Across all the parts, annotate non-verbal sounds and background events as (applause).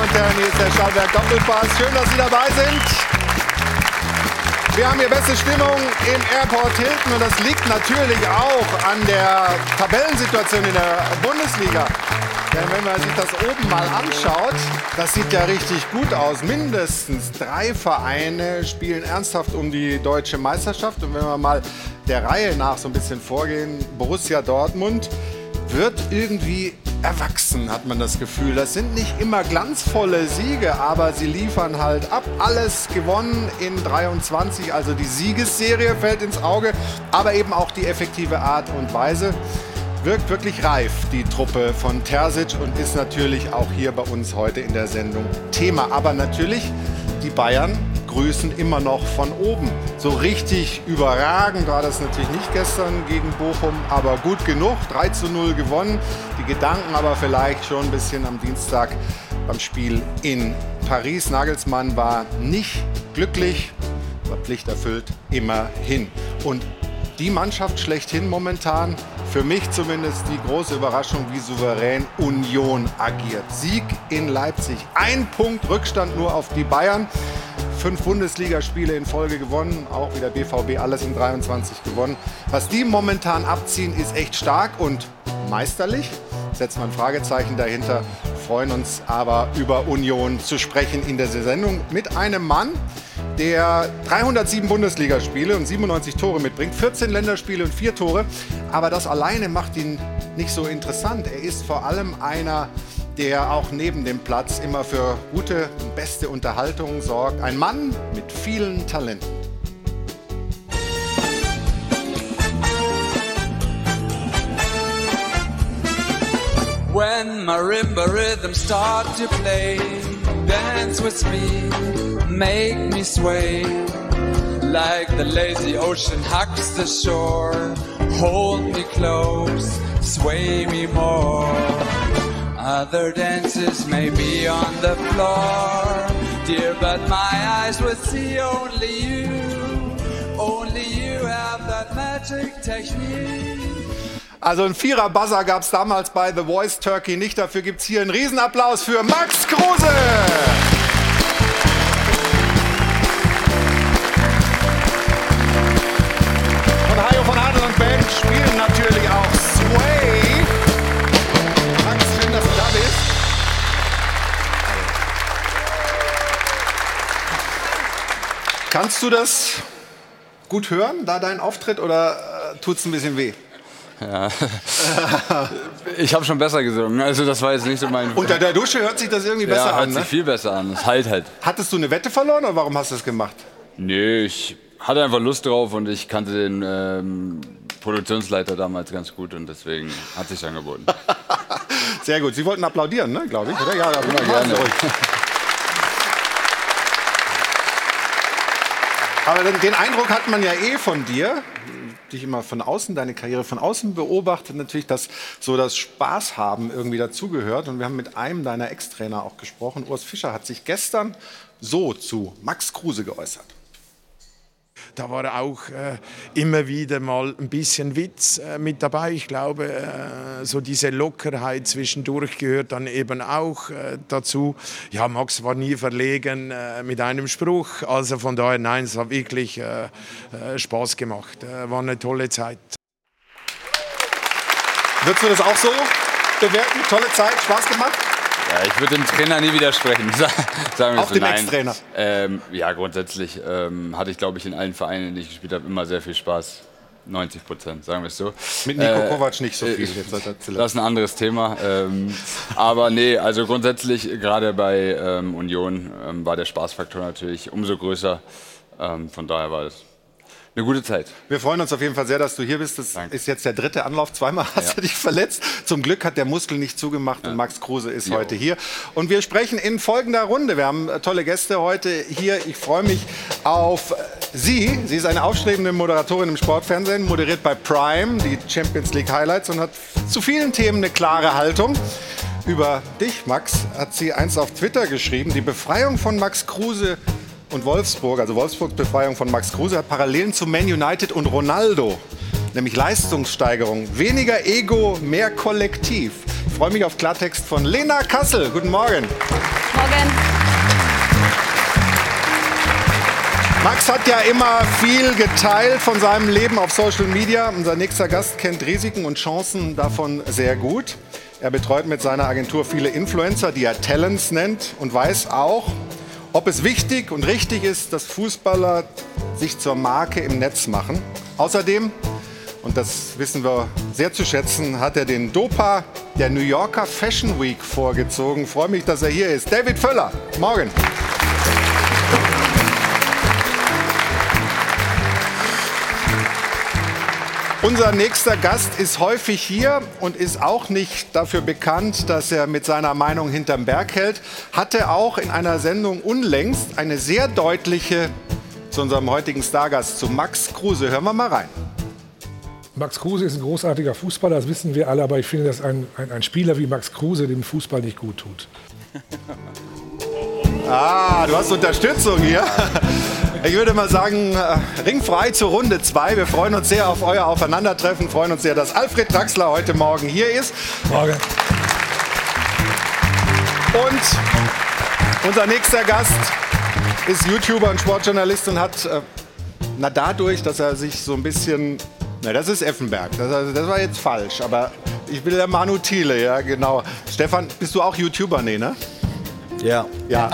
Und Herren, hier ist der Stahlberg Doppelpass. Schön, dass Sie dabei sind. Wir haben hier beste Stimmung im Airport Hilton und das liegt natürlich auch an der Tabellensituation in der Bundesliga. Denn wenn man sich das oben mal anschaut, das sieht ja richtig gut aus. Mindestens drei Vereine spielen ernsthaft um die deutsche Meisterschaft. Und wenn wir mal der Reihe nach so ein bisschen vorgehen, Borussia Dortmund wird irgendwie erwachsen, hat man das Gefühl. Das sind nicht immer glanzvolle Siege, aber sie liefern halt ab. Alles gewonnen in 23, also die Siegesserie fällt ins Auge, aber eben auch die effektive Art und Weise. Wirkt wirklich reif, die Truppe von Terzic und ist natürlich auch hier bei uns heute in der Sendung Thema. Aber natürlich die Bayern grüßen immer noch von oben. So richtig überragend war das natürlich nicht gestern gegen Bochum, aber gut genug. 3 zu 0 gewonnen. Die Gedanken aber vielleicht schon ein bisschen am Dienstag beim Spiel in Paris. Nagelsmann war nicht glücklich, war pflichterfüllt immerhin. Und die Mannschaft schlechthin momentan, für mich zumindest die große Überraschung, wie souverän Union agiert. Sieg in Leipzig, ein Punkt Rückstand nur auf die Bayern fünf Bundesligaspiele in Folge gewonnen, auch wieder BVB alles in 23 gewonnen. Was die momentan abziehen, ist echt stark und meisterlich. Setzt man ein Fragezeichen dahinter. Freuen uns aber über Union zu sprechen in der Sendung mit einem Mann, der 307 Bundesligaspiele und 97 Tore mitbringt, 14 Länderspiele und 4 Tore. Aber das alleine macht ihn nicht so interessant. Er ist vor allem einer, der auch neben dem Platz immer für gute und beste Unterhaltung sorgt. Ein Mann mit vielen Talenten. When marimba rhythms start to play, dance with me, make me sway. Like the lazy ocean hugs the shore, hold me close, sway me more. Other dances may be on the floor, dear, but my eyes would see only you. Only you have that magic technique. Also ein Vierer-Buzzer gab es damals bei The Voice Turkey nicht. Dafür gibt es hier einen Riesenapplaus für Max Kruse. Und Hajo von Adel und Band spielen natürlich Kannst du das gut hören, da dein Auftritt, oder äh, tut es ein bisschen weh? Ja. (laughs) ich habe schon besser gesungen. Also das war jetzt nicht so mein. (laughs) Unter der Dusche hört sich das irgendwie besser ja, hört an. sich ne? viel besser an. Es halt halt. Hattest du eine Wette verloren oder warum hast du das gemacht? Nee, ich hatte einfach Lust drauf und ich kannte den ähm, Produktionsleiter damals ganz gut und deswegen hat sich angeboten. (laughs) Sehr gut. Sie wollten applaudieren, ne, glaube ich, oder? Ja, ja, gerne. Aber den, Eindruck hat man ja eh von dir, dich immer von außen, deine Karriere von außen beobachtet, natürlich, dass so das Spaß haben irgendwie dazugehört. Und wir haben mit einem deiner Ex-Trainer auch gesprochen. Urs Fischer hat sich gestern so zu Max Kruse geäußert. Da war auch äh, immer wieder mal ein bisschen Witz äh, mit dabei. Ich glaube, äh, so diese Lockerheit zwischendurch gehört dann eben auch äh, dazu. Ja, Max war nie verlegen äh, mit einem Spruch. Also von daher, nein, es hat wirklich äh, Spaß gemacht. war eine tolle Zeit. Würdest du das auch so bewerten? Tolle Zeit, Spaß gemacht? Ja, ich würde dem Trainer nie widersprechen. (laughs) Sagen wir Auch so. dem Nein. Ex-Trainer? Ähm, ja, grundsätzlich ähm, hatte ich, glaube ich, in allen Vereinen, in denen ich gespielt habe, immer sehr viel Spaß. 90 Prozent, sagen wir es so. Mit Nico Äh, Kovac nicht so äh, viel. Der Das ist ein anderes Thema. Ähm, aber nee, also grundsätzlich, gerade bei ähm, Union ähm, war der Spaßfaktor natürlich umso größer. Ähm, von daher war es eine gute Zeit. Wir freuen uns auf jeden Fall sehr, dass du hier bist. Das Danke. ist jetzt der dritte Anlauf. Zweimal (laughs) hast Ja. du dich verletzt. Zum Glück hat der Muskel nicht zugemacht und Max Kruse ist Jo. heute hier. Und wir sprechen in folgender Runde. Wir haben äh, tolle Gäste heute hier. Ich freue mich auf äh, Sie. Sie ist eine aufstrebende Moderatorin im Sportfernsehen, moderiert bei Prime die Champions League Highlights und hat zu vielen Themen eine klare Haltung. Über dich, Max, hat sie eins auf Twitter geschrieben. Die Befreiung von Max Kruse und Wolfsburg, also Wolfsburgs Befreiung von Max Kruse, hat Parallelen zu Man United und Ronaldo. Nämlich Leistungssteigerung. Weniger Ego, mehr Kollektiv. Ich freue mich auf Klartext von Lena Kassel. Guten Morgen. Morgen. Max hat ja immer viel geteilt von seinem Leben auf Social Media. Unser nächster Gast kennt Risiken und Chancen davon sehr gut. Er betreut mit seiner Agentur viele Influencer, die er Talents nennt und weiß auch, ob es wichtig und richtig ist, dass Fußballer sich zur Marke im Netz machen. Außerdem, und das wissen wir sehr zu schätzen, hat er den Dopa der New Yorker Fashion Week vorgezogen. Freue mich, dass er hier ist. David Völler, morgen. Unser nächster Gast ist häufig hier und ist auch nicht dafür bekannt, dass er mit seiner Meinung hinterm Berg hält. Hatte auch in einer Sendung unlängst eine sehr deutliche zu unserem heutigen Stargast, zu Max Kruse. Hören wir mal rein. Max Kruse ist ein großartiger Fußballer, das wissen wir alle, aber ich finde, dass ein, ein, ein Spieler wie Max Kruse dem Fußball nicht gut tut. Ah, du hast Unterstützung hier. Ich würde mal sagen, äh, ringfrei zur Runde 2. Wir freuen uns sehr auf euer Aufeinandertreffen, freuen uns sehr, dass Alfred Draxler heute Morgen hier ist. Morgen. Und unser nächster Gast ist YouTuber und Sportjournalist und hat, äh, na dadurch, dass er sich so ein bisschen, na das ist Effenberg, das, das war jetzt falsch, aber ich will der Manu Thiele, ja genau. Stefan, bist du auch YouTuber? Nee, ne? Ja. Ja.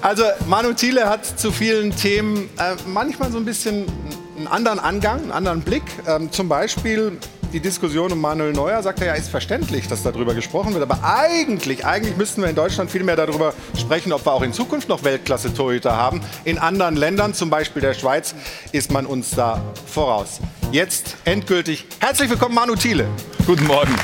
also Manu Thiele hat zu vielen Themen äh, manchmal so ein bisschen einen anderen Angang, einen anderen Blick. Ähm, zum Beispiel die Diskussion um Manuel Neuer, sagt er ja, ist verständlich, dass darüber gesprochen wird. Aber eigentlich, eigentlich müssten wir in Deutschland viel mehr darüber sprechen, ob wir auch in Zukunft noch Weltklasse-Torhüter haben. In anderen Ländern, zum Beispiel der Schweiz, ist man uns da voraus. Jetzt endgültig herzlich willkommen, Manu Thiele. Guten Morgen.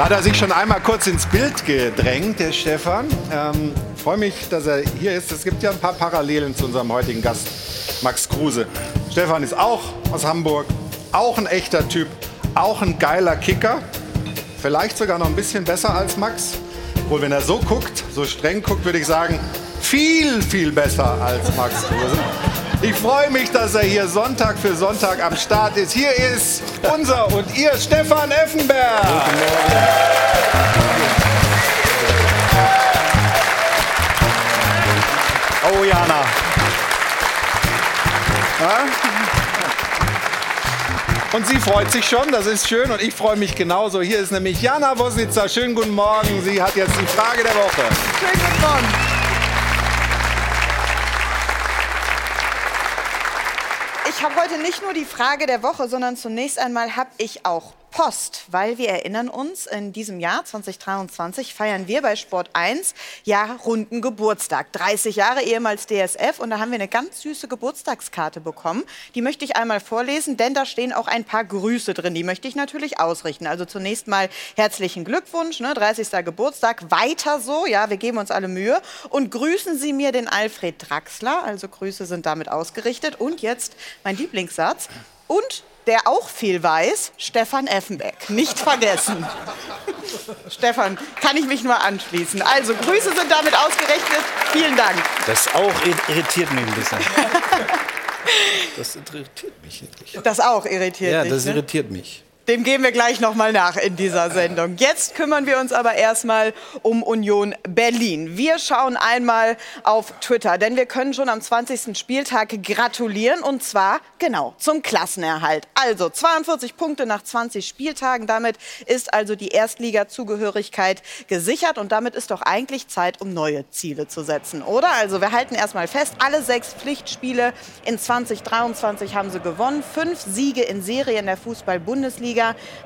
Da hat er sich schon einmal kurz ins Bild gedrängt, der Stefan. Ähm, freue mich, dass er hier ist. Es gibt ja ein paar Parallelen zu unserem heutigen Gast, Max Kruse. Stefan ist auch aus Hamburg, auch ein echter Typ, auch ein geiler Kicker. Vielleicht sogar noch ein bisschen besser als Max. Obwohl, wenn er so guckt, so streng guckt, würde ich sagen, viel, viel besser als Max Kruse. Ich freue mich, dass er hier Sonntag für Sonntag am Start ist. Hier ist unser und ihr Stefan Effenberg. Oh, Jana. Ja? Und sie freut sich schon, das ist schön und ich freue mich genauso. Hier ist nämlich Jana Wosnitzer. Schönen guten Morgen. Sie hat jetzt die Frage der Woche. Schönen guten Morgen. Ich habe heute nicht nur die Frage der Woche, sondern zunächst einmal habe ich auch Post, weil wir erinnern uns, in diesem Jahr 2023 feiern wir bei Sport 1 ja runden Geburtstag. 30 Jahre ehemals DSF und da haben wir eine ganz süße Geburtstagskarte bekommen. Die möchte ich einmal vorlesen, denn da stehen auch ein paar Grüße drin. Die möchte ich natürlich ausrichten. Also zunächst mal herzlichen Glückwunsch, ne, 30. Geburtstag. Weiter so, ja, wir geben uns alle Mühe. Und grüßen Sie mir den Alfred Draxler. Also Grüße sind damit ausgerichtet. Und jetzt mein Lieblingssatz. Und der auch viel weiß, Stefan Effenbeck. Nicht vergessen. (laughs) Stefan, kann ich mich nur anschließen. Also, Grüße sind damit ausgerechnet. Vielen Dank. Das auch irritiert mich ein bisschen. (laughs) Das irritiert mich. Das auch irritiert Ja, dich, das ne? irritiert mich. Dem gehen wir gleich noch mal nach in dieser Sendung. Jetzt kümmern wir uns aber erstmal um Union Berlin. Wir schauen einmal auf Twitter, denn wir können schon am 20. Spieltag gratulieren und zwar genau zum Klassenerhalt. Also 42 Punkte nach 20 Spieltagen. Damit ist also die Erstliga-Zugehörigkeit gesichert und damit ist doch eigentlich Zeit, um neue Ziele zu setzen, oder? Also wir halten erstmal fest, alle sechs Pflichtspiele in 2023 haben sie gewonnen. Fünf Siege in Serie in der Fußball-Bundesliga.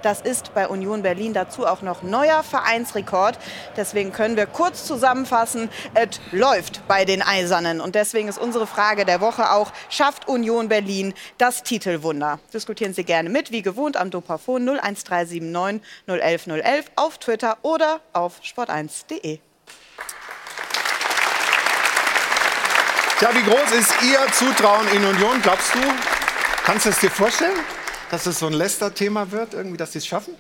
Das ist bei Union Berlin dazu auch noch neuer Vereinsrekord. Deswegen können wir kurz zusammenfassen, es läuft bei den Eisernen. Und deswegen ist unsere Frage der Woche auch, schafft Union Berlin das Titelwunder? Diskutieren Sie gerne mit, wie gewohnt am Dopafon 01379 011 011 auf Twitter oder auf sport1.de. Tja, wie groß ist Ihr Zutrauen in Union? Glaubst du, kannst du es dir vorstellen, dass es so ein Leicester-Thema wird, irgendwie, dass sie es schaffen?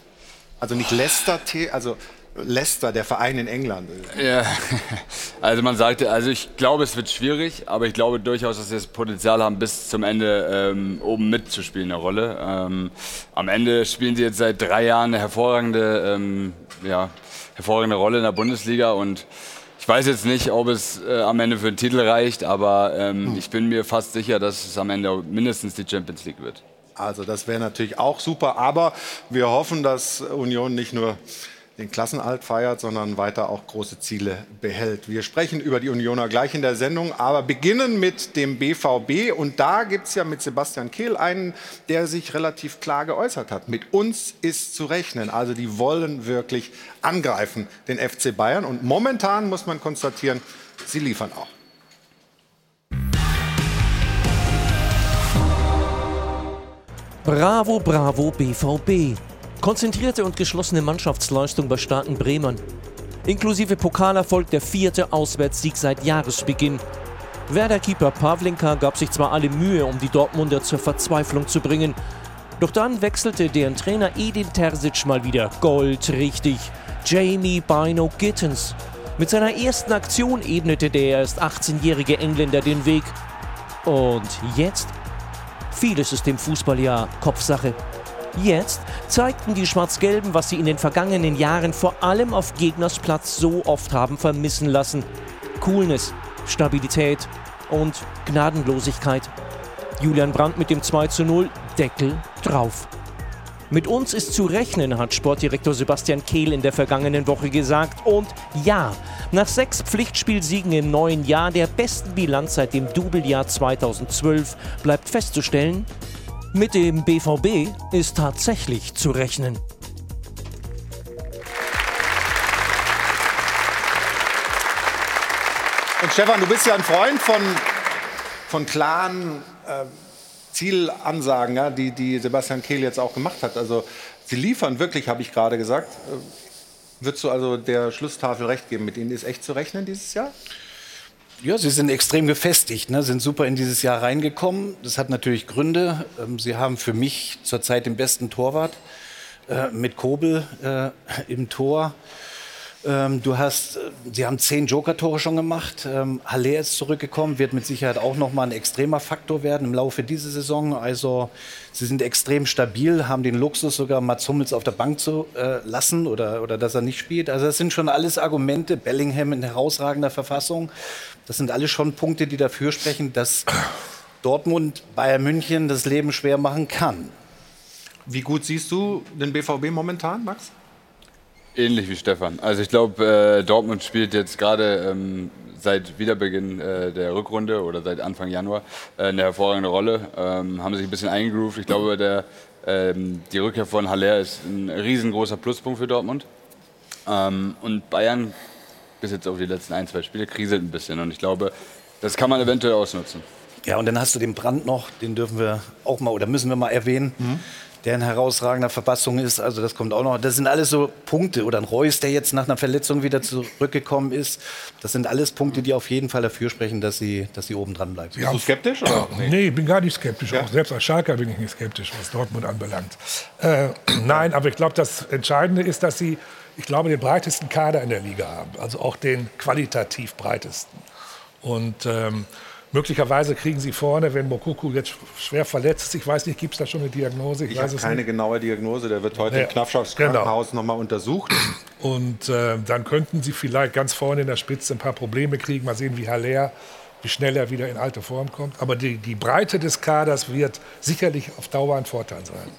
Also nicht Leicester, also Leicester, der Verein in England. Ja, (laughs) also man sagte, also ich glaube, es wird schwierig, aber ich glaube durchaus, dass sie das Potenzial haben, bis zum Ende ähm, oben mitzuspielen eine Rolle. Ähm, am Ende spielen sie jetzt seit drei Jahren eine hervorragende, ähm, ja, hervorragende Rolle in der Bundesliga und ich weiß jetzt nicht, ob es äh, am Ende für den Titel reicht, aber ähm, hm. ich bin mir fast sicher, dass es am Ende mindestens die Champions League wird. Also das wäre natürlich auch super, aber wir hoffen, dass Union nicht nur den Klassenalt feiert, sondern weiter auch große Ziele behält. Wir sprechen über die Unioner gleich in der Sendung, aber beginnen mit dem BVB. Und da gibt es ja mit Sebastian Kehl einen, der sich relativ klar geäußert hat. Mit uns ist zu rechnen. Also die wollen wirklich angreifen, den FC Bayern. Und momentan muss man konstatieren, sie liefern auch. Bravo, bravo, BVB. Konzentrierte und geschlossene Mannschaftsleistung bei starken Bremern. Inklusive Pokalerfolg der vierte Auswärtssieg seit Jahresbeginn. Werder-Keeper Pavlenka gab sich zwar alle Mühe, um die Dortmunder zur Verzweiflung zu bringen, doch dann wechselte deren Trainer Edin Terzic mal wieder goldrichtig. Jamie Bino Gittens. Mit seiner ersten Aktion ebnete der erst 18-jährige Engländer den Weg. Und jetzt? Vieles ist dem Fußball ja Kopfsache. Jetzt zeigten die Schwarz-Gelben, was sie in den vergangenen Jahren vor allem auf Gegners Platz so oft haben vermissen lassen. Coolness, Stabilität und Gnadenlosigkeit. Julian Brandt mit dem 2 zu 0, Deckel drauf. Mit uns ist zu rechnen, hat Sportdirektor Sebastian Kehl in der vergangenen Woche gesagt. Und ja, nach sechs Pflichtspielsiegen im neuen Jahr, der besten Bilanz seit dem Doublejahr 2012, bleibt festzustellen, mit dem BVB ist tatsächlich zu rechnen. Und Stefan, du bist ja ein Freund von, von klaren äh, Zielansagen, ja, die, die Sebastian Kehl jetzt auch gemacht hat. Also sie liefern wirklich, habe ich gerade gesagt. Äh, würdest du also der Schlusstafel recht geben? Mit ihnen ist echt zu rechnen dieses Jahr? Ja, sie sind extrem gefestigt, ne? sind super in dieses Jahr reingekommen. Das hat natürlich Gründe. Ähm, sie haben für mich zurzeit den besten Torwart äh, mit Kobel äh, im Tor. Ähm, du hast, äh, sie haben zehn Joker-Tore schon gemacht. Ähm, Haller ist zurückgekommen, wird mit Sicherheit auch noch mal ein extremer Faktor werden im Laufe dieser Saison. Also sie sind extrem stabil, haben den Luxus sogar Mats Hummels auf der Bank zu äh, lassen oder, oder dass er nicht spielt. Also das sind schon alles Argumente. Bellingham in herausragender Verfassung. Das sind alles schon Punkte, die dafür sprechen, dass Dortmund Bayern München das Leben schwer machen kann. Wie gut siehst du den BVB momentan, Max? Ähnlich wie Stefan. Also ich glaube, äh, Dortmund spielt jetzt gerade ähm, seit Wiederbeginn äh, der Rückrunde oder seit Anfang Januar äh, eine hervorragende Rolle. Ähm, haben sich ein bisschen eingegroovt. Ich glaube, der, ähm, die Rückkehr von Haller ist ein riesengroßer Pluspunkt für Dortmund. Ähm, und Bayern bis jetzt auf die letzten ein, zwei Spiele kriselt ein bisschen. Und ich glaube, das kann man eventuell ausnutzen. Ja, und dann hast du den Brand noch, den dürfen wir auch mal oder müssen wir mal erwähnen. Mhm der in herausragender Verfassung ist. Also das kommt auch noch. Das sind alles so Punkte. Oder ein Reus, der jetzt nach einer Verletzung wieder zurückgekommen ist. Das sind alles Punkte, die auf jeden Fall dafür sprechen, dass sie, dass sie oben dran bleibt. Bist du skeptisch? Oder? Nee. nee, ich bin gar nicht skeptisch. Ja. Auch selbst als Schalker bin ich nicht skeptisch, was Dortmund anbelangt. Äh, (clears throat) nein, aber ich glaube, das Entscheidende ist, dass sie, ich glaube, den breitesten Kader in der Liga haben. Also auch den qualitativ breitesten. Und ähm, Möglicherweise kriegen sie vorne, wenn Mokuku jetzt schwer verletzt ist, ich weiß nicht, gibt es da schon eine Diagnose? Ich, ich habe keine nicht. genaue Diagnose, der wird heute ja, im Knappschaftskrankenhaus genau. nochmal untersucht. Und äh, dann könnten sie vielleicht ganz vorne in der Spitze ein paar Probleme kriegen. Mal sehen, wie Haller, wie schnell er wieder in alte Form kommt. Aber die, die Breite des Kaders wird sicherlich auf Dauer ein Vorteil sein.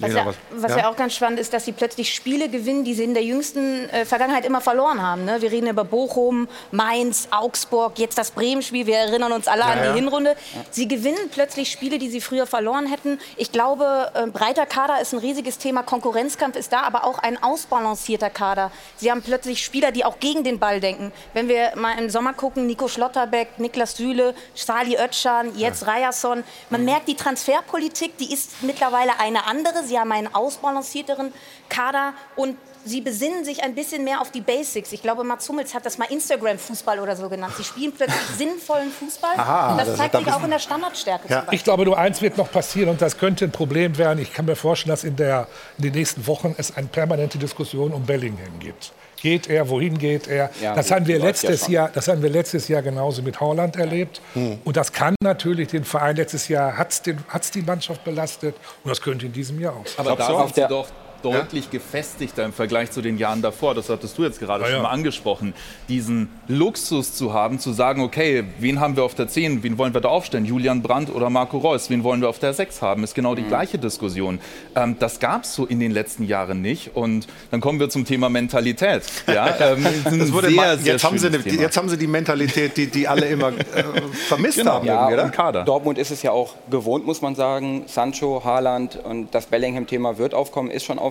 Was, ja, was ja? ja, auch ganz spannend ist, dass sie plötzlich Spiele gewinnen, die sie in der jüngsten äh, Vergangenheit immer verloren haben. Ne? Wir reden über Bochum, Mainz, Augsburg, jetzt das Bremen-Spiel. Wir erinnern uns alle ja, an die Hinrunde. Sie gewinnen plötzlich Spiele, die sie früher verloren hätten. Ich glaube, äh, breiter Kader ist ein riesiges Thema. Konkurrenzkampf ist da, aber auch ein ausbalancierter Kader. Sie haben plötzlich Spieler, die auch gegen den Ball denken. Wenn wir mal im Sommer gucken, Nico Schlotterbeck, Niklas Süle, Sali Özcan, jetzt ja. Ryerson. Man merkt, die Transferpolitik, die ist mittlerweile eine andere. Sie haben einen ausbalancierteren Kader und sie besinnen sich ein bisschen mehr auf die Basics. Ich glaube, Mats Hummels hat das mal Instagram-Fußball oder so genannt. Sie spielen plötzlich (laughs) sinnvollen Fußball Aha, und das, das zeigt sich auch in der Standardstärke. Ja. Ich glaube, nur eins wird noch passieren und das könnte ein Problem werden. Ich kann mir vorstellen, dass in, der, in den nächsten Wochen es eine permanente Diskussion um Bellingham gibt. Geht er, wohin geht er. Ja, das, haben wir ja letztes schon. Jahr, das haben wir letztes Jahr genauso mit Holland erlebt. Hm. Und das kann natürlich den Verein letztes Jahr, hat es die Mannschaft belastet und das könnte in diesem Jahr auch sein. Aber da Auf der- doch deutlich gefestigter im Vergleich zu den Jahren davor. Das hattest du jetzt gerade Ja, schon ja. mal angesprochen. Diesen Luxus zu haben, zu sagen, okay, wen haben wir auf der 10, wen wollen wir da aufstellen? Julian Brandt oder Marco Reus? Wen wollen wir auf der 6 haben? Ist genau die gleiche Diskussion. Ähm, das gab es so in den letzten Jahren nicht. Und dann kommen wir zum Thema Mentalität. Ja, (laughs) ähm, Das wurde sehr, sehr jetzt, haben sie schönes eine, Thema. jetzt haben sie die Mentalität, die, die alle immer äh, (laughs) vermisst Genau. haben. Ja, irgendwie, Kader. Dortmund ist es ja auch gewohnt, muss man sagen. Sancho, Haaland und das Bellingham-Thema wird aufkommen, ist schon aufgekommen.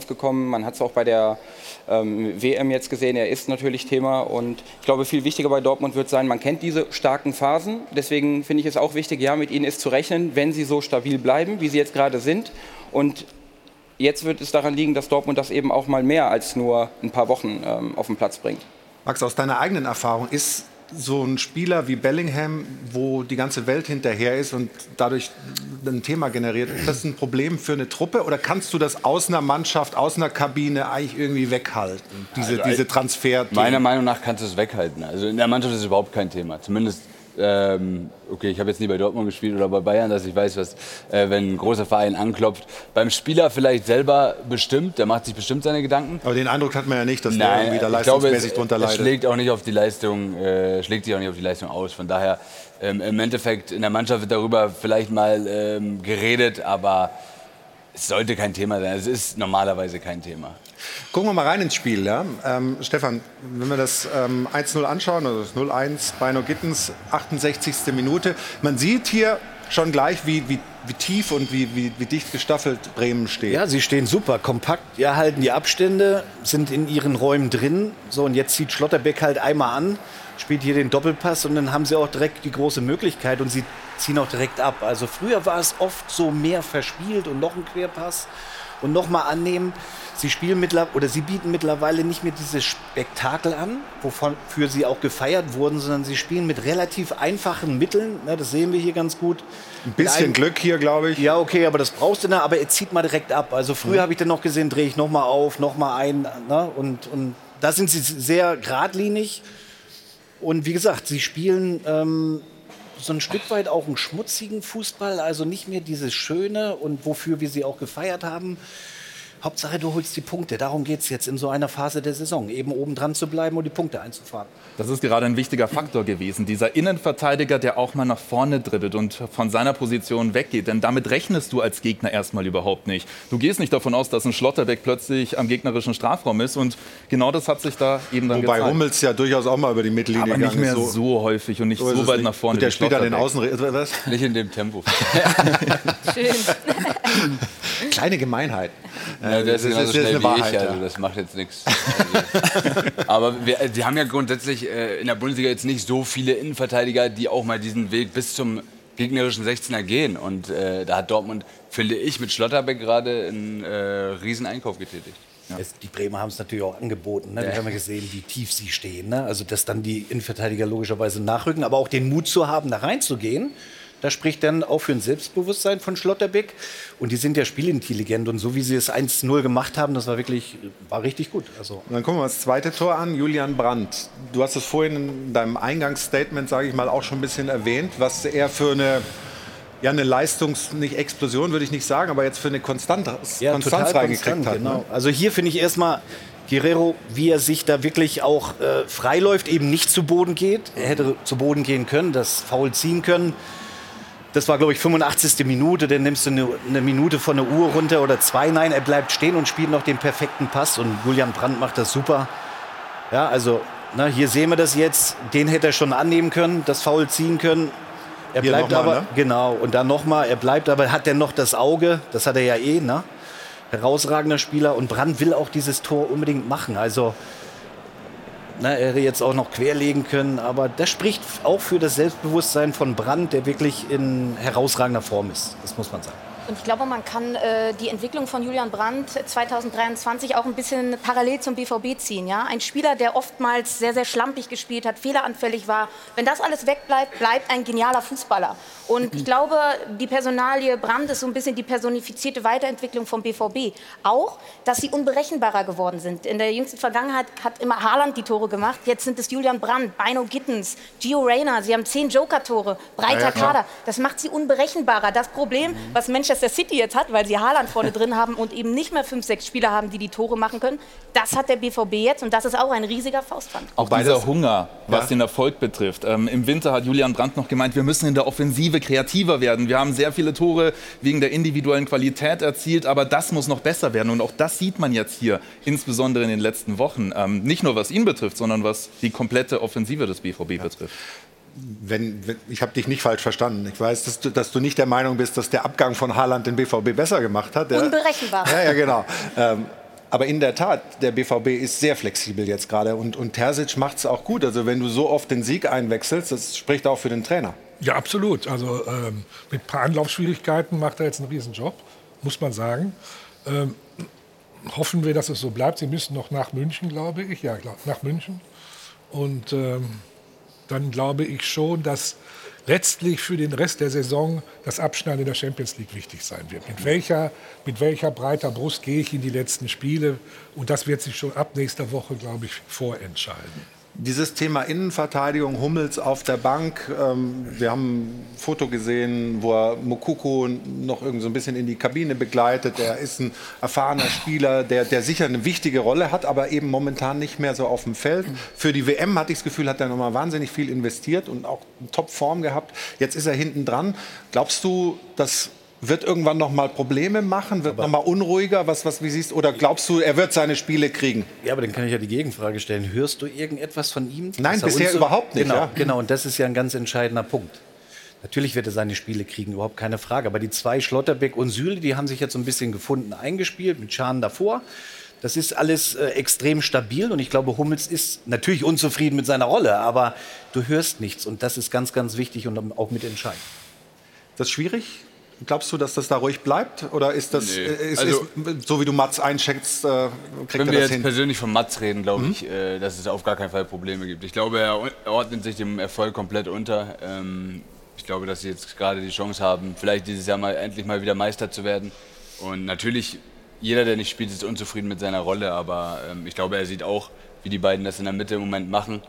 Man hat es auch bei der ähm, WM jetzt gesehen, er ist natürlich Thema. Und ich glaube, viel wichtiger bei Dortmund wird sein, man kennt diese starken Phasen. Deswegen finde ich es auch wichtig, ja, mit ihnen ist zu rechnen, wenn sie so stabil bleiben, wie sie jetzt gerade sind. Und jetzt wird es daran liegen, dass Dortmund das eben auch mal mehr als nur ein paar Wochen ähm, auf den Platz bringt. Max, aus deiner eigenen Erfahrung, ist so ein Spieler wie Bellingham, wo die ganze Welt hinterher ist und dadurch ein Thema generiert, ist das ein Problem für eine Truppe oder kannst du das aus einer Mannschaft, aus einer Kabine eigentlich irgendwie weghalten, diese, Also, diese Transfer? Meiner Meinung nach kannst du es weghalten. Also in der Mannschaft ist es überhaupt kein Thema. Zumindest, ähm, okay, ich habe jetzt nie bei Dortmund gespielt oder bei Bayern, dass ich weiß, was, äh, wenn ein großer Verein anklopft. Beim Spieler vielleicht selber bestimmt, der macht sich bestimmt seine Gedanken. Aber den Eindruck hat man ja nicht, dass der Nein, irgendwie da glaube, leistungsmäßig es, drunter es leidet. schlägt auch nicht auf die Leistung, äh, schlägt sich auch nicht auf die Leistung aus. Von daher, ähm, im Endeffekt, in der Mannschaft wird darüber vielleicht mal ähm, geredet, aber es sollte kein Thema sein. Es ist normalerweise kein Thema. Gucken wir mal rein ins Spiel. Ja? Ähm, Stefan, wenn wir das ähm, 1-0 anschauen, also das 0-1 Beino Gittens, 68. Minute. Man sieht hier schon gleich, wie, wie, wie tief und wie, wie, wie dicht gestaffelt Bremen steht. Ja, sie stehen super kompakt, ja, halten die Abstände, sind in ihren Räumen drin. So, und jetzt zieht Schlotterbeck halt einmal an, spielt hier den Doppelpass und dann haben sie auch direkt die große Möglichkeit und sie ziehen auch direkt ab. Also früher war es oft so mehr verspielt und noch ein Querpass und noch mal annehmen. Sie spielen mittlerweile oder sie bieten mittlerweile nicht mehr dieses Spektakel an, wofür sie auch gefeiert wurden, sondern sie spielen mit relativ einfachen Mitteln. Ne, das sehen wir hier ganz gut. Ein bisschen Mit Glück hier, glaube ich. ja, okay, aber das brauchst du dann, aber er zieht mal direkt ab. Also früher Mhm. habe ich dann noch gesehen, drehe ich noch mal auf, noch mal ein. Ne? Und, und da sind sie sehr geradlinig. Und wie gesagt, sie spielen ähm, so ein Stück weit auch einen schmutzigen Fußball, also nicht mehr dieses Schöne und wofür wir sie auch gefeiert haben. Hauptsache, du holst die Punkte. Darum geht es jetzt in so einer Phase der Saison, eben oben dran zu bleiben und die Punkte einzufahren. Das ist gerade ein wichtiger Faktor gewesen. Dieser Innenverteidiger, der auch mal nach vorne dribbelt und von seiner Position weggeht. Denn damit rechnest du als Gegner erstmal überhaupt nicht. Du gehst nicht davon aus, dass ein Schlotterbeck plötzlich am gegnerischen Strafraum ist. Und genau das hat sich da eben dann Wobei gezeigt. Hummels ja durchaus auch mal über die Mittellinie aber nicht gegangen mehr ist. so, häufig und nicht so es weit nicht. nach vorne. Und der spielt dann den Schlotterbeck. Außen... Was? (laughs) Nicht in dem Tempo. (laughs) Schön. (laughs) Kleine Gemeinheit. Ja, der ist das genauso ist schnell eine wie Wahrheit, ich, ja. also das macht jetzt nichts. Also, aber wir, die haben ja grundsätzlich äh, in der Bundesliga jetzt nicht so viele Innenverteidiger, die auch mal diesen Weg bis zum gegnerischen 16er gehen. Und äh, da hat Dortmund, finde ich, mit Schlotterbeck gerade einen äh, riesen Einkauf getätigt. Es, die Bremer haben es natürlich auch angeboten. Ne? Wir haben ja gesehen, wie tief sie stehen. Ne? Also, dass dann die Innenverteidiger logischerweise nachrücken, aber auch den Mut zu haben, da reinzugehen. Das spricht dann auch für ein Selbstbewusstsein von Schlotterbeck. Und die sind ja spielintelligent. Und so wie sie es 1-0 gemacht haben, das war wirklich, war richtig gut. Also, Und dann gucken wir uns das zweite Tor an, Julian Brandt. Du hast es vorhin in deinem Eingangsstatement, sage ich mal, auch schon ein bisschen erwähnt, was er für eine, ja, eine Leistungs-, nicht Explosion würde ich nicht sagen, aber jetzt für eine Konstanz, ja, Konstanz reingekriegt hat. Genau. Ne? Also hier finde ich erstmal Guerrero, wie er sich da wirklich auch äh, freiläuft, eben nicht zu Boden geht. Er hätte zu Boden gehen können, das Foul ziehen können. Das war, glaube ich, 85. Minute. Dann nimmst du eine, eine Minute von der Uhr runter oder zwei. Nein, er bleibt stehen und spielt noch den perfekten Pass. Und Julian Brandt macht das super. Ja, also na, hier sehen wir das jetzt. Den hätte er schon annehmen können, das Foul ziehen können. Er Hier bleibt mal, aber, ne? genau, und dann nochmal, er bleibt aber, hat er noch das Auge, das hat er ja eh, ne? Herausragender Spieler und Brandt will auch dieses Tor unbedingt machen. Also, na, er hätte jetzt auch noch querlegen können, aber das spricht auch für das Selbstbewusstsein von Brandt, der wirklich in herausragender Form ist. Das muss man sagen. Und ich glaube, man kann äh, die Entwicklung von Julian Brandt 2023 auch ein bisschen parallel zum BVB ziehen. Ja? Ein Spieler, der oftmals sehr, sehr schlampig gespielt hat, fehleranfällig war. Wenn das alles wegbleibt, bleibt ein genialer Fußballer. Und ich glaube, die Personalie Brandt ist so ein bisschen die personifizierte Weiterentwicklung vom BVB. Auch, dass sie unberechenbarer geworden sind. In der jüngsten Vergangenheit hat immer Haaland die Tore gemacht. Jetzt sind es Julian Brandt, Bino Gittens, Gio Reyna. Sie haben zehn Joker-Tore, breiter ja, Kader. Das macht sie unberechenbarer. Das Problem, was Manchester City jetzt hat, weil sie Haaland vorne drin haben und eben nicht mehr fünf, sechs Spieler haben, die die Tore machen können, das hat der BVB jetzt und das ist auch ein riesiger Faustpfand. Auch dieser Hunger, was ja. den Erfolg betrifft. Ähm, Im Winter hat Julian Brandt noch gemeint, wir müssen in der Offensive kreativer werden. Wir haben sehr viele Tore wegen der individuellen Qualität erzielt, aber das muss noch besser werden. Und auch das sieht man jetzt hier, insbesondere in den letzten Wochen. Ähm, nicht nur was ihn betrifft, sondern was die komplette Offensive des BVB ja. betrifft. Wenn, wenn, ich habe dich nicht falsch verstanden. Ich weiß, dass du, dass du, nicht der Meinung bist, dass der Abgang von Haaland den BVB besser gemacht hat. Unberechenbar. Ja, ja, genau. Ähm, aber in der Tat, der BVB ist sehr flexibel jetzt gerade und, und Terzic macht es auch gut. Also wenn du so oft den Sieg einwechselst, das spricht auch für den Trainer. Ja, absolut. Also ähm, mit ein paar Anlaufschwierigkeiten macht er jetzt einen Riesenjob, muss man sagen. Ähm, hoffen wir, dass es so bleibt. Sie müssen noch nach München, glaube ich. Ja, nach München. Und ähm, dann glaube ich schon, dass letztlich für den Rest der Saison das Abschneiden in der Champions League wichtig sein wird. Mit welcher, mit welcher breiter Brust gehe ich in die letzten Spiele? Und das wird sich schon ab nächster Woche, glaube ich, vorentscheiden. Dieses Thema Innenverteidigung, Hummels auf der Bank. Ähm, wir haben ein Foto gesehen, wo er Mokoko noch irgendwie so ein bisschen in die Kabine begleitet. Er ist ein erfahrener Spieler, der, der sicher eine wichtige Rolle hat, aber eben momentan nicht mehr so auf dem Feld. Für die WM hatte ich das Gefühl, hat er nochmal wahnsinnig viel investiert und auch Top-Form gehabt. Jetzt ist er hinten dran. Glaubst du, dass wird irgendwann noch mal Probleme machen, wird noch mal unruhiger, was, was wie siehst oder glaubst du, er wird seine Spiele kriegen? Ja, aber dann kann ich ja die Gegenfrage stellen. Hörst du irgendetwas von ihm? Nein, bisher überhaupt nicht. Genau, ja. genau, und das ist ja ein ganz entscheidender Punkt. Natürlich wird er seine Spiele kriegen, überhaupt keine Frage. Aber die zwei, Schlotterbeck und Süle, die haben sich jetzt so ein bisschen gefunden, eingespielt, mit Schahn davor. Das ist alles äh, extrem stabil und ich glaube, Hummels ist natürlich unzufrieden mit seiner Rolle, aber du hörst nichts und das ist ganz, ganz wichtig und auch mitentscheidend. Das ist schwierig, Glaubst du, dass das da ruhig bleibt? Oder ist das, nee. Äh, ist, also, ist, so wie du Mats einschätzt, äh, kriegt Wenn wir jetzt persönlich von Mats reden, glaube mhm. ich, äh, dass es auf gar keinen Fall Probleme gibt. Ich glaube, er ordnet sich dem Erfolg komplett unter. Ähm, ich glaube, dass sie jetzt gerade die Chance haben, vielleicht dieses Jahr mal endlich mal wieder Meister zu werden. Und natürlich, jeder, der nicht spielt, ist unzufrieden mit seiner Rolle. Aber ähm, ich glaube, er sieht auch, wie die beiden das in der Mitte im Moment machen.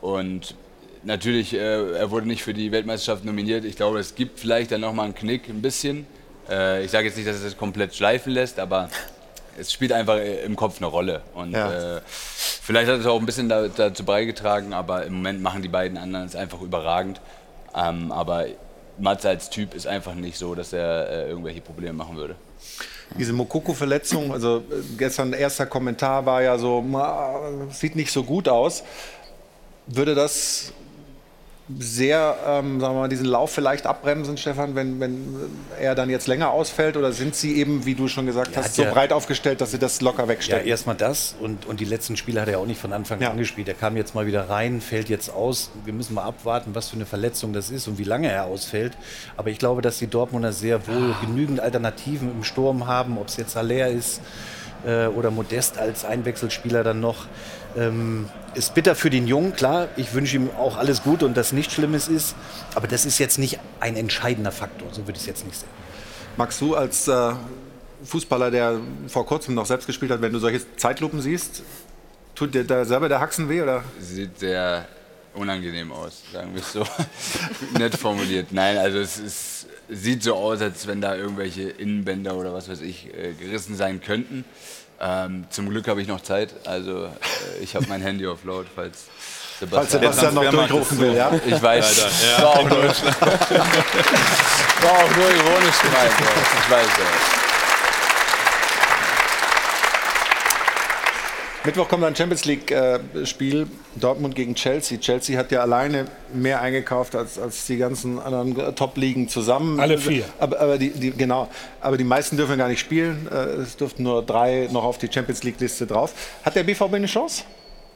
Und natürlich, äh, er wurde nicht für die Weltmeisterschaft nominiert. Ich glaube, es gibt vielleicht dann nochmal einen Knick, ein bisschen. Äh, ich sage jetzt nicht, dass es das komplett schleifen lässt, aber es spielt einfach im Kopf eine Rolle. Und ja. äh, vielleicht hat es auch ein bisschen da, dazu beigetragen, aber im Moment machen die beiden anderen es einfach überragend. Ähm, aber Mats als Typ ist einfach nicht so, dass er äh, irgendwelche Probleme machen würde. Diese Mokoko-Verletzung, also äh, gestern erster Kommentar war ja so, sieht nicht so gut aus. Würde das sehr, ähm, sagen wir mal, diesen Lauf vielleicht abbremsen, Stefan, wenn, wenn er dann jetzt länger ausfällt? Oder sind Sie eben, wie du schon gesagt hast, so ja, breit aufgestellt, dass Sie das locker wegstellen? Ja, erstmal das. Und, und die letzten Spiele hat er auch nicht von Anfang ja. an gespielt. Er kam jetzt mal wieder rein, fällt jetzt aus. Wir müssen mal abwarten, was für eine Verletzung das ist und wie lange er ausfällt. Aber ich glaube, dass die Dortmunder sehr wohl genügend Alternativen im Sturm haben, ob es jetzt Haller ist äh, oder Modest als Einwechselspieler dann noch. Ähm, ist bitter für den Jungen, klar. Ich wünsche ihm auch alles Gute und dass nichts Schlimmes ist. Aber das ist jetzt nicht ein entscheidender Faktor. So würde ich es jetzt nicht sehen. Magst du als äh, Fußballer, der vor kurzem noch selbst gespielt hat, wenn du solche Zeitlupen siehst, tut dir da selber der Haxen weh? Oder? Sieht sehr unangenehm aus, sagen wir es so. (laughs) Nett formuliert. Nein, also es ist, sieht so aus, als wenn da irgendwelche Innenbänder oder was weiß ich äh, gerissen sein könnten. Ähm, zum Glück habe ich noch Zeit. Also äh, ich habe mein Handy auf Laut, falls Sebastian, falls Sebastian noch durchrufen will. Ja? Ich weiß. Ja, war, auch nur, (laughs) war auch nur ironisch gemeint. Ich weiß ja. Mittwoch kommt ein Champions League-Spiel, äh, Dortmund gegen Chelsea. Chelsea hat ja alleine mehr eingekauft als, als die ganzen anderen Top-Ligen zusammen. Alle vier. Aber, aber die, die, genau, aber die meisten dürfen gar nicht spielen. Äh, es dürften nur drei noch auf die Champions League-Liste drauf. Hat der BVB eine Chance?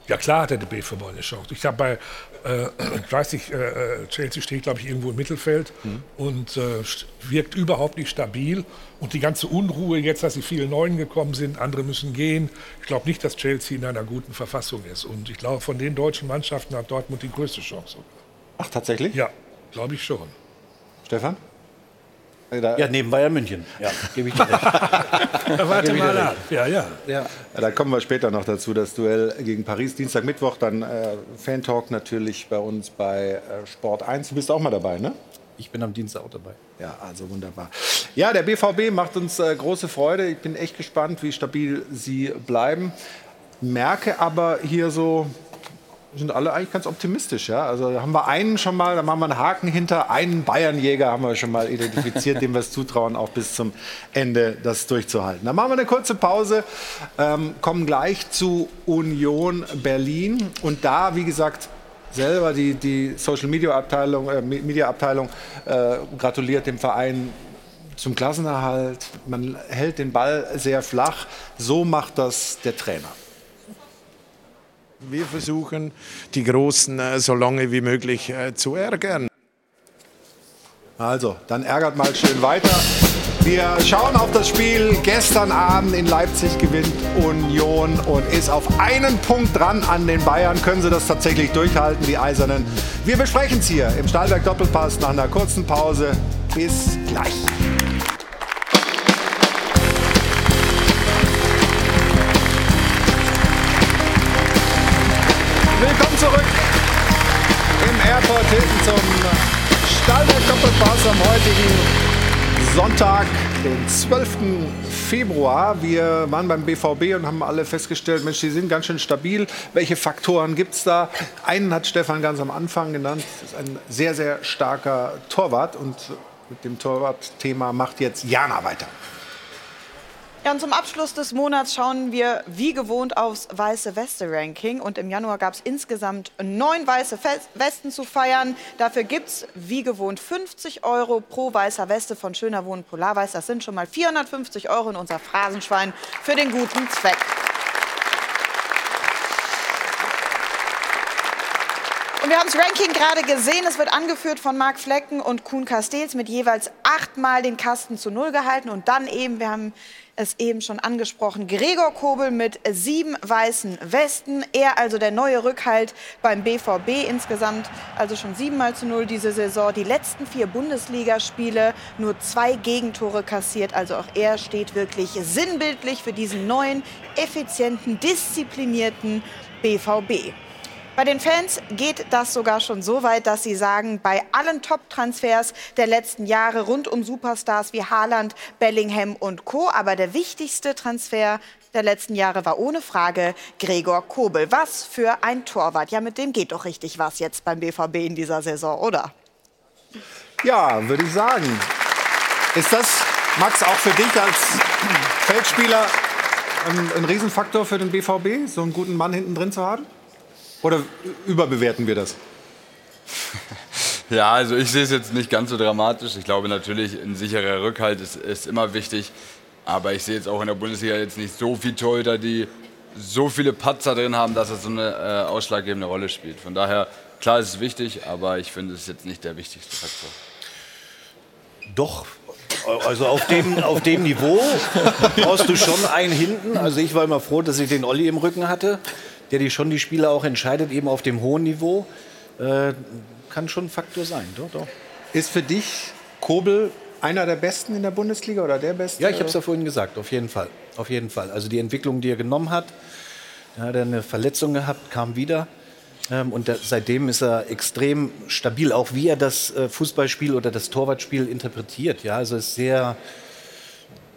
Ja, klar hat der BVB eine Chance. Ich habe bei, äh, ich weiß nicht, äh, Chelsea steht, glaube ich, irgendwo im Mittelfeld mhm. und äh, wirkt überhaupt nicht stabil. Und die ganze Unruhe jetzt, dass sie viele Neuen gekommen sind, andere müssen gehen. Ich glaube nicht, dass Chelsea in einer guten Verfassung ist. Und ich glaube, von den deutschen Mannschaften hat Dortmund die größte Chance. Ach, tatsächlich? Ja, glaube ich schon. Stefan? Ja, neben Bayern München. Ja, (laughs) gebe ich dir recht. (laughs) Warte mal an. Ja, ja, ja. Da kommen wir später noch dazu, das Duell gegen Paris, Dienstag, Mittwoch, dann äh, Fan-Talk natürlich bei uns bei äh, Sport 1. Du bist auch mal dabei, ne? Ich bin am Dienstag auch dabei. Ja, also wunderbar. Ja, der BVB macht uns äh, große Freude. Ich bin echt gespannt, wie stabil sie bleiben. Merke aber hier so, sind alle eigentlich ganz optimistisch. Ja? Also da haben wir einen schon mal, da machen wir einen Haken hinter, einen Bayernjäger haben wir schon mal identifiziert, (laughs) dem wir es zutrauen, auch bis zum Ende das durchzuhalten. Dann machen wir eine kurze Pause, ähm, kommen gleich zu Union Berlin und da, wie gesagt, selber die, die Social Media Abteilung, äh, Media Abteilung äh, gratuliert dem Verein zum Klassenerhalt. Man hält den Ball sehr flach. So macht das der Trainer. Wir versuchen, die Großen äh, so lange wie möglich äh, zu ärgern. Also, dann ärgert mal schön weiter. Wir schauen auf das Spiel. Gestern Abend in Leipzig gewinnt Union und ist auf einen Punkt dran an den Bayern. Können sie das tatsächlich durchhalten, die Eisernen? Wir besprechen es hier im Stahlberg Doppelpass nach einer kurzen Pause. Bis gleich. Zurück im Airport Hilton zum Stahlberg Doppelpass am heutigen Sonntag, den 12. Februar. Wir waren beim BVB und haben alle festgestellt, Mensch, die sind ganz schön stabil. Welche Faktoren gibt es da? Einen hat Stefan ganz am Anfang genannt. Das ist ein sehr, sehr starker Torwart. Und mit dem Torwart-Thema macht jetzt Jana weiter. Ja, und zum Abschluss des Monats schauen wir wie gewohnt aufs Weiße Weste-Ranking. Und im Januar gab es insgesamt neun weiße Westen zu feiern. Dafür gibt es wie gewohnt 50 Euro pro weißer Weste von Schöner Wohnen Polarweiß. Das sind schon mal 450 Euro in unser Phrasenschwein für den guten Zweck. Und wir haben das Ranking gerade gesehen. Es wird angeführt von Marc Flecken und Kuhn Castells mit jeweils achtmal den Kasten zu Null gehalten. Und dann eben, wir haben es eben schon angesprochen, Gregor Kobel mit sieben weißen Westen. Er also der neue Rückhalt beim BVB insgesamt, also schon siebenmal zu null diese Saison. Die letzten vier Bundesligaspiele nur zwei Gegentore kassiert. Also auch er steht wirklich sinnbildlich für diesen neuen, effizienten, disziplinierten BVB. Bei den Fans geht das sogar schon so weit, dass sie sagen, bei allen Top-Transfers der letzten Jahre rund um Superstars wie Haaland, Bellingham und Co. Aber der wichtigste Transfer der letzten Jahre war ohne Frage Gregor Kobel. Was für ein Torwart. Ja, mit dem geht doch richtig was jetzt beim BVB in dieser Saison, oder? Ja, würde ich sagen. Ist das, Max, auch für dich als Feldspieler ein, ein Riesenfaktor für den BVB, so einen guten Mann hinten drin zu haben? Oder überbewerten wir das? (laughs) Ja, also ich sehe es jetzt nicht ganz so dramatisch. Ich glaube natürlich, ein sicherer Rückhalt ist, ist immer wichtig. Aber ich sehe jetzt auch in der Bundesliga jetzt nicht so viele Torhüter, die so viele Patzer drin haben, dass es so eine äh, ausschlaggebende Rolle spielt. Von daher, klar ist es wichtig, aber ich finde es jetzt nicht der wichtigste Faktor. Doch, also auf dem, auf dem Niveau brauchst du schon einen hinten. Also ich war immer froh, dass ich den Olli im Rücken hatte der die schon die Spieler auch entscheidet, eben auf dem hohen Niveau, äh, kann schon ein Faktor sein. Doch, doch. Ist für dich Kobel einer der Besten in der Bundesliga oder der Beste? Ja, ich habe es ja vorhin gesagt, auf jeden Fall. Auf jeden Fall. Also die Entwicklung, die er genommen hat, er hat eine Verletzung gehabt, kam wieder. Ähm, und seitdem ist er extrem stabil, auch wie er das äh, Fußballspiel oder das Torwartspiel interpretiert. Ja, also ist sehr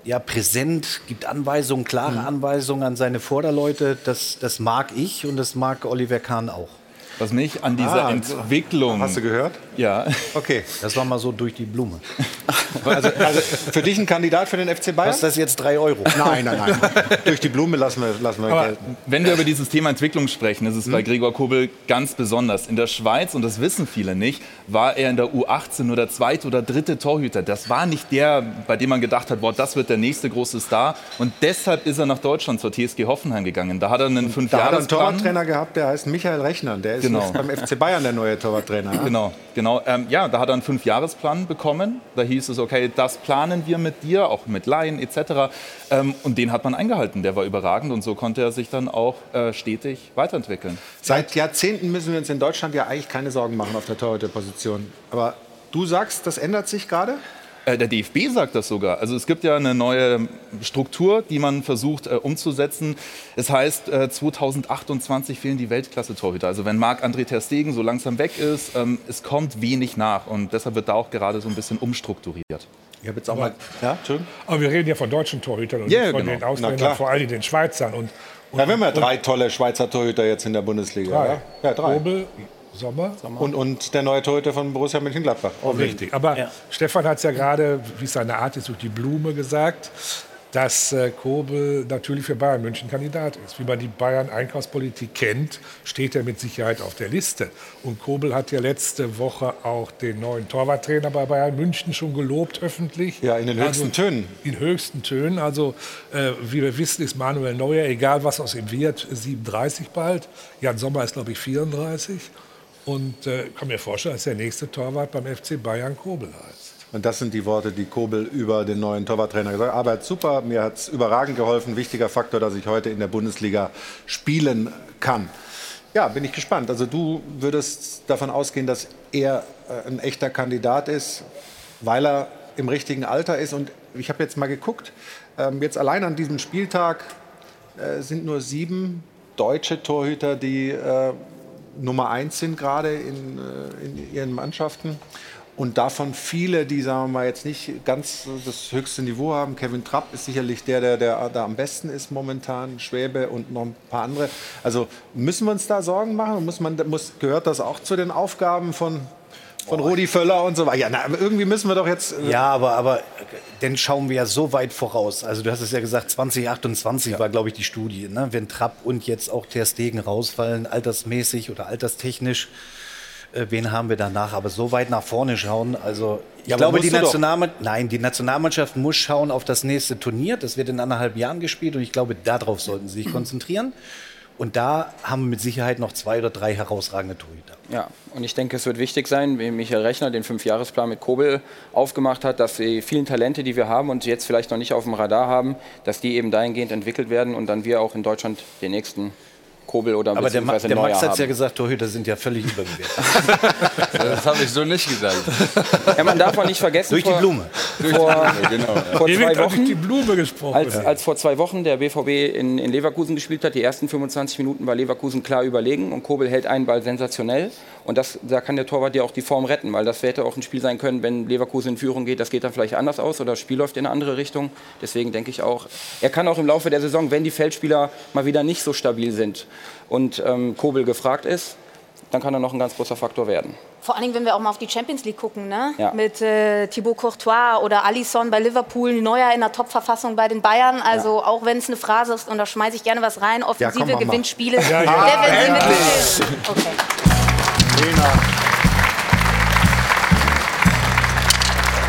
ja, präsent, gibt Anweisungen, klare mhm. Anweisungen an seine Vorderleute. Das, das mag ich und das mag Oliver Kahn auch. Was mich an dieser ah, Entwicklung. Hast du gehört? Ja. Okay. Das war mal so durch die Blume. (laughs) Also, also für dich ein Kandidat für den FC Bayern? Kostet das jetzt drei Euro? Nein, nein, nein. (laughs) Durch die Blume lassen wir, lassen wir Aber gelten. wenn wir über dieses Thema Entwicklung sprechen, ist es bei Gregor Kobel ganz besonders. In der Schweiz, und das wissen viele nicht, war er in der U18 nur der zweite oder dritte Torhüter. Das war nicht der, bei dem man gedacht hat, boah, das wird der nächste große Star. Und deshalb ist er nach Deutschland zur TSG Hoffenheim gegangen. Da hat er einen Da hat er einen. Torwarttrainer gehabt, der heißt Michael Rechner. Der ist Genau. beim FC Bayern der neue Torwarttrainer. ja? Genau, genau. Ähm, ja, da hat er einen Fünfjahresplan bekommen. Da hieß es, okay, das planen wir mit dir, auch mit Laien etc. Ähm, und den hat man eingehalten. Der war überragend und so konnte er sich dann auch äh, stetig weiterentwickeln. Seit Jahrzehnten müssen wir uns in Deutschland ja eigentlich keine Sorgen machen auf der Torhüterposition. Aber du sagst, das ändert sich gerade? Äh, Der DFB sagt das sogar. Also es gibt ja eine neue Struktur, die man versucht äh, umzusetzen. Es heißt, äh, 2028 fehlen die Weltklasse-Torhüter. Also wenn Marc-André Ter Stegen so langsam weg ist, ähm, es kommt wenig nach. Und deshalb wird da auch gerade so ein bisschen umstrukturiert. Ich habe jetzt auch mal. Ja. Aber wir reden ja von deutschen Torhütern und Ja, nicht von genau. den Ausländern, vor allem den Schweizern. Und, und, Ja, wir haben ja drei tolle Schweizer Torhüter jetzt in der Bundesliga. Drei. Ja, ja drei. Kobel, Sommer. Und, und der neue Torhüter von Borussia Mönchengladbach. Auch Richtig. Aber Stefan hat es ja gerade, wie es seine Art ist, durch die Blume gesagt, dass äh, Kobel natürlich für Bayern München Kandidat ist. Wie man die Bayern-Einkaufspolitik kennt, steht er mit Sicherheit auf der Liste. Und Kobel hat ja letzte Woche auch den neuen Torwarttrainer bei Bayern München schon gelobt, öffentlich. Ja, in den höchsten Tönen. In höchsten Tönen. Also, äh, wie wir wissen, ist Manuel Neuer, egal was aus ihm wird, 37 bald. Jan Sommer ist, glaube ich, 34. Und äh, kann mir vorstellen, dass der nächste Torwart beim FC Bayern Kobel heißt. Und das sind die Worte, die Kobel über den neuen Torwarttrainer gesagt hat. Arbeit super, mir hat es überragend geholfen. Wichtiger Faktor, dass ich heute in der Bundesliga spielen kann. Ja, bin ich gespannt. Also du würdest davon ausgehen, dass er äh, ein echter Kandidat ist, weil er im richtigen Alter ist. Und ich habe jetzt mal geguckt, ähm, jetzt allein an diesem Spieltag äh, sind nur sieben deutsche Torhüter, die äh, Nummer eins sind gerade in, äh, in ihren Mannschaften. Und davon viele, die, sagen wir mal, jetzt nicht ganz das höchste Niveau haben. Kevin Trapp ist sicherlich der, der, der da am besten ist momentan. Schwäbe und noch ein paar andere. Also müssen wir uns da Sorgen machen? Muss man, muss, gehört das auch zu den Aufgaben von, von Rudi Völler und so weiter? Ja, na, irgendwie müssen wir doch jetzt. äh, Ja, aber, aber dann schauen wir ja so weit voraus. Also du hast es ja gesagt, 2028 war, glaube ich, die Studie. Ne? Wenn Trapp und jetzt auch Ter Stegen rausfallen, altersmäßig oder alterstechnisch, äh, wen haben wir danach? Aber so weit nach vorne schauen, also ich Ja, glaube, die. Nationalmannschaft, nein, die Nationalmannschaft muss schauen auf das nächste Turnier. Das wird in anderthalb Jahren gespielt und ich glaube, darauf sollten sie sich konzentrieren. Und da haben wir mit Sicherheit noch zwei oder drei herausragende Torhüter. Ja, und ich denke, es wird wichtig sein, wie Michael Rechner den Fünfjahresplan mit Kobel aufgemacht hat, dass die vielen Talente, die wir haben und jetzt vielleicht noch nicht auf dem Radar haben, dass die eben dahingehend entwickelt werden und dann wir auch in Deutschland den nächsten Kobel oder Aber der, Ma der Max hat ja gesagt, Torhüter sind ja völlig überbewertet. (laughs) Das habe ich so nicht gesagt. Ja, man darf auch nicht vergessen, Durch die vor- Blume. Vor, genau. vor zwei durch die Wochen, Blume gesprochen. als, als vor zwei Wochen der BVB in, in Leverkusen gespielt hat, die ersten 25 Minuten war Leverkusen klar überlegen und Kobel hält einen Ball sensationell. Und das, da kann der Torwart ja auch die Form retten, weil das hätte auch ein Spiel sein können, wenn Leverkusen in Führung geht, das geht dann vielleicht anders aus oder das Spiel läuft in eine andere Richtung. Deswegen denke ich auch, er kann auch im Laufe der Saison, wenn die Feldspieler mal wieder nicht so stabil sind und ähm, Kobel gefragt ist, dann kann er noch ein ganz großer Faktor werden. Vor allen Dingen, wenn wir auch mal auf die Champions League gucken, ne? Ja. mit äh, Thibaut Courtois oder Alisson bei Liverpool, Neuer in der Top-Verfassung bei den Bayern. Also auch wenn es eine Phrase ist, und da schmeiße ich gerne was rein, Offensive komm, Mama. gewinnt Spiele, Ja, ja. Defensive Okay. Lena.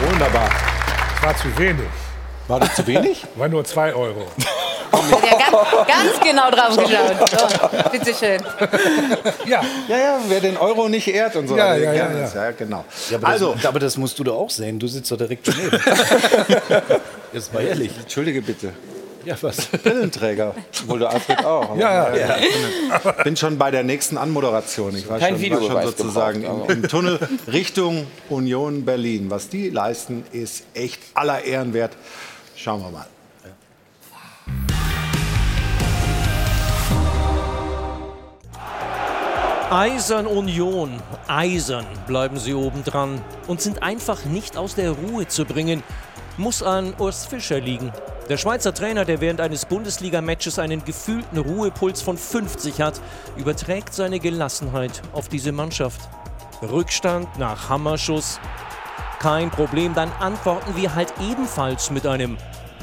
Wunderbar. War zu wenig. War das zu wenig? (laughs) War nur 2 Euro. Ja ganz, ganz genau drauf geschaut. So, bitteschön. Ja, Ja, ja, wer den Euro nicht ehrt und so. Ja, ja, ja, gerne. ja. ja genau. Ja, aber, also, das, aber das musst du doch auch sehen. Du sitzt doch direkt daneben. (laughs) Jetzt mal ehrlich. entschuldige bitte. Ja, was? Brillenträger. Wohl der Alfred auch. aber- Ja, ja. Bin schon bei der nächsten Anmoderation. Ich war Kein schon, war schon sozusagen gebraucht, im, im Tunnel Richtung Union Berlin. Was die leisten, ist echt aller Ehren wert. Schauen wir mal. Eisern Union, eisern bleiben sie obendran und sind einfach nicht aus der Ruhe zu bringen. Muss an Urs Fischer liegen. Der Schweizer Trainer, der während eines Bundesliga-Matches einen gefühlten Ruhepuls von 50 hat, überträgt seine Gelassenheit auf diese Mannschaft. Rückstand nach Hammerschuss. Kein Problem, dann antworten wir halt ebenfalls mit einem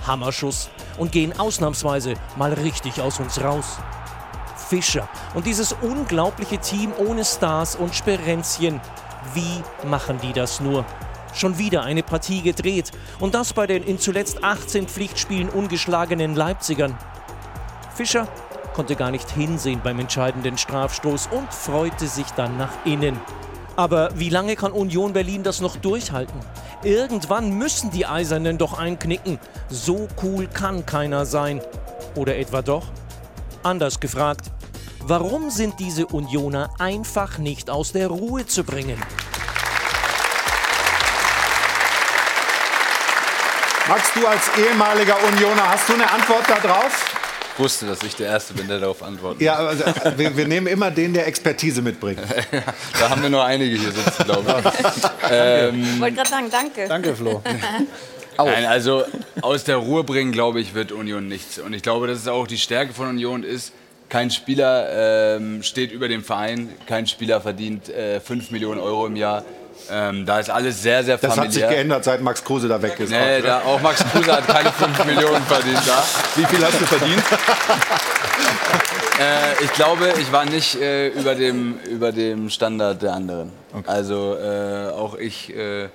Hammerschuss und gehen ausnahmsweise mal richtig aus uns raus. Fischer und dieses unglaubliche Team ohne Stars und Sperenzchen. Wie machen die das nur? Schon wieder eine Partie gedreht und das bei den in zuletzt 18 Pflichtspielen ungeschlagenen Leipzigern. Fischer konnte gar nicht hinsehen beim entscheidenden Strafstoß und freute sich dann nach innen. Aber wie lange kann Union Berlin das noch durchhalten? Irgendwann müssen die Eisernen doch einknicken. So cool kann keiner sein. Oder etwa doch? Anders gefragt, warum sind diese Unioner einfach nicht aus der Ruhe zu bringen? Max, du als ehemaliger Unioner, hast du eine Antwort darauf? Ich wusste, dass ich der Erste bin, der darauf antwortet. Ja, also, wir, wir, nehmen immer den, der Expertise mitbringt. (laughs) da haben wir nur einige hier sitzen, glaube ich. (laughs) ähm, ich wollte gerade sagen, danke. Danke, Flo. (laughs) Nein, also aus der Ruhe bringen, glaube ich, wird Union nichts. Und ich glaube, dass es auch die Stärke von Union ist, kein Spieler ähm, steht über dem Verein, kein Spieler verdient äh, 5 Millionen Euro im Jahr. Ähm, da ist alles sehr, sehr familiär. Das hat sich geändert, seit Max Kruse da weg ist. Nee, da, auch Max Kruse hat keine 5 (laughs) Millionen verdient da. Wie viel hast du verdient? (laughs) äh, ich glaube, ich war nicht äh, über, dem, über dem Standard der anderen. Okay. Also äh, auch ich äh,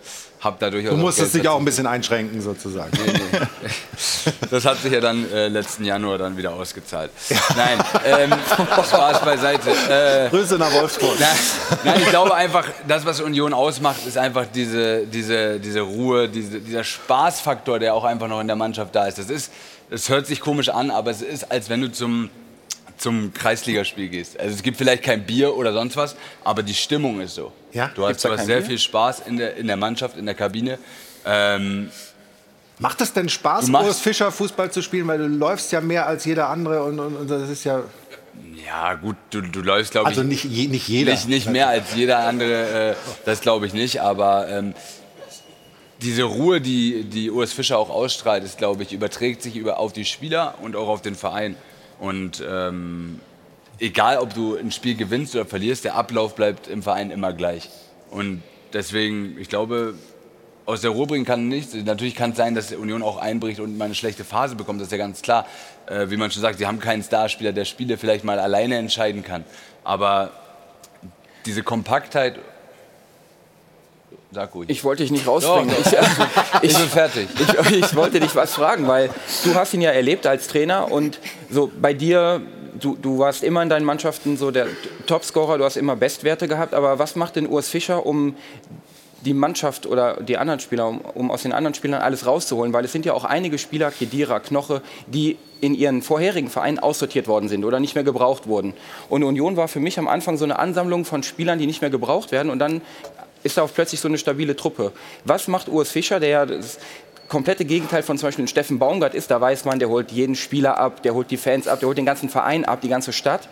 habe da durchaus. Du musstest dich auch ein bisschen einschränken, sozusagen. Nee, nee. (laughs) Das hat sich ja dann äh, letzten Januar dann wieder ausgezahlt. Ja. Nein, ähm, (laughs) Spaß beiseite. Äh, Grüße nach Wolfsburg. Nein, nein, ich glaube einfach, das, was Union ausmacht, ist einfach diese, diese, diese Ruhe, diese, dieser Spaßfaktor, der auch einfach noch in der Mannschaft da ist. Das ist, das hört sich komisch an, aber es ist, als wenn du zum zum Kreisligaspiel gehst. Also es gibt vielleicht kein Bier oder sonst was, aber die Stimmung ist so. Ja? Du hast, sehr Bier? viel Spaß in der, in der Mannschaft, in der Kabine. Ähm, Macht es denn Spaß, Urs Fischer Fußball zu spielen? Weil du läufst ja mehr als jeder andere und, und, und das ist ja. Ja, gut, du, du läufst, glaube ich. Also nicht, je, nicht jeder. Nicht, nicht mehr als jeder andere, äh, das glaube ich nicht. Aber ähm, diese Ruhe, die, die Urs Fischer auch ausstrahlt, ist, glaube ich, überträgt sich über, auf die Spieler und auch auf den Verein. Und ähm, egal, ob du ein Spiel gewinnst oder verlierst, der Ablauf bleibt im Verein immer gleich. Und deswegen, ich glaube, aus der Ruhe bringen kann nichts. Natürlich kann es sein, dass die Union auch einbricht und mal eine schlechte Phase bekommt, das ist ja ganz klar. Äh, wie man schon sagt, sie haben keinen Starspieler, der Spiele vielleicht mal alleine entscheiden kann. Aber diese Kompaktheit Sag ruhig. Ich wollte dich nicht rausbringen. Doch, (laughs) ich, ich, bin fertig. (laughs) Ich, ich, wollte dich was fragen, weil du hast ihn ja erlebt als Trainer und so bei dir, du, du warst immer in deinen Mannschaften so der Topscorer, du hast immer Bestwerte gehabt, aber was macht denn Urs Fischer, um die Mannschaft oder die anderen Spieler, um, um, aus den anderen Spielern alles rauszuholen, weil es sind ja auch einige Spieler, Kedira, Knoche, die in ihren vorherigen Vereinen aussortiert worden sind oder nicht mehr gebraucht wurden. Und Union war für mich am Anfang so eine Ansammlung von Spielern, die nicht mehr gebraucht werden und dann ist da plötzlich so eine stabile Truppe. Was macht Urs Fischer, der ja das komplette Gegenteil von zum Beispiel Steffen Baumgart ist, da weiß man, der holt jeden Spieler ab, der holt die Fans ab, der holt den ganzen Verein ab, die ganze Stadt.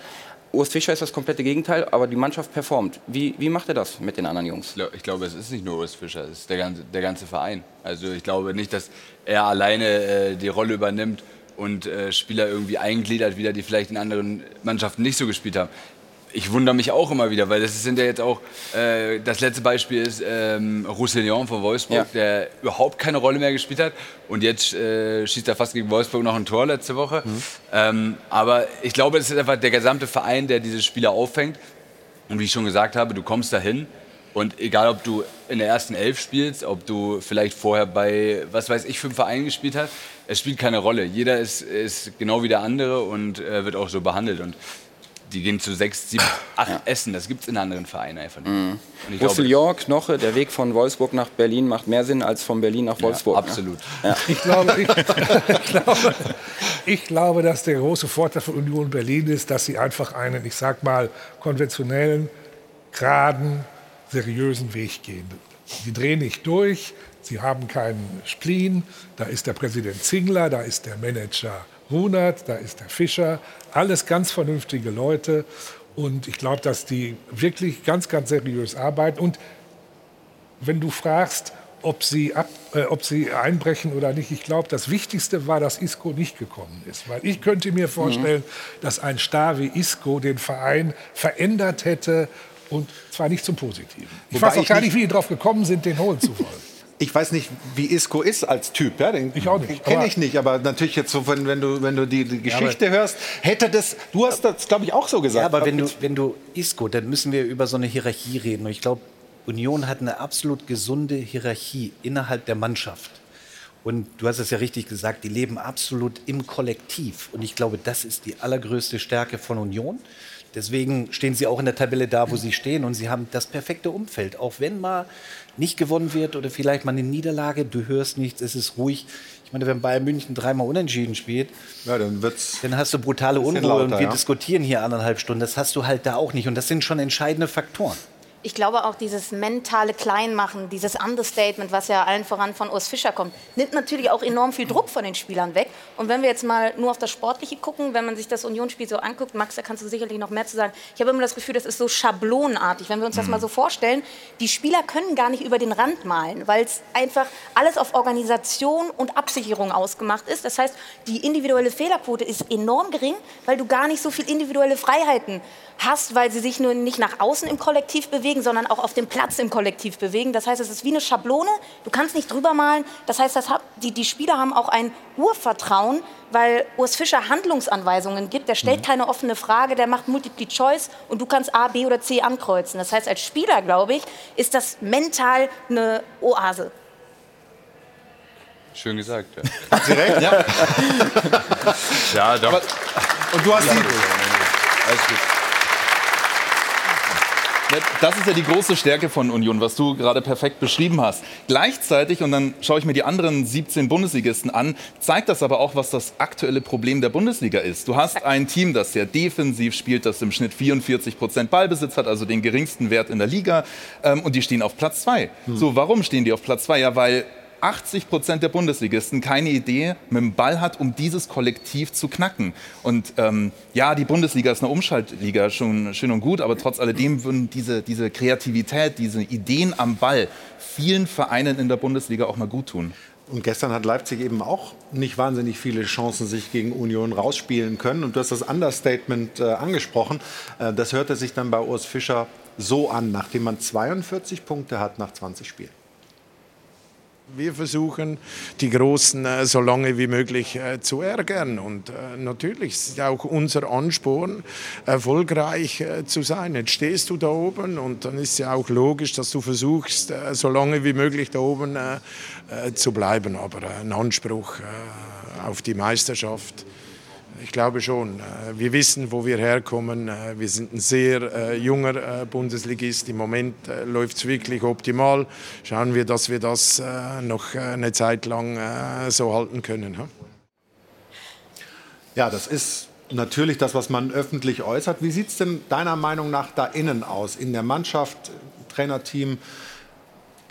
Urs Fischer ist das komplette Gegenteil, aber die Mannschaft performt. Wie, wie macht er das mit den anderen Jungs? Ich glaube, es ist nicht nur Urs Fischer, es ist der ganze, der ganze Verein. Also ich glaube nicht, dass er alleine äh, die Rolle übernimmt und äh, Spieler irgendwie eingliedert wieder, die vielleicht in anderen Mannschaften nicht so gespielt haben ich wundere mich auch immer wieder, weil das sind ja jetzt auch, äh, das letzte Beispiel ist ähm, Roussillon von Wolfsburg, ja. der überhaupt keine Rolle mehr gespielt hat und jetzt äh, schießt er fast gegen Wolfsburg noch ein Tor letzte Woche. Mhm. Ähm, aber ich glaube, es ist einfach der gesamte Verein, der diese Spieler auffängt und wie ich schon gesagt habe, du kommst dahin und egal, ob du in der ersten Elf spielst, ob du vielleicht vorher bei, was weiß ich, fünf Vereinen gespielt hast, es spielt keine Rolle. Jeder ist, ist genau wie der andere und äh, wird auch so behandelt. Und die gehen zu sechs, sieben, acht ja. Essen. Das gibt es in anderen Vereinen einfach nicht. Mhm. Roussillon, Knoche, der Weg von Wolfsburg nach Berlin macht mehr Sinn als von Berlin nach Wolfsburg. Ja, absolut. Ja. (laughs) Ich, glaube, ich, (laughs) ich, glaube, ich glaube, dass der große Vorteil von Union Berlin ist, dass sie einfach einen, ich sag mal, konventionellen, geraden, seriösen Weg gehen. Sie drehen nicht durch, sie haben keinen Spleen. Da ist der Präsident Zingler, da ist der Manager Runert, da ist der Fischer, alles ganz vernünftige Leute. Und ich glaube, dass die wirklich ganz, ganz seriös arbeiten. Und wenn du fragst, ob sie, ab, äh, ob sie einbrechen oder nicht, ich glaube, das Wichtigste war, dass Isco nicht gekommen ist. Weil ich könnte mir vorstellen, mhm. dass ein Star wie Isco den Verein verändert hätte und zwar nicht zum Positiven. Ich Wobei weiß auch gar nicht, wie die darauf gekommen sind, den holen zu wollen. Ich weiß nicht, wie Isco ist als Typ. Ja? Den Ich auch nicht. Kenne ich nicht, aber natürlich jetzt so, wenn, wenn, du, wenn du die, die Geschichte hörst, hätte das, du hast das, glaube ich, auch so gesagt. Ja, aber wenn du, wenn du Isco, dann müssen wir über so eine Hierarchie reden. Und ich glaube, Union hat eine absolut gesunde Hierarchie innerhalb der Mannschaft. Und du hast es ja richtig gesagt, die leben absolut im Kollektiv. Und ich glaube, das ist die allergrößte Stärke von Union. Deswegen stehen sie auch in der Tabelle da, wo sie stehen. Und sie haben das perfekte Umfeld. Auch wenn mal nicht gewonnen wird oder vielleicht mal eine Niederlage, du hörst nichts, es ist ruhig. Ich meine, wenn Bayern München dreimal unentschieden spielt, ja, dann wird's dann hast du brutale Unruhe lauter, und wir ja. diskutieren hier anderthalb Stunden. Das hast du halt da auch nicht. Und das sind schon entscheidende Faktoren. Ich glaube auch dieses mentale Kleinmachen, dieses Understatement, was ja allen voran von Urs Fischer kommt, nimmt natürlich auch enorm viel Druck von den Spielern weg. Und wenn wir jetzt mal nur auf das Sportliche gucken, wenn man sich das Unionsspiel so anguckt, Max, da kannst du sicherlich noch mehr zu sagen. Ich habe immer das Gefühl, das ist so schablonenartig. Wenn wir uns das mal so vorstellen, die Spieler können gar nicht über den Rand malen, weil es einfach alles auf Organisation und Absicherung ausgemacht ist. Das heißt, die individuelle Fehlerquote ist enorm gering, weil du gar nicht so viel individuelle Freiheiten hast, weil sie sich nur nicht nach außen im Kollektiv bewegen, sondern auch auf dem Platz im Kollektiv bewegen. Das heißt, es ist wie eine Schablone. Du kannst nicht drüber malen. Das heißt, das hat, die, die Spieler haben auch ein Urvertrauen, weil Urs Fischer Handlungsanweisungen gibt. Der stellt keine offene Frage, der macht Multiple Choice und du kannst A, B oder C ankreuzen. Das heißt, als Spieler, glaube ich, ist das mental eine Oase. Schön gesagt, ja. (laughs) Hat sie recht? Ja. (laughs) Ja, doch. Und du hast die, Alles gut. Das ist ja die große Stärke von Union, was du gerade perfekt beschrieben hast. Gleichzeitig, und dann schaue ich mir die anderen 17 Bundesligisten an, zeigt das aber auch, was das aktuelle Problem der Bundesliga ist. Du hast ein Team, das sehr defensiv spielt, das im Schnitt 44 Prozent Ballbesitz hat, also den geringsten Wert in der Liga, ähm, und die stehen auf Platz zwei. So, warum stehen die auf Platz zwei? Ja, weil 80 Prozent der Bundesligisten keine Idee mit dem Ball hat, um dieses Kollektiv zu knacken. Und ähm, ja, die Bundesliga ist eine Umschaltliga, schon schön und gut, aber trotz alledem würden diese, diese Kreativität, diese Ideen am Ball vielen Vereinen in der Bundesliga auch mal gut tun. Und gestern hat Leipzig eben auch nicht wahnsinnig viele Chancen sich gegen Union rausspielen können. Und du hast das Understatement äh, angesprochen. Äh, das hörte sich dann bei Urs Fischer so an, nachdem man 42 Punkte hat nach 20 Spielen. Wir versuchen, die Großen äh, so lange wie möglich äh, zu ärgern. Und äh, natürlich ist auch unser Ansporn, erfolgreich zu sein. Jetzt stehst du da oben und dann ist ja auch logisch, dass du versuchst, so lange wie möglich da oben zu bleiben. Aber ein Anspruch auf die Meisterschaft, ich glaube schon. Äh, Wir wissen, wo wir herkommen. Äh, Wir sind ein sehr äh, junger Bundesligist. Im Moment läuft es wirklich optimal. Schauen wir, dass wir das noch eine Zeit lang so halten können. Ja, das ist natürlich das, was man öffentlich äußert. Wie sieht es denn deiner Meinung nach da innen aus? In der Mannschaft, Trainerteam?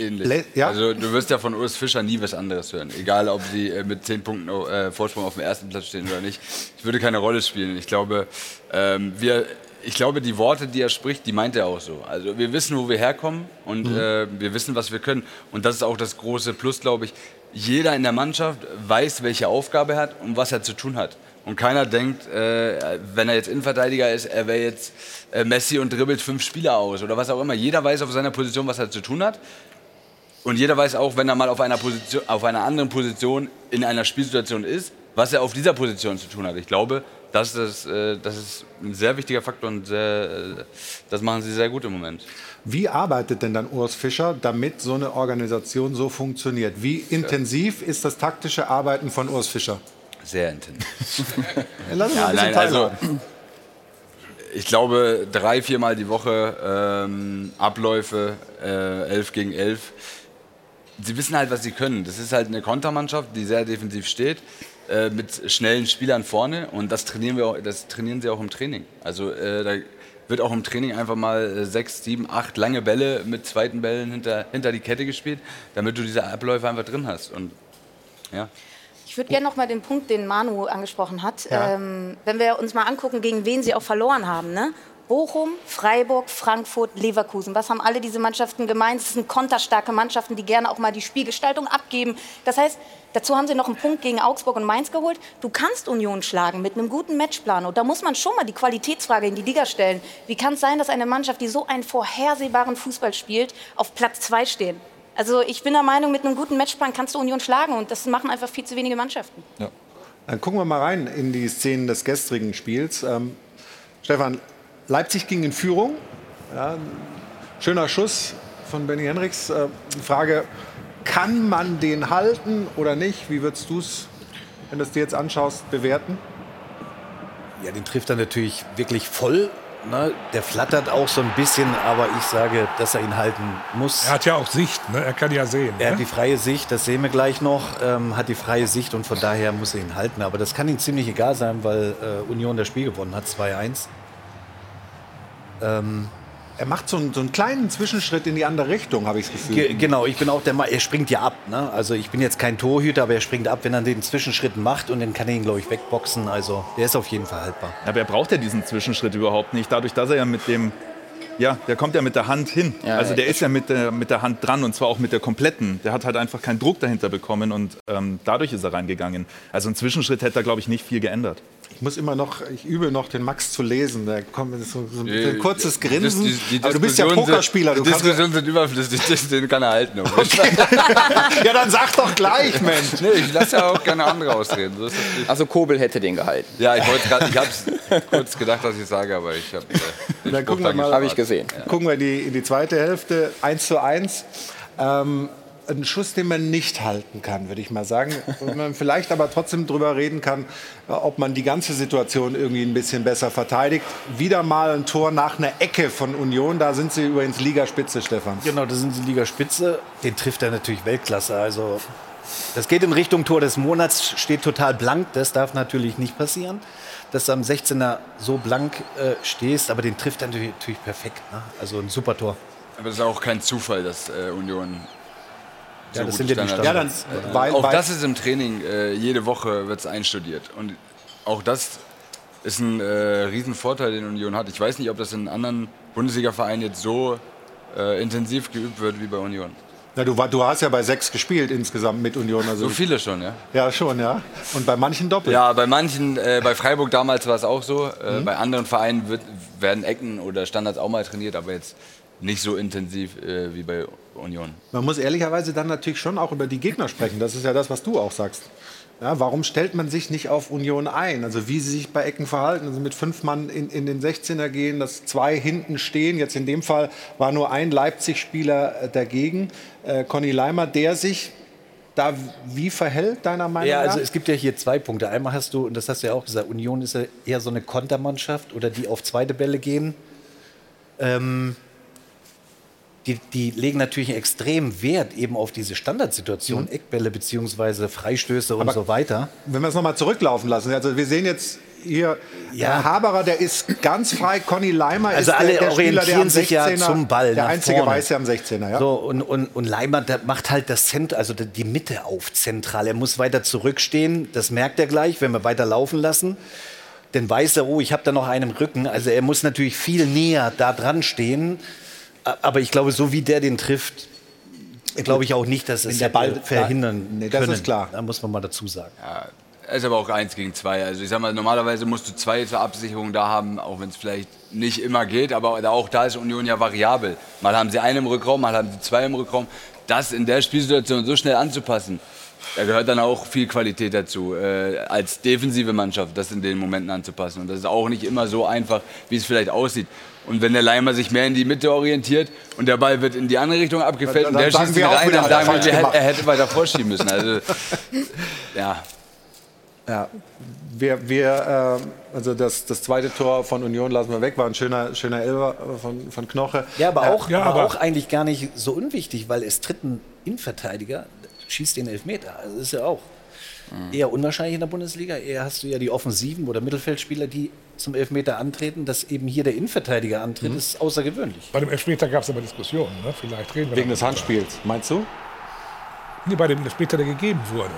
Ähnlich. Le- ja? Also du wirst ja von Urs Fischer nie was anderes hören. Egal, ob sie äh, mit 10 Punkten äh, Vorsprung auf dem ersten Platz stehen oder nicht. Es würde keine Rolle spielen. Ich glaube, ähm, wir, ich glaube, die Worte, die er spricht, die meint er auch so. Also wir wissen, wo wir herkommen und äh, wir wissen, was wir können. Und das ist auch das große Plus, glaube ich. Jeder in der Mannschaft weiß, welche Aufgabe er hat und was er zu tun hat. Und keiner denkt, äh, wenn er jetzt Innenverteidiger ist, er wäre jetzt äh, Messi und dribbelt fünf Spieler aus oder was auch immer. Jeder weiß auf seiner Position, was er zu tun hat. Und jeder weiß auch, wenn er mal auf einer, Position, auf einer anderen Position in einer Spielsituation ist, was er auf dieser Position zu tun hat. Ich glaube, das ist, äh, das ist ein sehr wichtiger Faktor und sehr, äh, das machen sie sehr gut im Moment. Wie arbeitet denn dann Urs Fischer, damit so eine Organisation so funktioniert? Wie intensiv ist das taktische Arbeiten von Urs Fischer? Sehr intensiv. (laughs) Lass uns Ja, ein bisschen nein, also ich glaube drei, viermal die Woche ähm, Abläufe, äh, 11 gegen 11. Sie wissen halt, was sie können. Das ist halt eine Kontermannschaft, die sehr defensiv steht, äh, mit schnellen Spielern vorne und das trainieren, wir auch, das trainieren sie auch im Training. Also äh, da wird auch im Training einfach mal äh, sechs, sieben, acht lange Bälle mit zweiten Bällen hinter, hinter die Kette gespielt, damit du diese Abläufe einfach drin hast. Und ja. Ich würde gerne noch mal den Punkt, den Manu angesprochen hat, Ja. ähm, wenn wir uns mal angucken, gegen wen sie auch verloren haben. Ne? Bochum, Freiburg, Frankfurt, Leverkusen. Was haben alle diese Mannschaften gemeint? Es sind konterstarke Mannschaften, die gerne auch mal die Spielgestaltung abgeben. Das heißt, dazu haben sie noch einen Punkt gegen Augsburg und Mainz geholt. Du kannst Union schlagen mit einem guten Matchplan. Und da muss man schon mal die Qualitätsfrage in die Liga stellen. Wie kann es sein, dass eine Mannschaft, die so einen vorhersehbaren Fußball spielt, auf Platz zwei stehen? Also ich bin der Meinung, mit einem guten Matchplan kannst du Union schlagen und das machen einfach viel zu wenige Mannschaften. Ja. Dann gucken wir mal rein in die Szenen des gestrigen Spiels. Ähm, Stefan, Leipzig ging in Führung. Ja, schöner Schuss von Benny Henrichs. Äh, Frage, kann man den halten oder nicht? Wie würdest du es, wenn du es dir jetzt anschaust, bewerten? Ja, den trifft er natürlich wirklich voll. Ne? Der flattert auch so ein bisschen, aber ich sage, dass er ihn halten muss. Er hat ja auch Sicht, ne? er kann ja sehen. Er ne? hat die freie Sicht, das sehen wir gleich noch, ähm, hat die freie Sicht und von daher muss er ihn halten. Aber das kann ihm ziemlich egal sein, weil äh, Union das Spiel gewonnen hat, 2-1. Ähm, er macht so einen, so einen, kleinen Zwischenschritt in die andere Richtung, habe ich das Gefühl. Ge genau, ich bin auch der Meinung, er springt ja ab. Ne? Also ich bin jetzt kein Torhüter, aber er springt ab, wenn er den Zwischenschritt macht und dann kann er ihn, glaube ich, wegboxen. Also der ist auf jeden Fall haltbar. Aber er braucht ja diesen Zwischenschritt überhaupt nicht, dadurch, dass er ja mit dem ja, der kommt ja mit der Hand hin. Ja, also der ist ja mit der, mit der Hand dran und zwar auch mit der kompletten. Der hat halt einfach keinen Druck dahinter bekommen und ähm, dadurch ist er reingegangen. Also ein Zwischenschritt hätte da, glaube ich, nicht viel geändert. Ich muss immer noch, ich übe noch den Max zu lesen. Da kommt so, so ein kurzes Grinsen. Die, die, die Aber du bist ja Pokerspieler. Die Diskussionen sind überflüssig, den kann er halten. Okay. (laughs) ja, dann sag doch gleich, Mensch. Nee, ich lasse ja auch gerne andere ausreden. So also Kobel hätte den gehalten. Ja, ich wollte gerade, ich habe kurz gedacht, dass ich sage, aber ich habe. Äh, dann gucken wir mal. Habe ich gesehen. Ja. Gucken wir in die, in die zweite Hälfte. 1 zu 1. Ähm, ein Schuss, den man nicht halten kann, würde ich mal sagen. Und man vielleicht aber trotzdem darüber reden kann, ob man die ganze Situation irgendwie ein bisschen besser verteidigt. Wieder mal ein Tor nach einer Ecke von Union. Da sind sie übrigens Ligaspitze, Stefan. Genau, da sind sie Ligaspitze. Den trifft er natürlich Weltklasse. Also das geht in Richtung Tor des Monats, steht total blank. Das darf natürlich nicht passieren, dass du am 16er so blank äh, stehst. Aber den trifft er natürlich, natürlich perfekt. Ne? Also ein super Tor. Aber es ist auch kein Zufall, dass äh, Union ja, das sind ja die Standards. Ja, dann, äh, weil, auch weil das ist im Training, äh, jede Woche wird es einstudiert. Und auch das ist ein äh, Riesenvorteil, den Union hat. Ich weiß nicht, ob das in anderen Bundesliga-Vereinen jetzt so äh, intensiv geübt wird wie bei Union. Na, du, du hast ja bei sechs gespielt insgesamt mit Union. Also so viele schon, ja? Ja, schon, ja. Und bei manchen doppelt? Ja, bei manchen, äh, bei Freiburg damals war es auch so. Äh, mhm. Bei anderen Vereinen wird, werden Ecken oder Standards auch mal trainiert, aber jetzt nicht so intensiv äh, wie bei Union. Man muss ehrlicherweise dann natürlich schon auch über die Gegner sprechen. Das ist ja das, was du auch sagst. Ja, warum stellt man sich nicht auf Union ein? Also wie sie sich bei Ecken verhalten. Also mit fünf Mann in, in den 16er gehen, dass zwei hinten stehen. Jetzt in dem Fall war nur ein Leipzig-Spieler äh, dagegen, äh, Conny Leimer, der sich da wie verhält, deiner Meinung nach? Ja, also es gibt ja hier zwei Punkte. Einmal hast du, und das hast du ja auch gesagt, Union ist ja eher so eine Kontermannschaft oder die auf zweite Bälle gehen. Ähm, die, die, legen natürlich extrem Wert eben auf diese Standardsituation, mhm. Eckbälle bzw. Freistöße und Aber so weiter. Wenn wir es nochmal zurücklaufen lassen, also wir sehen jetzt hier, ja. Haberer, der ist ganz frei, Conny Leimer also ist alle der, der orientieren Spieler, der sich ja zum Ball Der einzige vorne. Weiße am 16er, ja. So, und, und, und Leimer, der macht halt das Zentrum, also die Mitte auf zentral. Er muss weiter zurückstehen, das merkt er gleich, wenn wir weiter laufen lassen. Dann weiß er, oh, ich habe da noch einen im Rücken. Also er muss natürlich viel näher da dran stehen. Aber ich glaube, so wie der den trifft, glaube ich auch nicht, dass es der Ball verhindern nee, das können. ist klar. Da muss man mal dazu sagen. Ja, ist aber auch eins gegen zwei. Also ich sag mal, normalerweise musst du zwei zur Absicherung da haben, auch wenn es vielleicht nicht immer geht, aber auch da ist Union ja variabel. Mal haben sie einen im Rückraum, mal haben sie zwei im Rückraum. Das in der Spielsituation so schnell anzupassen, da gehört dann auch viel Qualität dazu, äh, als defensive Mannschaft das in den Momenten anzupassen. Und das ist auch nicht immer so einfach, wie es vielleicht aussieht. Und wenn der Leimer sich mehr in die Mitte orientiert und der Ball wird in die andere Richtung abgefällt und der schießt ihn rein, dann sagen wir, er hätte weiter vorschieben müssen. Also, (laughs) ja. Ja, wir, wir äh, also das, das zweite Tor von Union lassen wir weg, war ein schöner, schöner Elber von, von Knoche. Ja, aber auch, ja, aber, aber auch eigentlich gar nicht so unwichtig, weil es tritt ein Innenverteidiger, schießt den Elfmeter. Also das ist ja auch mhm. eher unwahrscheinlich in der Bundesliga. Eher hast du ja die Offensiven oder Mittelfeldspieler, die zum Elfmeter antreten. Dass eben hier der Innenverteidiger antritt, mhm. ist außergewöhnlich. Bei dem Elfmeter gab es aber Diskussionen. Ne? Vielleicht reden wir Wegen des Handspiels, meinst du? Nee, bei dem Elfmeter, der gegeben wurde.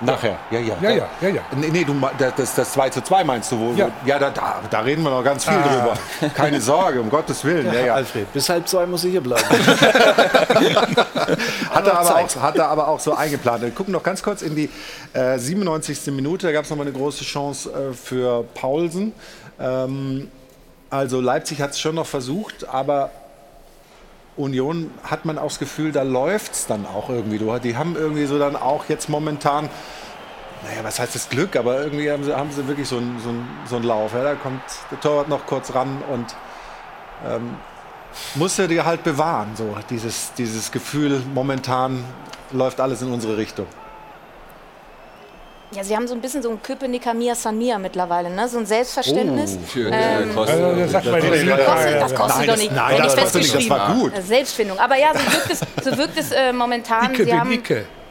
Nachher, ja, ja. Ja, ja, ja. ja. Nee, nee du, das, das 2 zu 2 meinst du wohl? Ja, ja da, da, da reden wir noch ganz viel ah. drüber. Keine Sorge, um Gottes Willen. Ja, ja. Alfred, bis halb zwei muss ich hier bleiben. (laughs) hat, er aber auch, hat er aber auch so eingeplant. Wir gucken noch ganz kurz in die äh, 97. Minute. Da gab es noch mal eine große Chance äh, für Paulsen. Ähm, also Leipzig hat es schon noch versucht, aber Union hat man auch das Gefühl, da läuft es dann auch irgendwie. Die haben irgendwie so dann auch jetzt momentan, naja, was heißt das Glück, aber irgendwie haben sie, haben sie wirklich so einen so so ein Lauf. Ja, da kommt der Torwart noch kurz ran und ähm, musst du dir halt bewahren, so dieses, dieses Gefühl, momentan läuft alles in unsere Richtung. Ja, sie haben so ein bisschen so ein Köpenicker Mia San Mia mittlerweile, ne? so ein Selbstverständnis. Oh, für, ähm, kostet, Also, das sagt das nicht. kostet, das kostet Nein, doch das- nicht. nein, Wenn das kostet nicht, das war gut. Äh, Selbstfindung. Aber ja, so wirkt es, so wirkt es äh, momentan. Icke sie haben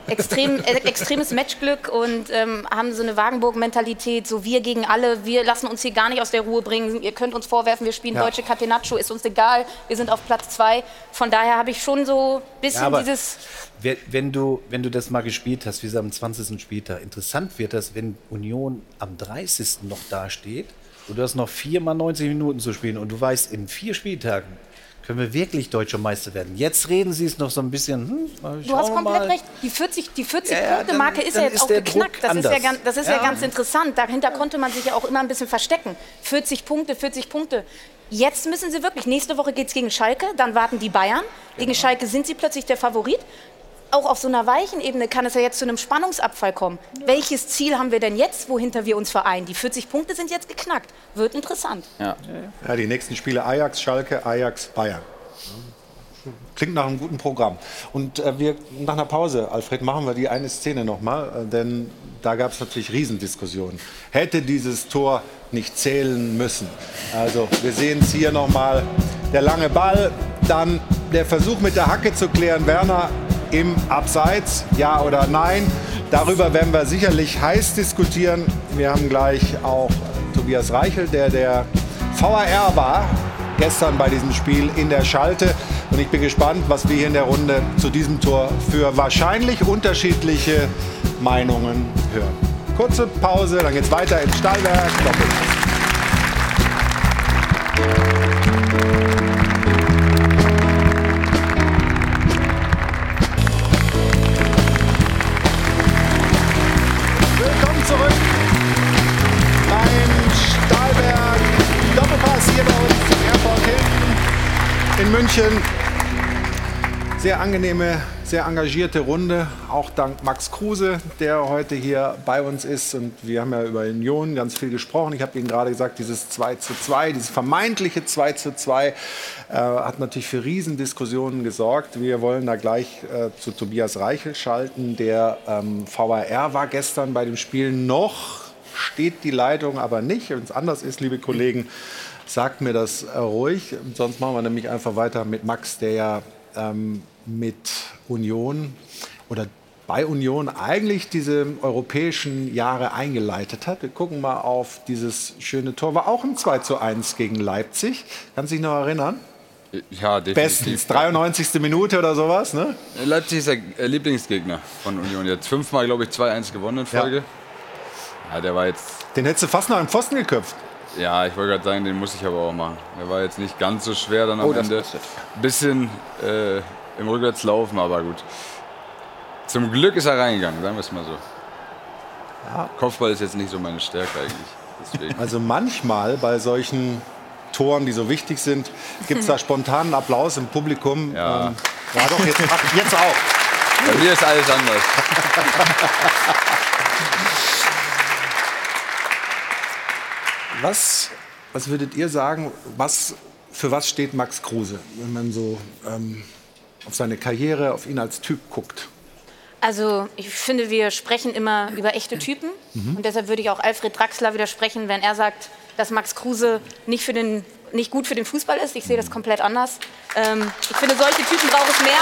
extrem, äh, extremes Matchglück und ähm, haben so eine Wagenburg-Mentalität, so wir gegen alle, wir lassen uns hier gar nicht aus der Ruhe bringen. Ihr könnt uns vorwerfen, wir spielen Ja. deutsche Catenaccio, ist uns egal, wir sind auf Platz zwei. Von daher habe ich schon so ein bisschen Ja, dieses... Wenn- du, wenn du das mal gespielt hast, wie sie am 20. Spieltag, interessant wird das, wenn Union am 30. noch dasteht und du hast noch viermal 90 Minuten zu spielen und du weißt, in vier Spieltagen können wir wirklich deutscher Meister werden. Jetzt reden sie es noch so ein bisschen. Hm, Du hast komplett mal. recht. Die 40, die 40 Ja, Punkte Marke dann- ist ja jetzt ist auch geknackt. Das ist, ja, das ist ja. Ja. ganz interessant. Dahinter konnte man sich ja auch immer ein bisschen verstecken. 40 Punkte, 40 Punkte. Jetzt müssen sie wirklich. Nächste Woche geht es gegen Schalke, dann warten die Bayern. Gegen Genau. Schalke sind sie plötzlich der Favorit. Auch auf so einer weichen Ebene kann es ja jetzt zu einem Spannungsabfall kommen. Welches Ziel haben wir denn jetzt, wohinter wir uns vereinen? Die 40 Punkte sind jetzt geknackt. Wird interessant. Ja. Ja, die nächsten Spiele Ajax, Schalke, Ajax, Bayern. Klingt nach einem guten Programm. Und äh, wir nach einer Pause, Alfred, machen wir die eine Szene nochmal, äh, denn da gab es natürlich Riesendiskussionen. Hätte dieses Tor nicht zählen müssen. Also wir sehen es hier nochmal. Der lange Ball, dann der Versuch mit der Hacke zu klären. Werner im Abseits, ja oder nein. Darüber werden wir sicherlich heiß diskutieren. Wir haben gleich auch Tobias Reichel, der der VAR war gestern bei diesem Spiel in der Schalte. Und ich bin gespannt, was wir hier in der Runde zu diesem Tor für wahrscheinlich unterschiedliche Meinungen hören. Kurze Pause, dann geht's weiter im Stahlwerk. Doppelpass. München. Sehr angenehme, sehr engagierte Runde, auch dank Max Kruse, der heute hier bei uns ist. Und wir haben ja über Union ganz viel gesprochen. Ich habe Ihnen gerade gesagt, dieses 2 zu 2, dieses vermeintliche 2 zu 2, äh, hat natürlich für Riesendiskussionen gesorgt. Wir wollen da gleich äh, zu Tobias Reichel schalten. Der ähm, VAR war gestern bei dem Spiel noch, steht die Leitung aber nicht. Wenn es anders ist, liebe Kollegen, sagt mir das äh, ruhig. Sonst machen wir nämlich einfach weiter mit Max, der ja ähm, mit Union oder bei Union eigentlich diese europäischen Jahre eingeleitet hat. Wir gucken mal auf dieses schöne Tor. War auch ein 2 zu 1 gegen Leipzig. Kannst du dich noch erinnern? Ja, definitiv. Bestens. 93. Minute oder sowas, ne? Leipzig ist der äh, Lieblingsgegner von Union. Jetzt fünfmal, glaube ich, 2-1 gewonnen in Folge. Ja. der war jetzt, Den hättest du fast noch im Pfosten geköpft. Ja, ich wollte gerade sagen, den muss ich aber auch machen. Der war jetzt nicht ganz so schwer dann am Oh, Ende. kostet. Bisschen äh, im Rückwärtslaufen, aber gut. Zum Glück ist er reingegangen, sagen wir es mal so. Kopfball ist jetzt nicht so meine Stärke eigentlich. Deswegen. Also manchmal bei solchen Toren, die so wichtig sind, gibt es da (laughs) spontanen Applaus im Publikum. Ja. Ähm, ja doch, jetzt, jetzt auch. Bei mir ist alles anders. (laughs) Was, was würdet ihr sagen, was, für was steht Max Kruse, wenn man so ähm, auf seine Karriere, auf ihn als Typ guckt? Also ich finde, wir sprechen immer über echte Typen. Und deshalb würde ich auch Alfred Draxler widersprechen, wenn er sagt, dass Max Kruse nicht, für den, nicht gut für den Fußball ist. Ich sehe das komplett anders. Ähm, ich finde, solche Typen braucht es mehr.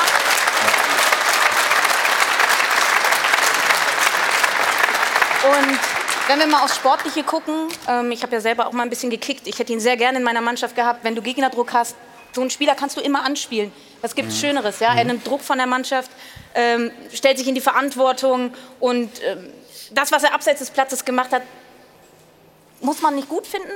Und wenn wir mal aufs Sportliche gucken, ähm, ich habe ja selber auch mal ein bisschen gekickt. Ich hätte ihn sehr gerne in meiner Mannschaft gehabt. Wenn du Gegnerdruck hast, so einen Spieler kannst du immer anspielen. Was gibt Schöneres? Ja? Er nimmt Druck von der Mannschaft, ähm, stellt sich in die Verantwortung und ähm, das, was er abseits des Platzes gemacht hat, muss man nicht gut finden.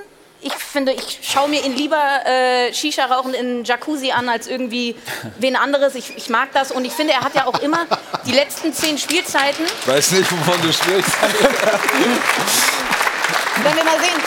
Ich finde, ich schaue mir ihn lieber äh, Shisha rauchen in Jacuzzi an als irgendwie (laughs) wen anderes. Ich, ich mag das und ich finde, er hat ja auch immer die letzten zehn Spielzeiten Ich weiß nicht, wovon du sprichst. wenn wir mal sehen,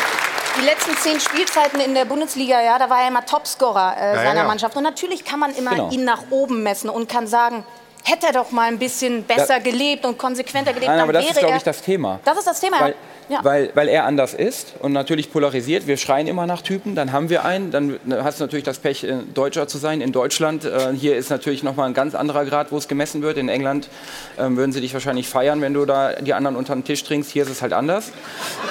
die letzten zehn Spielzeiten in der Bundesliga, ja, da war er immer Topscorer äh, Ja, seiner ja. Mannschaft. Und natürlich kann man immer Genau. ihn nach oben messen und kann sagen, hätte er doch mal ein bisschen besser gelebt und konsequenter gelebt, Nein, dann aber das ist, glaube ich, das Thema. Das ist das Thema, Weil, ja. Weil, weil er anders ist und natürlich polarisiert. Wir schreien immer nach Typen, dann haben wir einen. Dann hast du natürlich das Pech, äh, Deutscher zu sein in Deutschland. Äh, hier ist natürlich nochmal ein ganz anderer Grad, wo es gemessen wird. In England ähm, würden sie dich wahrscheinlich feiern, wenn du da die anderen unter den Tisch trinkst. Hier ist es halt anders.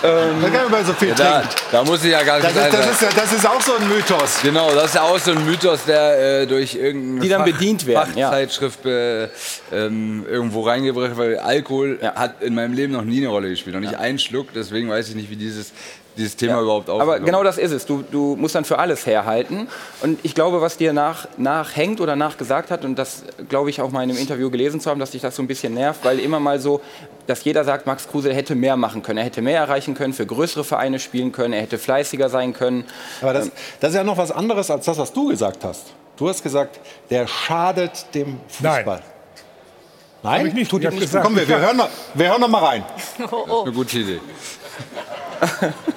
Man kann über so viel Da, trinken. da muss ich ja gar nicht Das ist, das, ist, ja- das ist auch so ein Mythos. Genau, das ist ja auch so ein Mythos, der äh, durch irgendeine Die dann bedient werden, ja. Fachzeitschrift äh, ähm, irgendwo reingebracht, weil Alkohol Ja. hat in meinem Leben noch nie eine Rolle gespielt, noch nicht einen Schluck. Deswegen weiß ich nicht, wie dieses, dieses Thema Ja. überhaupt aufgekommen Aber genau das ist es. Du, du musst dann für alles herhalten. Und ich glaube, was dir nach, nachhängt oder nachgesagt hat, und das glaube ich auch mal in einem Interview gelesen zu haben, dass dich das so ein bisschen nervt, weil immer mal so, dass jeder sagt, Max Kruse hätte mehr machen können. Er hätte mehr erreichen können, für größere Vereine spielen können, er hätte fleißiger sein können. Aber das, das ist ja noch was anderes als das, was du gesagt hast. Du hast gesagt, der schadet dem Fußball. Nein, Hab ich nicht. tut Ich ihm hab nicht gesagt, gut. Komm, wir, wir, hören noch, wir hören noch mal rein. (laughs) Eine gute Idee. (laughs)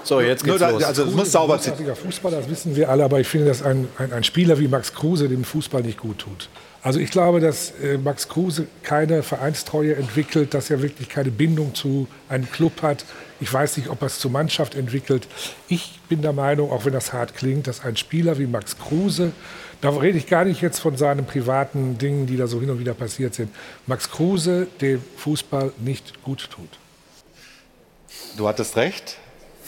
So, jetzt geht's da, los. also es muss ist sauber ein zitieren. großartiger Fußballer, das wissen wir alle, aber ich finde, dass ein, ein, ein Spieler wie Max Kruse dem Fußball nicht gut tut. Also ich glaube, dass äh, Max Kruse keine Vereinstreue entwickelt, dass er wirklich keine Bindung zu einem Club hat. Ich weiß nicht, ob er es zur Mannschaft entwickelt. Ich bin der Meinung, auch wenn das hart klingt, dass ein Spieler wie Max Kruse, da rede ich gar nicht jetzt von seinen privaten Dingen, die da so hin und wieder passiert sind, Max Kruse dem Fußball nicht gut tut. Du hattest recht.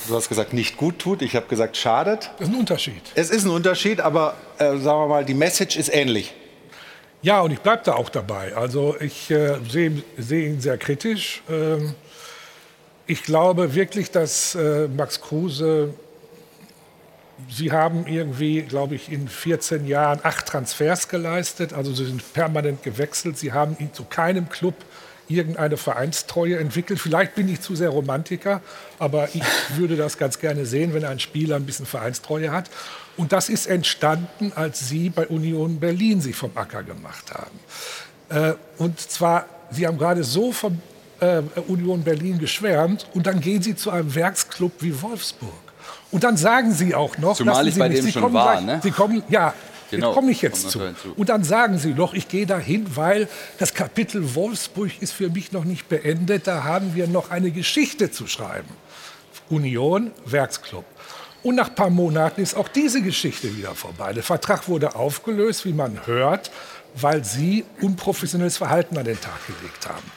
Du hast gesagt, nicht gut tut. Ich habe gesagt, schadet. Das ist ein Unterschied. Es ist ein Unterschied, aber äh, sagen wir mal, die Message ist ähnlich. Ja, und ich bleibe da auch dabei. Also ich äh, sehe seh ihn sehr kritisch. Ähm, ich glaube wirklich, dass äh, Max Kruse, Sie haben irgendwie, glaube ich, in 14 Jahren acht Transfers geleistet. Also Sie sind permanent gewechselt. Sie haben zu keinem Club irgendeine Vereinstreue entwickelt. Vielleicht bin ich zu sehr Romantiker, aber ich (laughs) würde das ganz gerne sehen, wenn ein Spieler ein bisschen Vereinstreue hat. Und das ist entstanden, als Sie bei Union Berlin sich vom Acker gemacht haben. Äh, und zwar, Sie haben gerade so von äh, Union Berlin geschwärmt und dann gehen Sie zu einem Werksclub wie Wolfsburg. Und dann sagen Sie auch noch, Zumal ich bei dem schon war, gleich, ne? Sie kommen, ja, Genau, komme ich jetzt zu. noch. Und dann sagen Sie doch, ich gehe dahin, weil das Kapitel Wolfsburg ist für mich noch nicht beendet. Da haben wir noch eine Geschichte zu schreiben. Union, Werksclub. Und nach ein paar Monaten ist auch diese Geschichte wieder vorbei. Der Vertrag wurde aufgelöst, wie man hört, weil Sie unprofessionelles Verhalten an den Tag gelegt haben.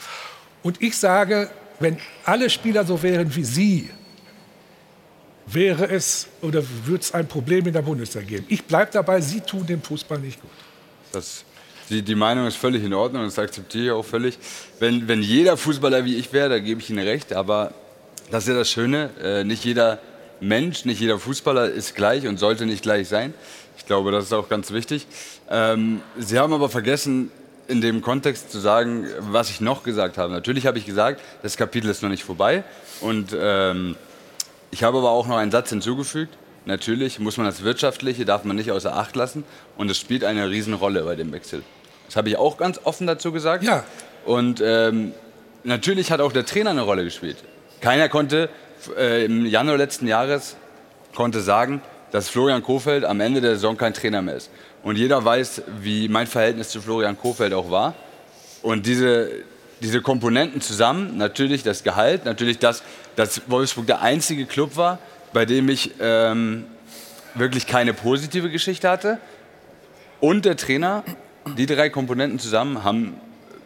Und ich sage, wenn alle Spieler so wären wie Sie, wäre es oder würde es ein Problem in der Bundesliga geben. Ich bleibe dabei, Sie tun dem Fußball nicht gut. Das, die, die Meinung ist völlig in Ordnung das akzeptiere ich auch völlig. Wenn, wenn jeder Fußballer wie ich wäre, da gebe ich Ihnen recht, aber das ist ja das Schöne, äh, nicht jeder Mensch, nicht jeder Fußballer ist gleich und sollte nicht gleich sein. Ich glaube, das ist auch ganz wichtig. Ähm, Sie haben aber vergessen, in dem Kontext zu sagen, was ich noch gesagt habe. Natürlich habe ich gesagt, das Kapitel ist noch nicht vorbei und ähm, ich habe aber auch noch einen Satz hinzugefügt. Natürlich muss man das Wirtschaftliche, darf man nicht außer Acht lassen. Und es spielt eine Riesenrolle bei dem Wechsel. Das habe ich auch ganz offen dazu gesagt. Ja. Und ähm, natürlich hat auch der Trainer eine Rolle gespielt. Keiner konnte äh, im Januar letzten Jahres konnte sagen, dass Florian Kofeld am Ende der Saison kein Trainer mehr ist. Und jeder weiß, wie mein Verhältnis zu Florian Kofeld auch war. Und diese, diese Komponenten zusammen, natürlich das Gehalt, natürlich das, dass Wolfsburg der einzige Club war, bei dem ich ähm, wirklich keine positive Geschichte hatte. Und der Trainer, die drei Komponenten zusammen haben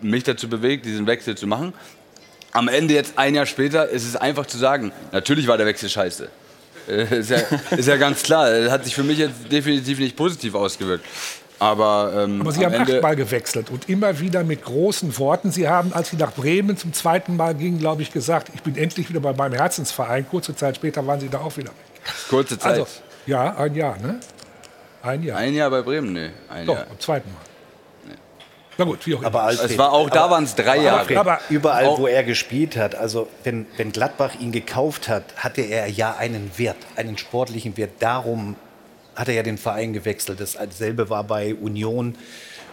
mich dazu bewegt, diesen Wechsel zu machen. Am Ende jetzt ein Jahr später ist es einfach zu sagen, natürlich war der Wechsel scheiße. Äh, ist, ja, ist ja ganz klar, Er hat sich für mich jetzt definitiv nicht positiv ausgewirkt. Aber, ähm, Aber Sie haben Ende, achtmal gewechselt und immer wieder mit großen Worten. Sie haben, als Sie nach Bremen zum zweiten Mal gingen, glaube ich, gesagt, ich bin endlich wieder bei meinem Herzensverein. Kurze Zeit später waren Sie da auch wieder weg. kurze Zeit. Also, ja, ein Jahr, ne? Ein Jahr. ein Jahr bei Bremen, nee. Ein Doch, Jahr. am zweiten Mal. Na gut, wie auch immer. Aber Alfred, Es war auch da waren es drei aber Jahre. Alfred, Aber- überall, wo er gespielt hat, also wenn, wenn Gladbach ihn gekauft hat, hatte er ja einen Wert, einen sportlichen Wert. Darum hat er ja den Verein gewechselt. Dasselbe war bei Union.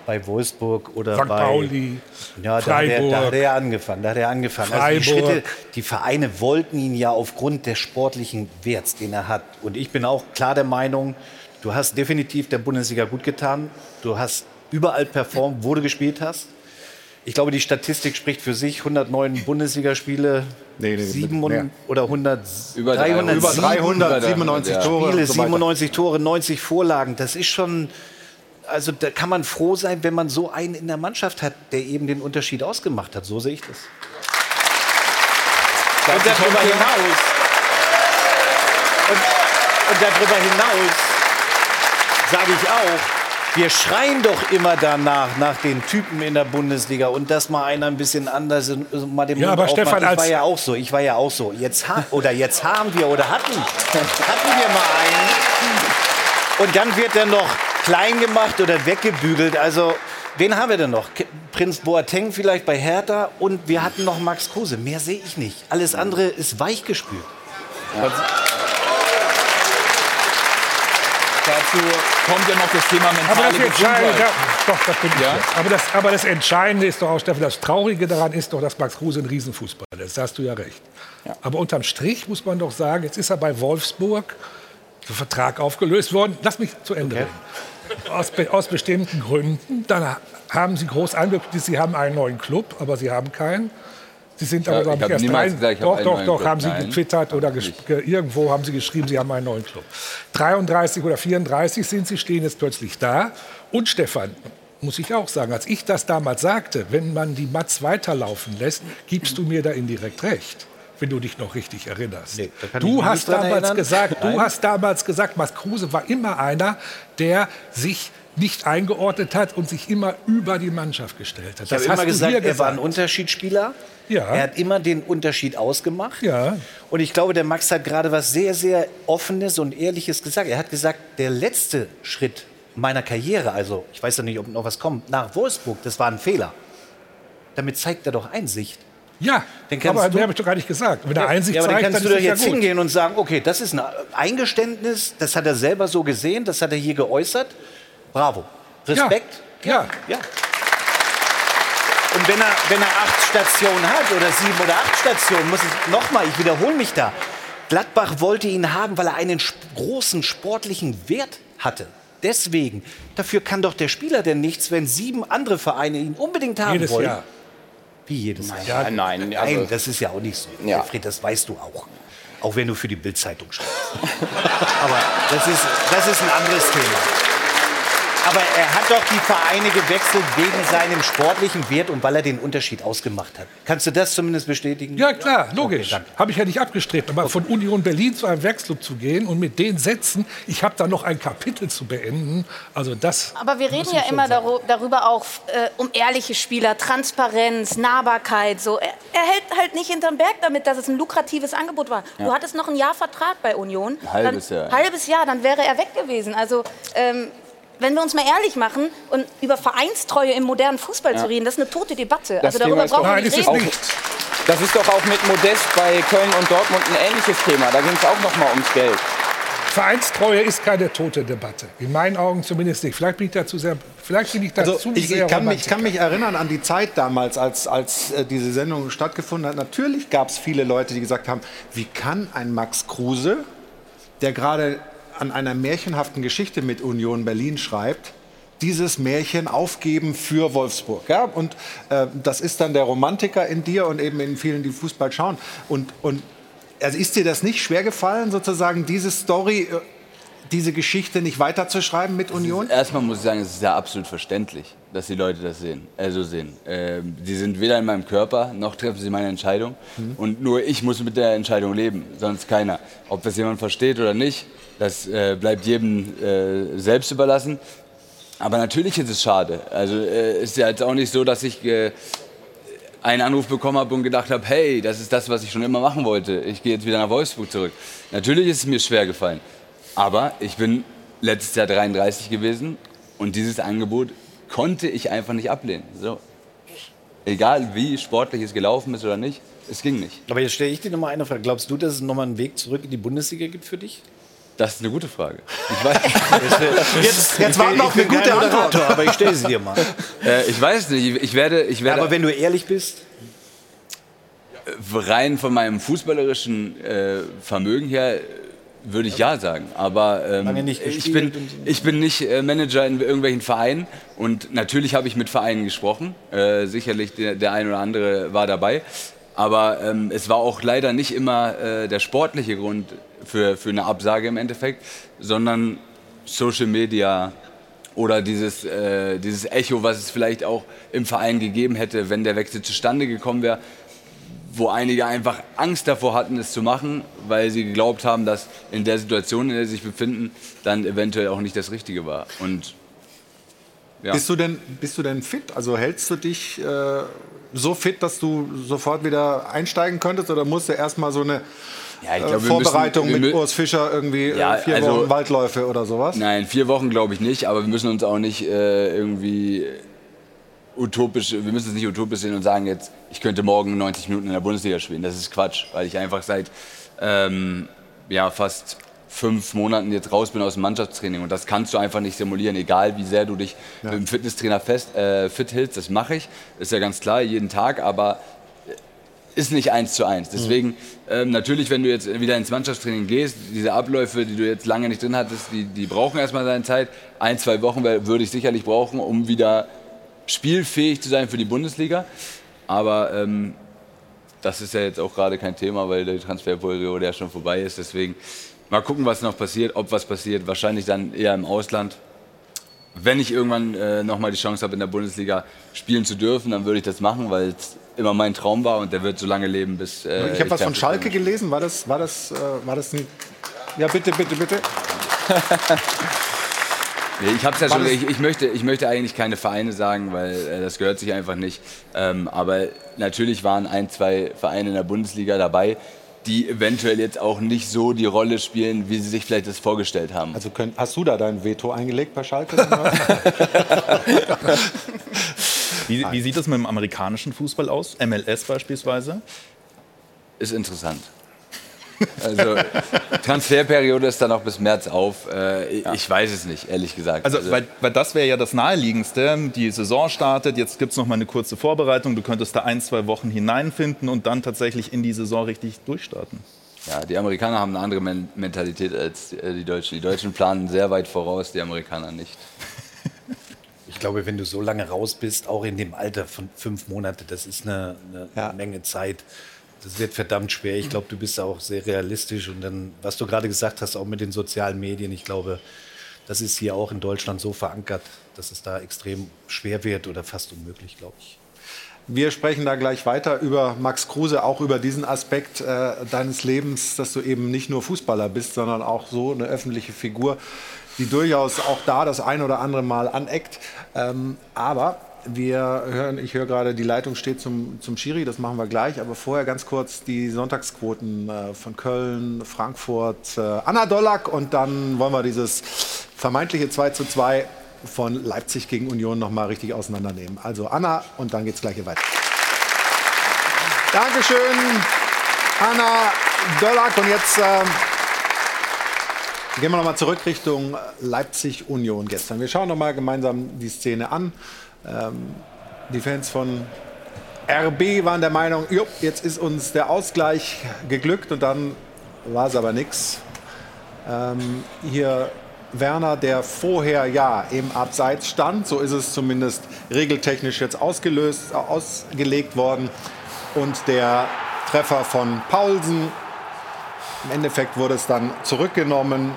bei Wolfsburg oder St. bei Pauli, ja, da hat, er, Freiburg. da hat er angefangen. Da hat er angefangen. Also die, Freiburg. Schritte, die Vereine wollten ihn ja aufgrund des sportlichen Werts, den er hat. Und ich bin auch klar der Meinung, du hast definitiv der Bundesliga gut getan. Du hast überall performt, wo du gespielt hast. Ich glaube, die Statistik spricht für sich. 109 Bundesligaspiele, Nee, nee, sieben mehr. und, oder 100, Über 300, Über 397 Ja. Tore. Spiele, so weiter. 97 Tore, 90 Vorlagen. Das ist schon. Also da kann man froh sein, wenn man so einen in der Mannschaft hat, der eben den Unterschied ausgemacht hat. So sehe ich das. Und darüber hinaus. Und, und darüber hinaus sage ich auch, wir schreien doch immer danach, nach den Typen in der Bundesliga und dass mal einer ein bisschen anders ist, mal den Ja, Mund aber aufmacht. Stefan, ich war ja auch so, ich war ja auch so. Jetzt ha oder jetzt haben wir oder hatten, hatten wir mal einen. Und dann wird er noch klein gemacht oder weggebügelt. Also, wen haben wir denn noch? Prinz Boateng vielleicht bei Hertha und wir hatten noch Max Kruse. Mehr sehe ich nicht. Alles andere ist weichgespült. Dazu kommt ja noch das Thema Aber mentale das Entscheidende, Gesundheit. ja, doch, das bin ich Ja? jetzt. aber, das, aber das Entscheidende ist doch auch, Steffen, das Traurige daran ist doch, dass Max Kruse ein Riesenfußballer ist. Da hast du ja recht. Aber unterm Strich muss man doch sagen, jetzt ist er bei Wolfsburg, der Vertrag aufgelöst worden. Lass mich zu Ende reden. Aus, aus bestimmten Gründen. Dann haben sie groß angekündigt, sie haben einen neuen Club, aber sie haben keinen. Sie sind Ja, aber, glaube ich erst drei. gesagt, Doch, doch, doch, Club. haben sie Nein, getwittert oder irgendwo haben sie geschrieben, sie haben einen neuen Club. 33 oder 34 sind sie, stehen jetzt plötzlich da. Und Stefan, muss ich auch sagen, als ich das damals sagte, wenn man die Mats weiterlaufen lässt, gibst du mir da indirekt recht. Wenn du dich noch richtig erinnerst. Nee, du hast damals erinnern. gesagt, du Nein. hast damals gesagt, Max Kruse war immer einer, der sich nicht eingeordnet hat und sich immer über die Mannschaft gestellt hat. Ich habe immer gesagt, er war ein. Unterschiedsspieler. Ja. Er hat immer den Unterschied ausgemacht. Ja. Und ich glaube, der Max hat gerade was sehr, sehr Offenes und Ehrliches gesagt. Er hat gesagt, der letzte Schritt meiner Karriere, also ich weiß ja nicht, ob noch was kommt, nach Wolfsburg, das war ein Fehler. Damit zeigt er doch Einsicht. Ja, aber du- mehr habe ich doch gar nicht gesagt. Wenn er Einsicht ja, aber dann zeigt, kannst dann du doch jetzt ja hingehen und sagen, okay, das ist ein Eingeständnis, das hat er selber so gesehen, das hat er hier geäußert. Bravo. Respekt. Ja. ja. Und wenn er, wenn er acht Stationen hat oder sieben oder acht Stationen, muss ich nochmal, ich wiederhole mich da. Gladbach wollte ihn haben, weil er einen sp- großen sportlichen Wert hatte. Deswegen, dafür kann doch der Spieler denn nichts, wenn sieben andere Vereine ihn unbedingt haben Jedes wollen. Jahr. Wie jedes Jahr? Ja, nein, Nein, also, das ist ja auch nicht so. Ja. Alfred, das weißt du auch. Auch wenn du für die Bildzeitung schreibst. (laughs) Aber das ist, das ist ein anderes Thema. Aber er hat doch die Vereine gewechselt wegen seinem sportlichen Wert und weil er den Unterschied ausgemacht hat. Kannst du das zumindest bestätigen? Ja, klar, logisch. danke. habe ich ja nicht abgestritten. Aber von Union Berlin zu einem Werksclub zu gehen und mit den Sätzen, ich habe da noch ein Kapitel zu beenden, also das. Aber wir reden ja immer sagen. darüber auch äh, um ehrliche Spieler, Transparenz, Nahbarkeit. So. Er, er hält halt nicht hinterm Berg damit, dass es ein lukratives Angebot war. Du hattest noch ein Jahr Vertrag bei Union. Ein halbes dann, Jahr. Halbes Jahr, dann wäre er weg gewesen. Also ähm, wenn wir uns mal ehrlich machen und über Vereinstreue im modernen Fußball zu reden, das ist eine tote Debatte. Das also darüber brauchen wir Nein, nicht reden. nicht. das ist doch auch mit Modest bei Köln und Dortmund ein ähnliches Thema. Da ging es auch noch mal ums Geld. Vereinstreue ist keine tote Debatte. In meinen Augen zumindest nicht. Vielleicht bin ich dazu sehr. Vielleicht bin ich dazu Also ich, sehr ich, kann mich, ich kann mich erinnern an die Zeit damals, als, als äh, diese Sendung stattgefunden hat. Natürlich gab es viele Leute, die gesagt haben, wie kann ein Max Kruse, der gerade an einer märchenhaften Geschichte mit Union Berlin schreibt, dieses Märchen aufgeben für Wolfsburg. Ja? Und äh, das ist dann der Romantiker in dir und eben in vielen, die Fußball schauen. Und, und also ist dir das nicht schwer gefallen, sozusagen diese Story, äh, diese Geschichte nicht weiterzuschreiben mit Union? Erstmal muss ich sagen, es ist ja absolut verständlich, dass die Leute das sehen, äh, so sehen. Die sind weder in meinem Körper, noch treffen sie meine Entscheidung. Und nur ich muss mit der Entscheidung leben, sonst keiner. Ob das jemand versteht oder nicht, das äh, bleibt jedem äh, selbst überlassen. Aber natürlich ist es schade. Also äh, ist ja jetzt auch nicht so, dass ich äh, einen Anruf bekommen habe und gedacht habe, hey, das ist das, was ich schon immer machen wollte. Ich gehe jetzt wieder nach Wolfsburg zurück. Natürlich ist es mir schwer gefallen. Aber ich bin letztes Jahr 33 gewesen und dieses Angebot konnte ich einfach nicht ablehnen. So. Egal wie sportlich es gelaufen ist oder nicht, es ging nicht. Aber jetzt stelle ich dir noch mal eine Frage. Glaubst du, dass es noch mal einen Weg zurück in die Bundesliga gibt für dich? Das ist eine gute Frage. Ich weiß, (laughs) Jetzt, jetzt warten wir auf eine gute Antwort. aber ich stelle sie dir mal. (laughs) äh, ich weiß nicht. Ich werde, ich werde Aber wenn du ehrlich bist, rein von meinem fußballerischen äh, Vermögen her würde ich ja sagen. Aber ähm, ich, bin, ich bin nicht äh, Manager in irgendwelchen Vereinen. Und natürlich habe ich mit Vereinen gesprochen. Äh, sicherlich der, der ein oder andere war dabei. Aber ähm, es war auch leider nicht immer äh, der sportliche Grund für, für eine Absage im Endeffekt, sondern Social Media oder dieses, äh, dieses Echo, was es vielleicht auch im Verein gegeben hätte, wenn der Wechsel zustande gekommen wäre, wo einige einfach Angst davor hatten, es zu machen, weil sie geglaubt haben, dass in der Situation, in der sie sich befinden, dann eventuell auch nicht das Richtige war. Und ja. Bist, du denn, bist du denn fit? Also hältst du dich äh, so fit, dass du sofort wieder einsteigen könntest? Oder musst du erstmal so eine Ja, äh, glaube, wir Vorbereitung müssen- mit Urs Fischer irgendwie Ja, äh, vier also- Wochen Waldläufe oder sowas? Nein, vier Wochen glaube ich nicht, aber wir müssen uns auch nicht äh, irgendwie utopisch, wir müssen es nicht utopisch sehen und sagen jetzt, ich könnte morgen 90 Minuten in der Bundesliga spielen. Das ist Quatsch, weil ich einfach seit ähm, ja, fast fünf Monaten jetzt raus bin aus dem Mannschaftstraining und das kannst du einfach nicht simulieren, egal wie sehr du dich mit dem Fitnesstrainer fest, äh, fit hältst, das mache ich, ist ja ganz klar, jeden Tag, aber ist nicht eins zu eins. Deswegen, ähm, natürlich, wenn du jetzt wieder ins Mannschaftstraining gehst, diese Abläufe, die du jetzt lange nicht drin hattest, die, die brauchen erstmal seine Zeit. Ein, zwei Wochen würde ich sicherlich brauchen, um wieder spielfähig zu sein für die Bundesliga. Aber ähm, das ist ja jetzt auch gerade kein Thema, weil der Transferperiode ja schon vorbei ist. Deswegen mal gucken, was noch passiert, ob was passiert. Wahrscheinlich dann eher im Ausland. Wenn ich irgendwann äh, nochmal die Chance habe, in der Bundesliga spielen zu dürfen, dann würde ich das machen, weil es immer mein Traum war und der wird so lange leben, bis. Äh, ich habe was von Schalke bin. gelesen. War das, war das, äh, war das ein. Ja, bitte, bitte, bitte. (laughs) Nee, ich, hab's ja schon, ich, ich, möchte, ich möchte eigentlich keine Vereine sagen, weil äh, das gehört sich einfach nicht. Ähm, aber natürlich waren ein, zwei Vereine in der Bundesliga dabei, die eventuell jetzt auch nicht so die Rolle spielen, wie sie sich vielleicht das vorgestellt haben. Also könnt, hast du da dein Veto eingelegt bei Schalke? Wie, wie sieht das mit dem amerikanischen Fußball aus? MLS beispielsweise? Ist interessant. Also Transferperiode ist dann auch bis März auf. Äh, Ich weiß es nicht, ehrlich gesagt. Also, weil, weil das wäre ja das Naheliegendste. Die Saison startet, jetzt gibt es noch mal eine kurze Vorbereitung. Du könntest da ein, zwei Wochen hineinfinden und dann tatsächlich in die Saison richtig durchstarten. Ja, die Amerikaner haben eine andere Men Mentalität als äh, die Deutschen. Die Deutschen planen sehr weit voraus, die Amerikaner nicht. (laughs) ich glaube, wenn du so lange raus bist, auch in dem Alter von fünf Monate, das ist eine, eine Ja. Menge Zeit. Das wird verdammt schwer. Ich glaube, du bist auch sehr realistisch. Und dann, was du gerade gesagt hast, auch mit den sozialen Medien, ich glaube, das ist hier auch in Deutschland so verankert, dass es da extrem schwer wird oder fast unmöglich, glaube ich. Wir sprechen da gleich weiter über Max Kruse, auch über diesen Aspekt äh, deines Lebens, dass du eben nicht nur Fußballer bist, sondern auch so eine öffentliche Figur, die durchaus auch da das ein oder andere Mal aneckt. Ähm, aber wir hören, ich höre gerade, die Leitung steht zum, zum Schiri, das machen wir gleich. Aber vorher ganz kurz die Sonntagsquoten äh, von Köln, Frankfurt, äh, Anna Dollack und dann wollen wir dieses vermeintliche 2 zu 2 von Leipzig gegen Union noch mal richtig auseinandernehmen. Also Anna und dann geht's gleich hier weiter. Dankeschön, Anna Dollack. Und jetzt ähm, gehen wir noch mal zurück Richtung Leipzig-Union gestern. Wir schauen noch mal gemeinsam die Szene an. Ähm, die Fans von RB waren der Meinung, jo, jetzt ist uns der Ausgleich geglückt und dann war es aber nichts. Ähm, hier Werner, der vorher ja im Abseits stand, so ist es zumindest regeltechnisch jetzt ausgelöst, ausgelegt worden. Und der Treffer von Paulsen, im Endeffekt wurde es dann zurückgenommen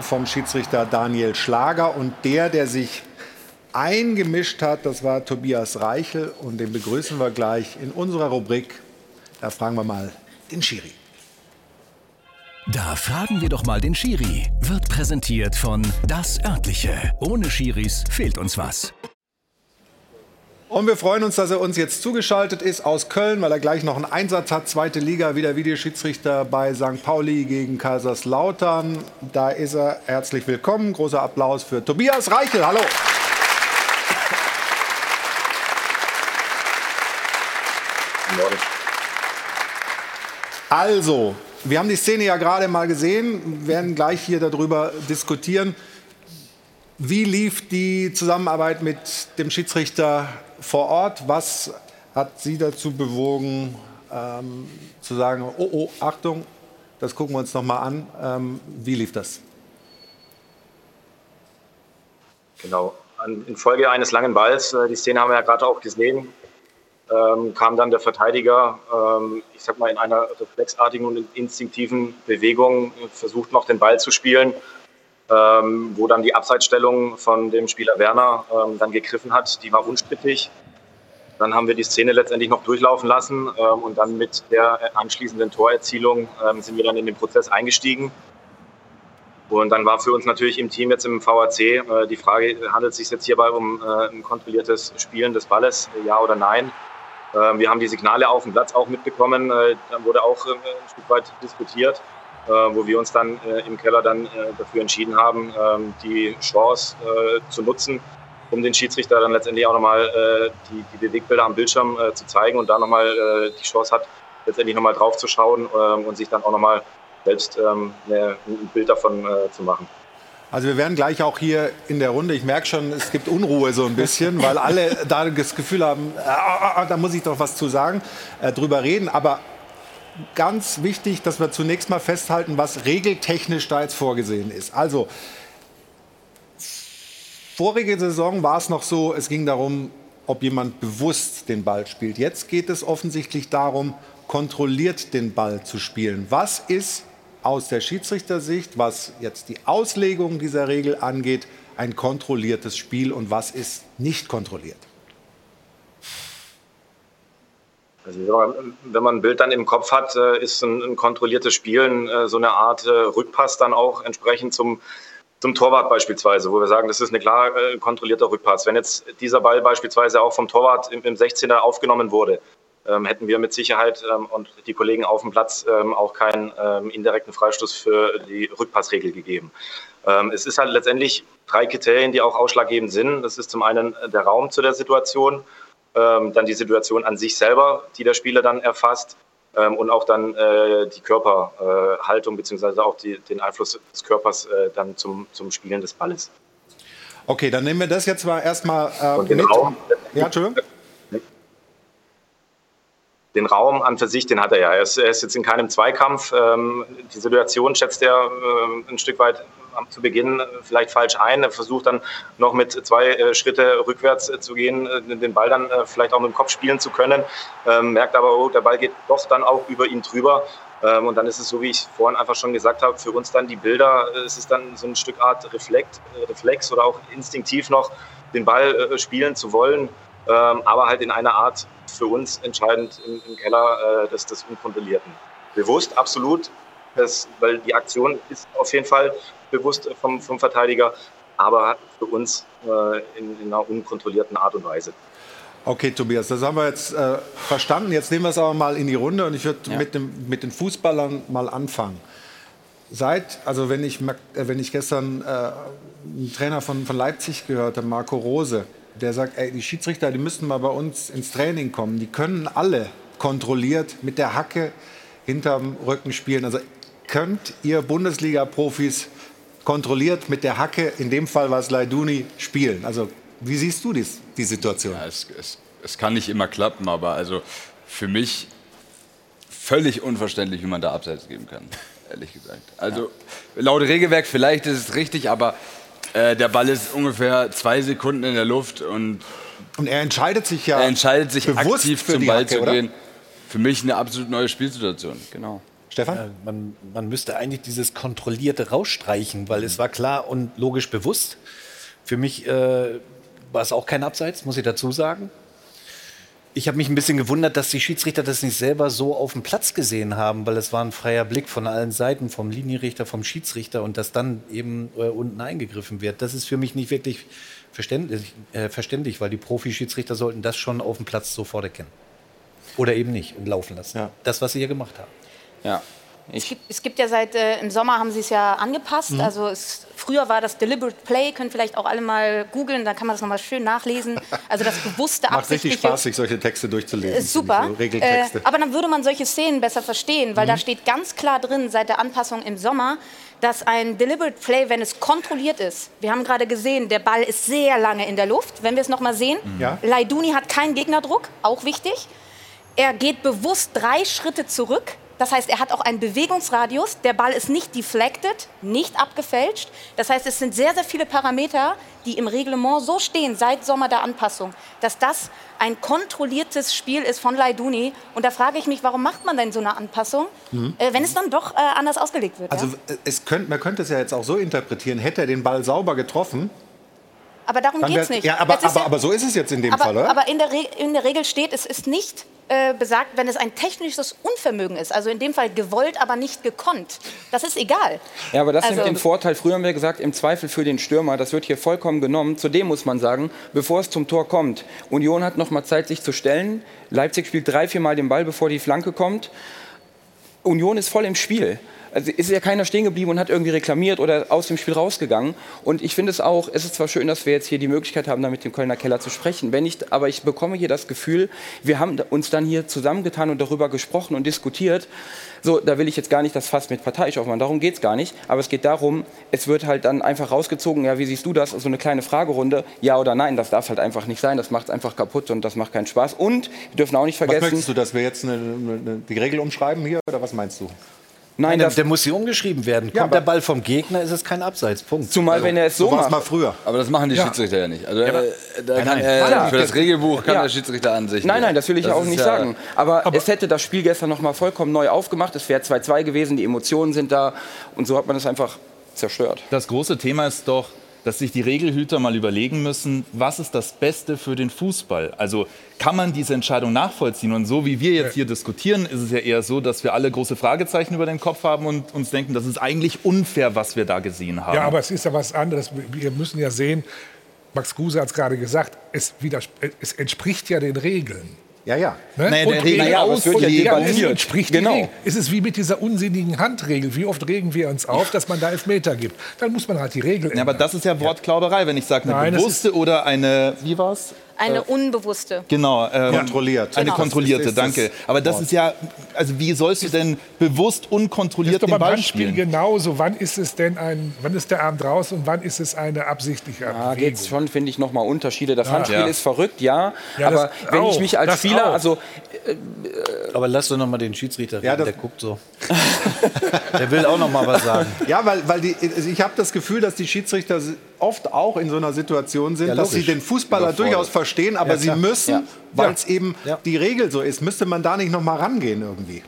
vom Schiedsrichter Daniel Schlager. Und der, der sich eingemischt hat, das war Tobias Reichel. Und den begrüßen wir gleich in unserer Rubrik. Da fragen wir mal den Schiri. Da fragen wir doch mal den Schiri. Wird präsentiert von Das Örtliche. Ohne Schiris fehlt uns was. Und wir freuen uns, dass er uns jetzt zugeschaltet ist aus Köln, weil er gleich noch einen Einsatz hat. Zweite Liga, wieder Videoschiedsrichter bei St. Pauli gegen Kaiserslautern. Da ist er. Herzlich willkommen. Großer Applaus für Tobias Reichel. Hallo. Also, wir haben die Szene ja gerade mal gesehen, werden gleich hier darüber diskutieren. Wie lief die Zusammenarbeit mit dem Schiedsrichter vor Ort? Was hat Sie dazu bewogen, ähm, zu sagen, oh, oh, Achtung, das gucken wir uns noch mal an. Ähm, wie lief das? Genau. Infolge eines langen Balls, äh, die Szene haben wir ja gerade auch gesehen, ähm, kam dann der Verteidiger, ähm, ich sag mal, in einer reflexartigen und instinktiven Bewegung versucht noch den Ball zu spielen, ähm, wo dann die Abseitsstellung von dem Spieler Werner ähm, dann gegriffen hat. Die war unstrittig. Dann haben wir die Szene letztendlich noch durchlaufen lassen ähm, und dann mit der anschließenden Torerzielung ähm, sind wir dann in den Prozess eingestiegen. Und dann war für uns natürlich im Team jetzt im VAC äh, die Frage, handelt es sich jetzt hierbei um äh, ein kontrolliertes Spielen des Balles, ja oder nein? Ähm, wir haben die Signale auf dem Platz auch mitbekommen. Äh, dann wurde auch äh, ein Stück weit diskutiert, äh, wo wir uns dann im Keller dann dafür entschieden haben, ähm, die Chance zu nutzen, um den Schiedsrichter dann letztendlich auch nochmal die, die Bewegbilder am Bildschirm zu zeigen und da nochmal die Chance hat, letztendlich nochmal drauf zu schauen ähm, und sich dann auch nochmal selbst ein Bild davon zu machen. Also wir werden gleich auch hier in der Runde, ich merke schon, es gibt Unruhe so ein bisschen, (laughs) weil alle da das Gefühl haben, äh, da muss ich doch was zu sagen, äh, drüber reden. Aber ganz wichtig, dass wir zunächst mal festhalten, was regeltechnisch da jetzt vorgesehen ist. Also vorige Saison war es noch so, es ging darum, ob jemand bewusst den Ball spielt. Jetzt geht es offensichtlich darum, kontrolliert den Ball zu spielen. Was ist aus der Schiedsrichtersicht, was jetzt die Auslegung dieser Regel angeht, ein kontrolliertes Spiel und was ist nicht kontrolliert? Also wenn man ein Bild dann im Kopf hat, äh, ist ein, kontrolliertes Spielen äh, so eine Art äh, Rückpass dann auch entsprechend zum, zum Torwart beispielsweise, wo wir sagen, das ist ein klar kontrollierter Rückpass. Wenn jetzt dieser Ball beispielsweise auch vom Torwart im, im 16er aufgenommen wurde, hätten wir mit Sicherheit ähm, und die Kollegen auf dem Platz ähm, auch keinen ähm, indirekten Freistoß für die Rückpassregel gegeben. Ähm, es ist halt letztendlich drei Kriterien, die auch ausschlaggebend sind. Das ist zum einen der Raum zu der Situation, ähm, dann die Situation an sich selber, die der Spieler dann erfasst und auch dann äh, die Körperhaltung äh, beziehungsweise auch die, den Einfluss des Körpers äh, dann zum, zum Spielen des Balles. Okay, dann nehmen wir das jetzt mal erstmal äh, mit. Raum, ja, Entschuldigung den Raum an für sich, den hat er ja. Er ist, er ist jetzt in keinem Zweikampf. Ähm, die Situation schätzt er äh, ein Stück weit zu Beginn vielleicht falsch ein. Er versucht dann noch mit zwei äh, Schritte rückwärts äh, zu gehen, äh, den Ball dann äh, vielleicht auch mit dem Kopf spielen zu können. Ähm, merkt aber, oh, der Ball geht doch dann auch über ihn drüber. Ähm, und dann ist es so, wie ich vorhin einfach schon gesagt habe, für uns dann die Bilder, äh, es ist dann so ein Stück Art Reflekt, Reflex oder auch instinktiv noch den Ball spielen zu wollen ähm, aber halt in einer Art für uns entscheidend im, im Keller äh, des, des Unkontrollierten. Bewusst, absolut, das, weil die Aktion ist auf jeden Fall bewusst vom, vom Verteidiger, aber für uns äh, in, in, einer unkontrollierten Art und Weise. Okay, Tobias, das haben wir jetzt äh, verstanden. Jetzt nehmen wir es aber mal in die Runde und ich würde ja. mit, mit den Fußballern mal anfangen. Seit, also wenn ich, äh, wenn ich gestern äh, einen Trainer von, von Leipzig gehört habe, Marco Rose, der sagt, ey, die Schiedsrichter, die müssten mal bei uns ins Training kommen. Die können alle kontrolliert mit der Hacke hinterm Rücken spielen. Also könnt ihr Bundesliga-Profis kontrolliert mit der Hacke, in dem Fall war es Leiduni, spielen? Also wie siehst du dies, die Situation? Ja, es, es, es kann nicht immer klappen, aber also für mich völlig unverständlich, wie man da Abseits geben kann, ehrlich gesagt. Also ja. laut Regelwerk vielleicht ist es richtig, aber äh, der Ball ist ungefähr zwei Sekunden in der Luft und und er entscheidet sich ja er entscheidet sich aktiv zum Ball Hacke, zu gehen. Oder? Für mich eine absolut neue Spielsituation. Genau. Stefan? Ja, man, man, müsste eigentlich dieses Kontrollierte rausstreichen, weil es war klar und logisch bewusst. Für mich äh, war es auch kein Abseits, muss ich dazu sagen. Ich habe mich ein bisschen gewundert, dass die Schiedsrichter das nicht selber so auf dem Platz gesehen haben, weil es war ein freier Blick von allen Seiten, vom Linienrichter, vom Schiedsrichter und dass dann eben äh, unten eingegriffen wird. Das ist für mich nicht wirklich verständlich, äh, verständlich weil die Profi-Schiedsrichter sollten das schon auf dem Platz sofort erkennen. Oder eben nicht und laufen lassen. Ja. Das, was sie hier gemacht haben. Ja, es gibt, es gibt, ja seit äh, im Sommer haben sie es ja angepasst. Mhm. Also es, Früher war das Deliberate Play, können vielleicht auch alle mal googeln, dann kann man das nochmal schön nachlesen. Also das bewusste, (laughs) Macht richtig. Spaß, sich solche Texte durchzulesen. Ist super. So Regeltexte. Äh, aber dann würde man solche Szenen besser verstehen, weil Mhm. da steht ganz klar drin, seit der Anpassung im Sommer, dass ein Deliberate Play, wenn es kontrolliert ist, wir haben gerade gesehen, der Ball ist sehr lange in der Luft, wenn wir es nochmal sehen. Ja. Laiduni hat keinen Gegnerdruck, auch wichtig. Er geht bewusst drei Schritte zurück. Das heißt, er hat auch einen Bewegungsradius. Der Ball ist nicht deflected, nicht abgefälscht. Das heißt, es sind sehr, sehr viele Parameter, die im Reglement so stehen seit Sommer der Anpassung, dass das ein kontrolliertes Spiel ist von Laiduni. Und da frage ich mich, warum macht man denn so eine Anpassung, Mhm. äh, wenn es dann doch äh, anders ausgelegt wird? Also ja? äh, es könnt, man könnte es ja jetzt auch so interpretieren, hätte er den Ball sauber getroffen. Aber darum geht es nicht. Ja, aber, Es ist aber, aber so ist es jetzt in dem aber, Fall, oder? aber in, der Re in der Regel steht, es ist nicht äh, besagt, wenn es ein technisches Unvermögen ist. Also in dem Fall gewollt, aber nicht gekonnt. Das ist egal. Ja, aber das Also- nimmt den Vorteil, früher haben wir gesagt, im Zweifel für den Stürmer, das wird hier vollkommen genommen. Zudem muss man sagen, bevor es zum Tor kommt, Union hat noch mal Zeit, sich zu stellen. Leipzig spielt drei, vier Mal den Ball, bevor die Flanke kommt. Union ist voll im Spiel. Also ist ja keiner stehen geblieben und hat irgendwie reklamiert oder aus dem Spiel rausgegangen. Und ich finde es auch, es ist zwar schön, dass wir jetzt hier die Möglichkeit haben, da mit dem Kölner Keller zu sprechen, wenn ich, aber ich bekomme hier das Gefühl, wir haben uns dann hier zusammengetan und darüber gesprochen und diskutiert. So, da will ich jetzt gar nicht das Fass mit parteiisch aufmachen, darum geht es gar nicht. Aber es geht darum, es wird halt dann einfach rausgezogen, ja, wie siehst du das? So eine kleine Fragerunde, ja oder nein, das darf halt einfach nicht sein, das macht es einfach kaputt und das macht keinen Spaß. Und wir dürfen auch nicht was vergessen, möchtest du, dass wir jetzt eine, eine, die Regel umschreiben hier oder was meinst du? Nein, der, das- der muss hier umgeschrieben werden. Kommt Ja, aber- der Ball vom Gegner, ist es kein Abseits. Punkt. Zumal, wenn er es so war's macht. mal früher. Aber das machen die Ja. Schiedsrichter ja nicht. Also Ja, aber- äh, da Nein, kann, nein. äh, für das Regelbuch kann Ja. der Schiedsrichter an sich. Nein, nein, das will ich Das auch nicht ja- sagen. Aber, es hätte das Spiel gestern noch mal vollkommen neu aufgemacht. Es wäre 2-2 gewesen, die Emotionen sind da. Und so hat man es einfach zerstört. Das große Thema ist doch, dass sich die Regelhüter mal überlegen müssen, was ist das Beste für den Fußball? Also kann man diese Entscheidung nachvollziehen? Und so wie wir jetzt hier diskutieren, ist es ja eher so, dass wir alle große Fragezeichen über den Kopf haben und uns denken, das ist eigentlich unfair, was wir da gesehen haben. Ja, aber es ist ja was anderes. Wir müssen ja sehen, Max Kruse hat es gerade gesagt, es, es entspricht ja den Regeln. Ja, ja. Ne? Naja, Und der es aus wird ja debattiert. ein entspricht Genau. Regel. Es ist wie mit dieser unsinnigen Handregel. Wie oft regen wir uns auf, dass man da Elfmeter gibt? Dann muss man halt die Regel Ja, aber ändern. das ist ja Wortklauberei, wenn ich sage, eine Nein, bewusste oder eine, wie war's? Eine unbewusste. Genau. ähm, Kontrolliert. Eine Genau. kontrollierte, danke. Aber das ist ja, also wie sollst du denn bewusst unkontrolliert den beim Ball Handspiel spielen? genauso. Wann ist es denn ein, wann ist der Arm draußen und wann ist es eine absichtliche Da Bewegung? gibt es schon, finde ich, noch mal Unterschiede. Das Ja. Handspiel Ja. ist verrückt, ja. Ja, das aber wenn ich auch, mich als Spieler, auch. also Aber lass doch noch mal den Schiedsrichter reden, der guckt so. (laughs) der will auch noch mal was sagen. (laughs) Ja, weil, weil die, also ich habe das Gefühl, dass die Schiedsrichter oft auch in so einer Situation sind, Ja, dass sie den Fußballer durchaus verstehen, aber Ja, sie müssen, Ja. weil es eben Ja. die Regel so ist, müsste man da nicht noch mal rangehen irgendwie.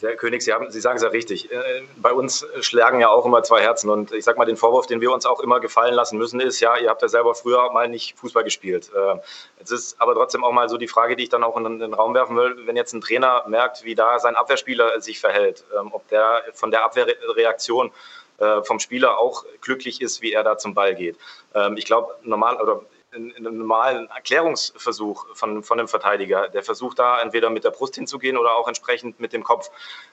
Herr König, Sie, haben, Sie sagen es ja richtig. Äh, Bei uns schlagen ja auch immer zwei Herzen. Und ich sag mal, den Vorwurf, den wir uns auch immer gefallen lassen müssen, ist, ja, ihr habt ja selber früher mal nicht Fußball gespielt. Äh, Es ist aber trotzdem auch mal so die Frage, die ich dann auch in den Raum werfen will, wenn jetzt ein Trainer merkt, wie da sein Abwehrspieler sich verhält, ähm, ob der von der Abwehrreaktion äh, vom Spieler auch glücklich ist, wie er da zum Ball geht. Ähm, Ich glaube, normal oder in, in einem normalen Erklärungsversuch von, von einem Verteidiger, der versucht da entweder mit der Brust hinzugehen oder auch entsprechend mit dem Kopf.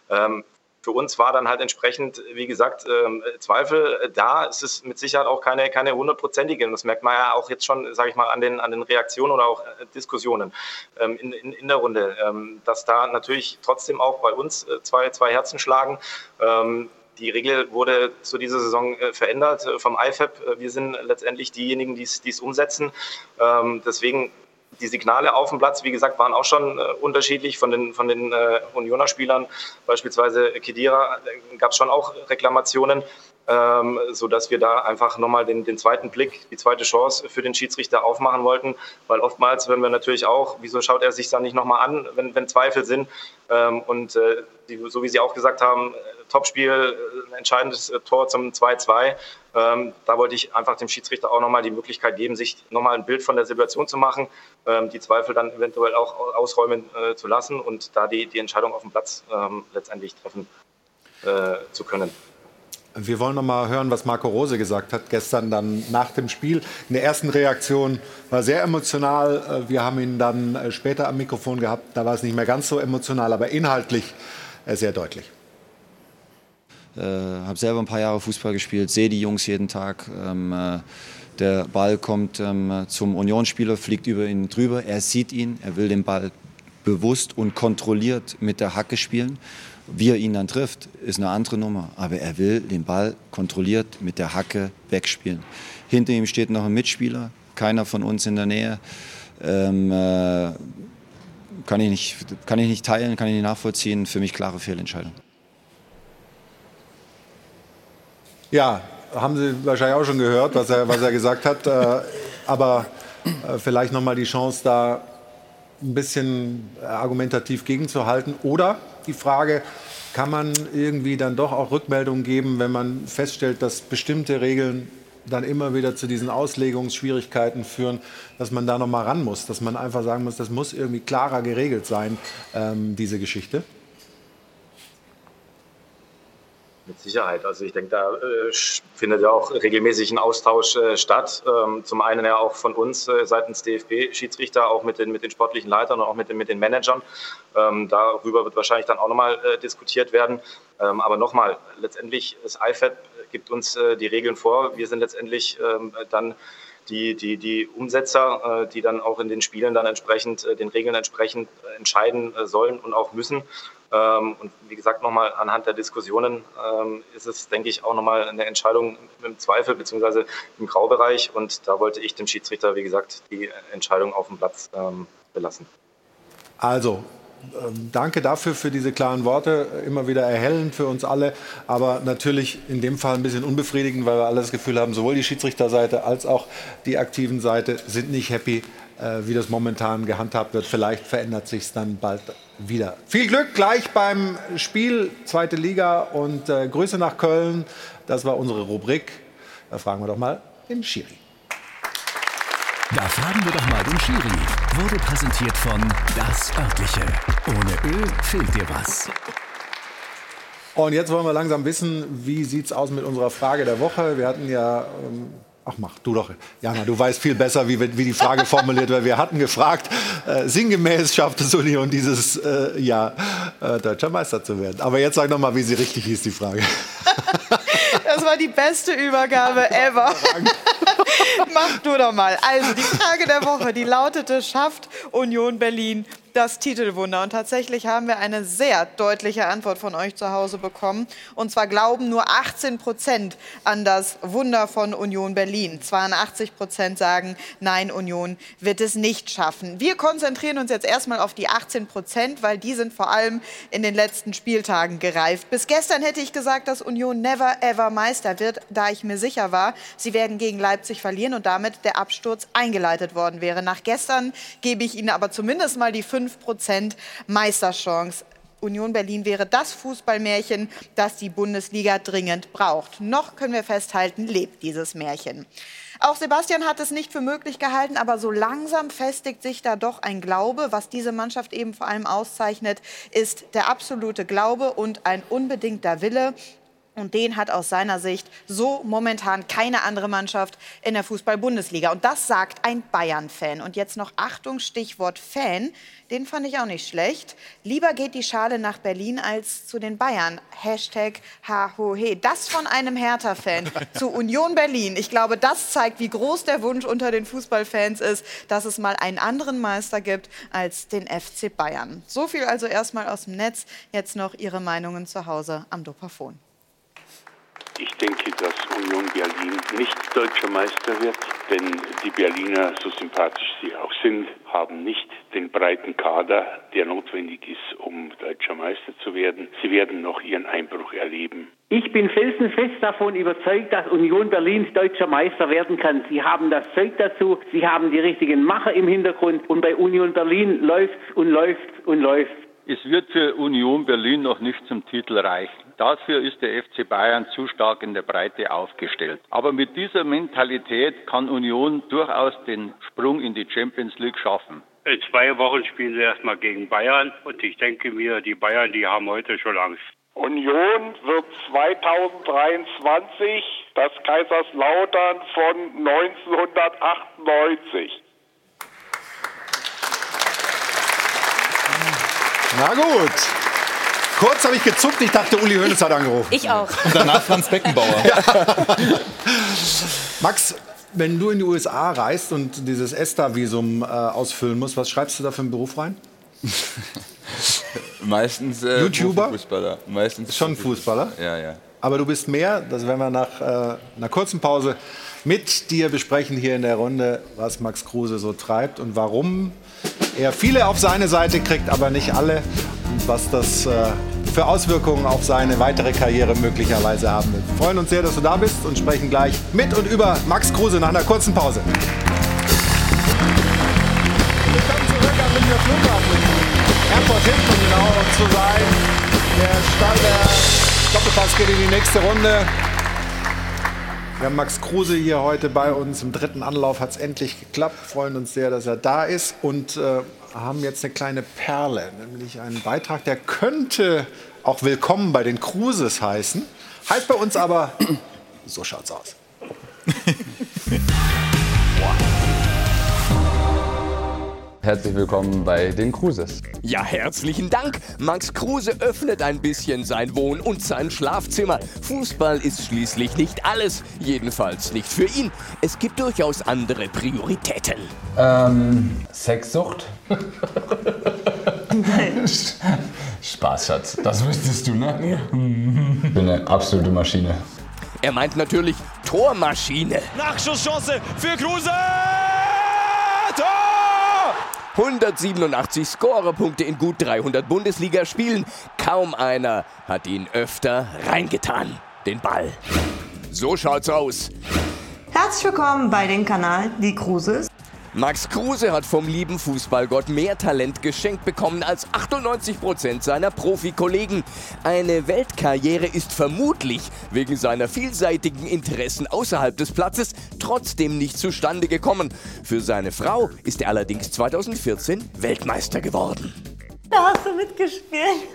Ähm, für uns war dann halt entsprechend, wie gesagt, ähm, Zweifel da. Es ist mit Sicherheit auch keine, keine hundertprozentige. Und das merkt man ja auch jetzt schon, sage ich mal, an den, an den Reaktionen oder auch äh, Diskussionen ähm, in, in, in der Runde, ähm, dass da natürlich trotzdem auch bei uns äh, zwei, zwei Herzen schlagen. Ähm, die Regel wurde zu dieser Saison äh, verändert äh, vom IFAB. Äh, Wir sind letztendlich diejenigen, die es umsetzen. Ähm, deswegen die Signale auf dem Platz, wie gesagt, waren auch schon äh, unterschiedlich von den, von den äh, Unioner-Spielern. Beispielsweise Kedira äh, gab es schon auch Reklamationen, ähm, sodass wir da einfach nochmal den, den zweiten Blick, die zweite Chance für den Schiedsrichter aufmachen wollten. Weil oftmals hören wir natürlich auch, wieso schaut er sich dann nicht nochmal an, wenn, wenn Zweifel sind. Ähm, und äh, die, so wie Sie auch gesagt haben, äh, Topspiel, äh, ein entscheidendes äh, Tor zum 2-2. Ähm, da wollte ich einfach dem Schiedsrichter auch nochmal die Möglichkeit geben, sich nochmal ein Bild von der Situation zu machen, ähm, die Zweifel dann eventuell auch ausräumen äh, zu lassen und da die, die Entscheidung auf dem Platz ähm, letztendlich treffen äh, zu können. Wir wollen noch mal hören, was Marco Rose gesagt hat gestern dann nach dem Spiel. In der ersten Reaktion war sehr emotional. Äh, Wir haben ihn dann äh, später am Mikrofon gehabt. Da war es nicht mehr ganz so emotional, aber inhaltlich äh, sehr deutlich. Äh, habe selber ein paar Jahre Fußball gespielt, sehe die Jungs jeden Tag. Ähm, äh, der Ball kommt ähm, zum Unionsspieler, fliegt über ihn drüber. Er sieht ihn, er will den Ball bewusst und kontrolliert mit der Hacke spielen. Wie er ihn dann trifft, ist eine andere Nummer. Aber er will den Ball kontrolliert mit der Hacke wegspielen. Hinter ihm steht noch ein Mitspieler, keiner von uns in der Nähe. Ähm, äh, kann, ich nicht, kann ich nicht teilen, kann ich nicht nachvollziehen. Für mich klare Fehlentscheidung. Ja, haben Sie wahrscheinlich auch schon gehört, was er, was er gesagt hat. Äh, aber äh, vielleicht noch mal die Chance, da ein bisschen argumentativ gegenzuhalten. Oder die Frage, kann man irgendwie dann doch auch Rückmeldungen geben, wenn man feststellt, dass bestimmte Regeln dann immer wieder zu diesen Auslegungsschwierigkeiten führen, dass man da noch mal ran muss, dass man einfach sagen muss, das muss irgendwie klarer geregelt sein, ähm, diese Geschichte? Mit Sicherheit. Also ich denke, da äh, findet ja auch regelmäßig ein Austausch äh, statt. Ähm, zum einen ja auch von uns äh, seitens DFB-Schiedsrichter, auch mit den, mit den sportlichen Leitern und auch mit den, mit den Managern. Ähm, darüber wird wahrscheinlich dann auch nochmal äh, diskutiert werden. Ähm, aber nochmal, letztendlich, das IFAB gibt uns äh, die Regeln vor. Wir sind letztendlich ähm, dann die, die, die Umsetzer, äh, die dann auch in den Spielen dann entsprechend den Regeln entsprechend entscheiden sollen und auch müssen. Ähm, und wie gesagt, nochmal anhand der Diskussionen ähm, ist es, denke ich, auch nochmal eine Entscheidung im Zweifel bzw. im Graubereich. Und da wollte ich dem Schiedsrichter, wie gesagt, die Entscheidung auf dem Platz ähm, belassen. Also, danke dafür für diese klaren Worte. Immer wieder erhellend für uns alle, aber natürlich in dem Fall ein bisschen unbefriedigend, weil wir alle das Gefühl haben, sowohl die Schiedsrichterseite als auch die aktiven Seite sind nicht happy, wie das momentan gehandhabt wird. Vielleicht verändert sich es dann bald wieder. Viel Glück gleich beim Spiel, zweite Liga und äh, Grüße nach Köln. Das war unsere Rubrik. Da fragen wir doch mal den Schiri. Da fragen wir doch mal den Schiri. Wurde präsentiert von Das Örtliche. Ohne Ö fehlt dir was. Und jetzt wollen wir langsam wissen, wie sieht es aus mit unserer Frage der Woche. Wir hatten ja ähm, Ach, mach du doch. Jana, du weißt viel besser, wie, wie die Frage formuliert wird. Wir hatten gefragt, äh, sinngemäß schafft es Union dieses äh, Jahr, äh, deutscher Meister zu werden. Aber jetzt sag noch mal, wie sie richtig hieß, die Frage. (laughs) Das war die beste Übergabe ever. (laughs) Mach du doch mal. Also die Frage der Woche, die lautete, schafft Union Berlin das Titelwunder. Und tatsächlich haben wir eine sehr deutliche Antwort von euch zu Hause bekommen. Und zwar glauben nur 18 Prozent an das Wunder von Union Berlin. 82 Prozent sagen, nein, Union wird es nicht schaffen. Wir konzentrieren uns jetzt erstmal auf die 18 Prozent, weil die sind vor allem in den letzten Spieltagen gereift. Bis gestern hätte ich gesagt, dass Union never ever Meister wird, da ich mir sicher war, sie werden gegen Leipzig verlieren und damit der Absturz eingeleitet worden wäre. Nach gestern gebe ich Ihnen aber zumindest mal die 5% Meisterchance. Union Berlin wäre das Fußballmärchen, das die Bundesliga dringend braucht. Noch können wir festhalten, lebt dieses Märchen. Auch Sebastian hat es nicht für möglich gehalten, aber so langsam festigt sich da doch ein Glaube. Was diese Mannschaft eben vor allem auszeichnet, ist der absolute Glaube und ein unbedingter Wille. Und den hat aus seiner Sicht so momentan keine andere Mannschaft in der Fußball-Bundesliga. Und das sagt ein Bayern-Fan. Und jetzt noch Achtung, Stichwort Fan. Den fand ich auch nicht schlecht. Lieber geht die Schale nach Berlin als zu den Bayern. Hashtag HHOHE. Das von einem Hertha-Fan (laughs) zu Union Berlin. Ich glaube, das zeigt, wie groß der Wunsch unter den Fußballfans ist, dass es mal einen anderen Meister gibt als den FC Bayern. So viel also erstmal aus dem Netz. Jetzt noch Ihre Meinungen zu Hause am Dopafon. Ich denke, dass Union Berlin nicht deutscher Meister wird, denn die Berliner, so sympathisch sie auch sind, haben nicht den breiten Kader, der notwendig ist, um deutscher Meister zu werden. Sie werden noch ihren Einbruch erleben. Ich bin felsenfest davon überzeugt, dass Union Berlin deutscher Meister werden kann. Sie haben das Zeug dazu, sie haben die richtigen Macher im Hintergrund und bei Union Berlin läuft und läuft und läuft. Es wird für Union Berlin noch nicht zum Titel reichen. Dafür ist der FC Bayern zu stark in der Breite aufgestellt. Aber mit dieser Mentalität kann Union durchaus den Sprung in die Champions League schaffen. In zwei Wochen spielen sie erstmal gegen Bayern und ich denke mir, die Bayern, die haben heute schon Angst. Union wird 2023 das Kaiserslautern von 1998. Na gut. Kurz habe ich gezuckt, ich dachte, Uli Hoeneß hat angerufen. Ich auch. Und danach Franz Beckenbauer. (laughs) Max, wenn du in die USA reist und dieses ESTA-Visum äh, ausfüllen musst, was schreibst du da für einen Beruf rein? (laughs) Meistens äh, YouTuber? Fußballer. Meistens Schon Fußballer? Ja, ja. Aber du bist mehr, das werden wir nach äh, einer kurzen Pause mit dir besprechen hier in der Runde, was Max Kruse so treibt und warum er viele auf seine Seite kriegt, aber nicht alle und was das äh, für Auswirkungen auf seine weitere Karriere möglicherweise haben wird. Wir freuen uns sehr, dass du da bist und sprechen gleich mit und über Max Kruse nach einer kurzen Pause. Willkommen zurück am Münchner Flughafen. Airport Hilton, um genau zu sein. Der Stall der Doppelpass geht in die nächste Runde. Wir haben Max Kruse hier heute bei uns. Im dritten Anlauf hat es endlich geklappt. Freuen uns sehr, dass er da ist und äh, haben jetzt eine kleine Perle, nämlich einen Beitrag, der könnte auch Willkommen bei den Kruses heißen. Heißt bei uns aber, (clears throat) so schaut's aus. (laughs) Herzlich willkommen bei den Cruises. Ja, herzlichen Dank. Max Kruse öffnet ein bisschen sein Wohn- und sein Schlafzimmer. Fußball ist schließlich nicht alles, jedenfalls nicht für ihn. Es gibt durchaus andere Prioritäten. Ähm, Sexsucht? (laughs) Spaß, Schatz. Das wüsstest du, ne? Ich bin eine absolute Maschine. Er meint natürlich Tormaschine. Nachschusschance für Kruse! 187 Scorerpunkte in gut 300 Bundesligaspielen. Kaum einer hat ihn öfter reingetan. Den Ball. So schaut's aus. Herzlich willkommen bei dem Kanal Die Cruises. Max Kruse hat vom lieben Fußballgott mehr Talent geschenkt bekommen als 98 Prozent seiner Profikollegen. Eine Weltkarriere ist vermutlich wegen seiner vielseitigen Interessen außerhalb des Platzes trotzdem nicht zustande gekommen. Für seine Frau ist er allerdings 2014 Weltmeister geworden. Da hast du mitgespielt.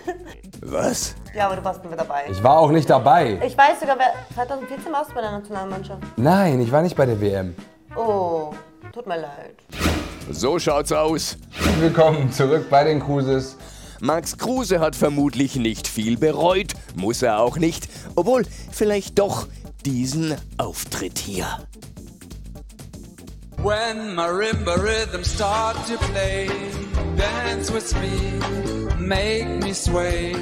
Was? Ja, aber du warst mit dabei. Ich war auch nicht dabei. Ich weiß sogar, wer 2014 warst du bei der Nationalmannschaft. Nein, ich war nicht bei der WM. Oh, tut mir leid. So schaut's aus. Willkommen zurück bei den Cruises. Max Kruse hat vermutlich nicht viel bereut, muss er auch nicht, obwohl vielleicht doch diesen Auftritt hier. When marimba rhythms start to play, dance with me, make me sway.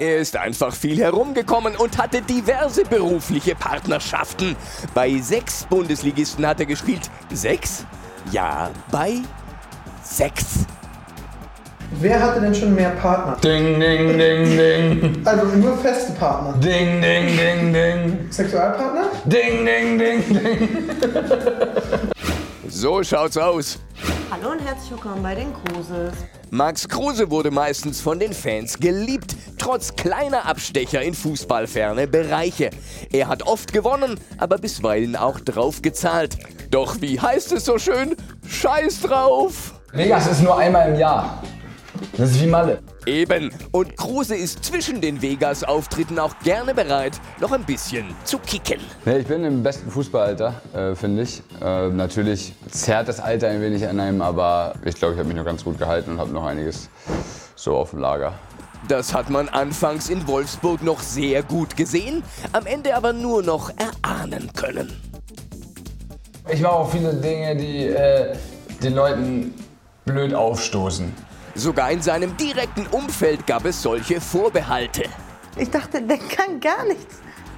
Er ist einfach viel herumgekommen und hatte diverse berufliche Partnerschaften. Bei sechs Bundesligisten hat er gespielt. Sechs? Ja, bei sechs. Wer hatte denn schon mehr Partner? Ding, ding, ding, ding. Also nur feste Partner. Ding, ding, ding, ding. Sexualpartner? Ding, ding, ding, ding. So schaut's aus. Hallo und herzlich willkommen bei den Cruises. Max Kruse wurde meistens von den Fans geliebt, trotz kleiner Abstecher in fußballferne Bereiche. Er hat oft gewonnen, aber bisweilen auch drauf gezahlt. Doch wie heißt es so schön? Scheiß drauf! Vegas ist nur einmal im Jahr. Das ist wie Malle. Eben. Und Kruse ist zwischen den Vegas-Auftritten auch gerne bereit, noch ein bisschen zu kicken. Nee, ich bin im besten Fußballalter, äh, finde ich. Äh, natürlich zerrt das Alter ein wenig an einem, aber ich glaube, ich habe mich noch ganz gut gehalten und habe noch einiges so auf dem Lager. Das hat man anfangs in Wolfsburg noch sehr gut gesehen, am Ende aber nur noch erahnen können. Ich mache auch viele Dinge, die äh, den Leuten blöd aufstoßen. Sogar in seinem direkten Umfeld gab es solche Vorbehalte. Ich dachte, der kann gar nichts.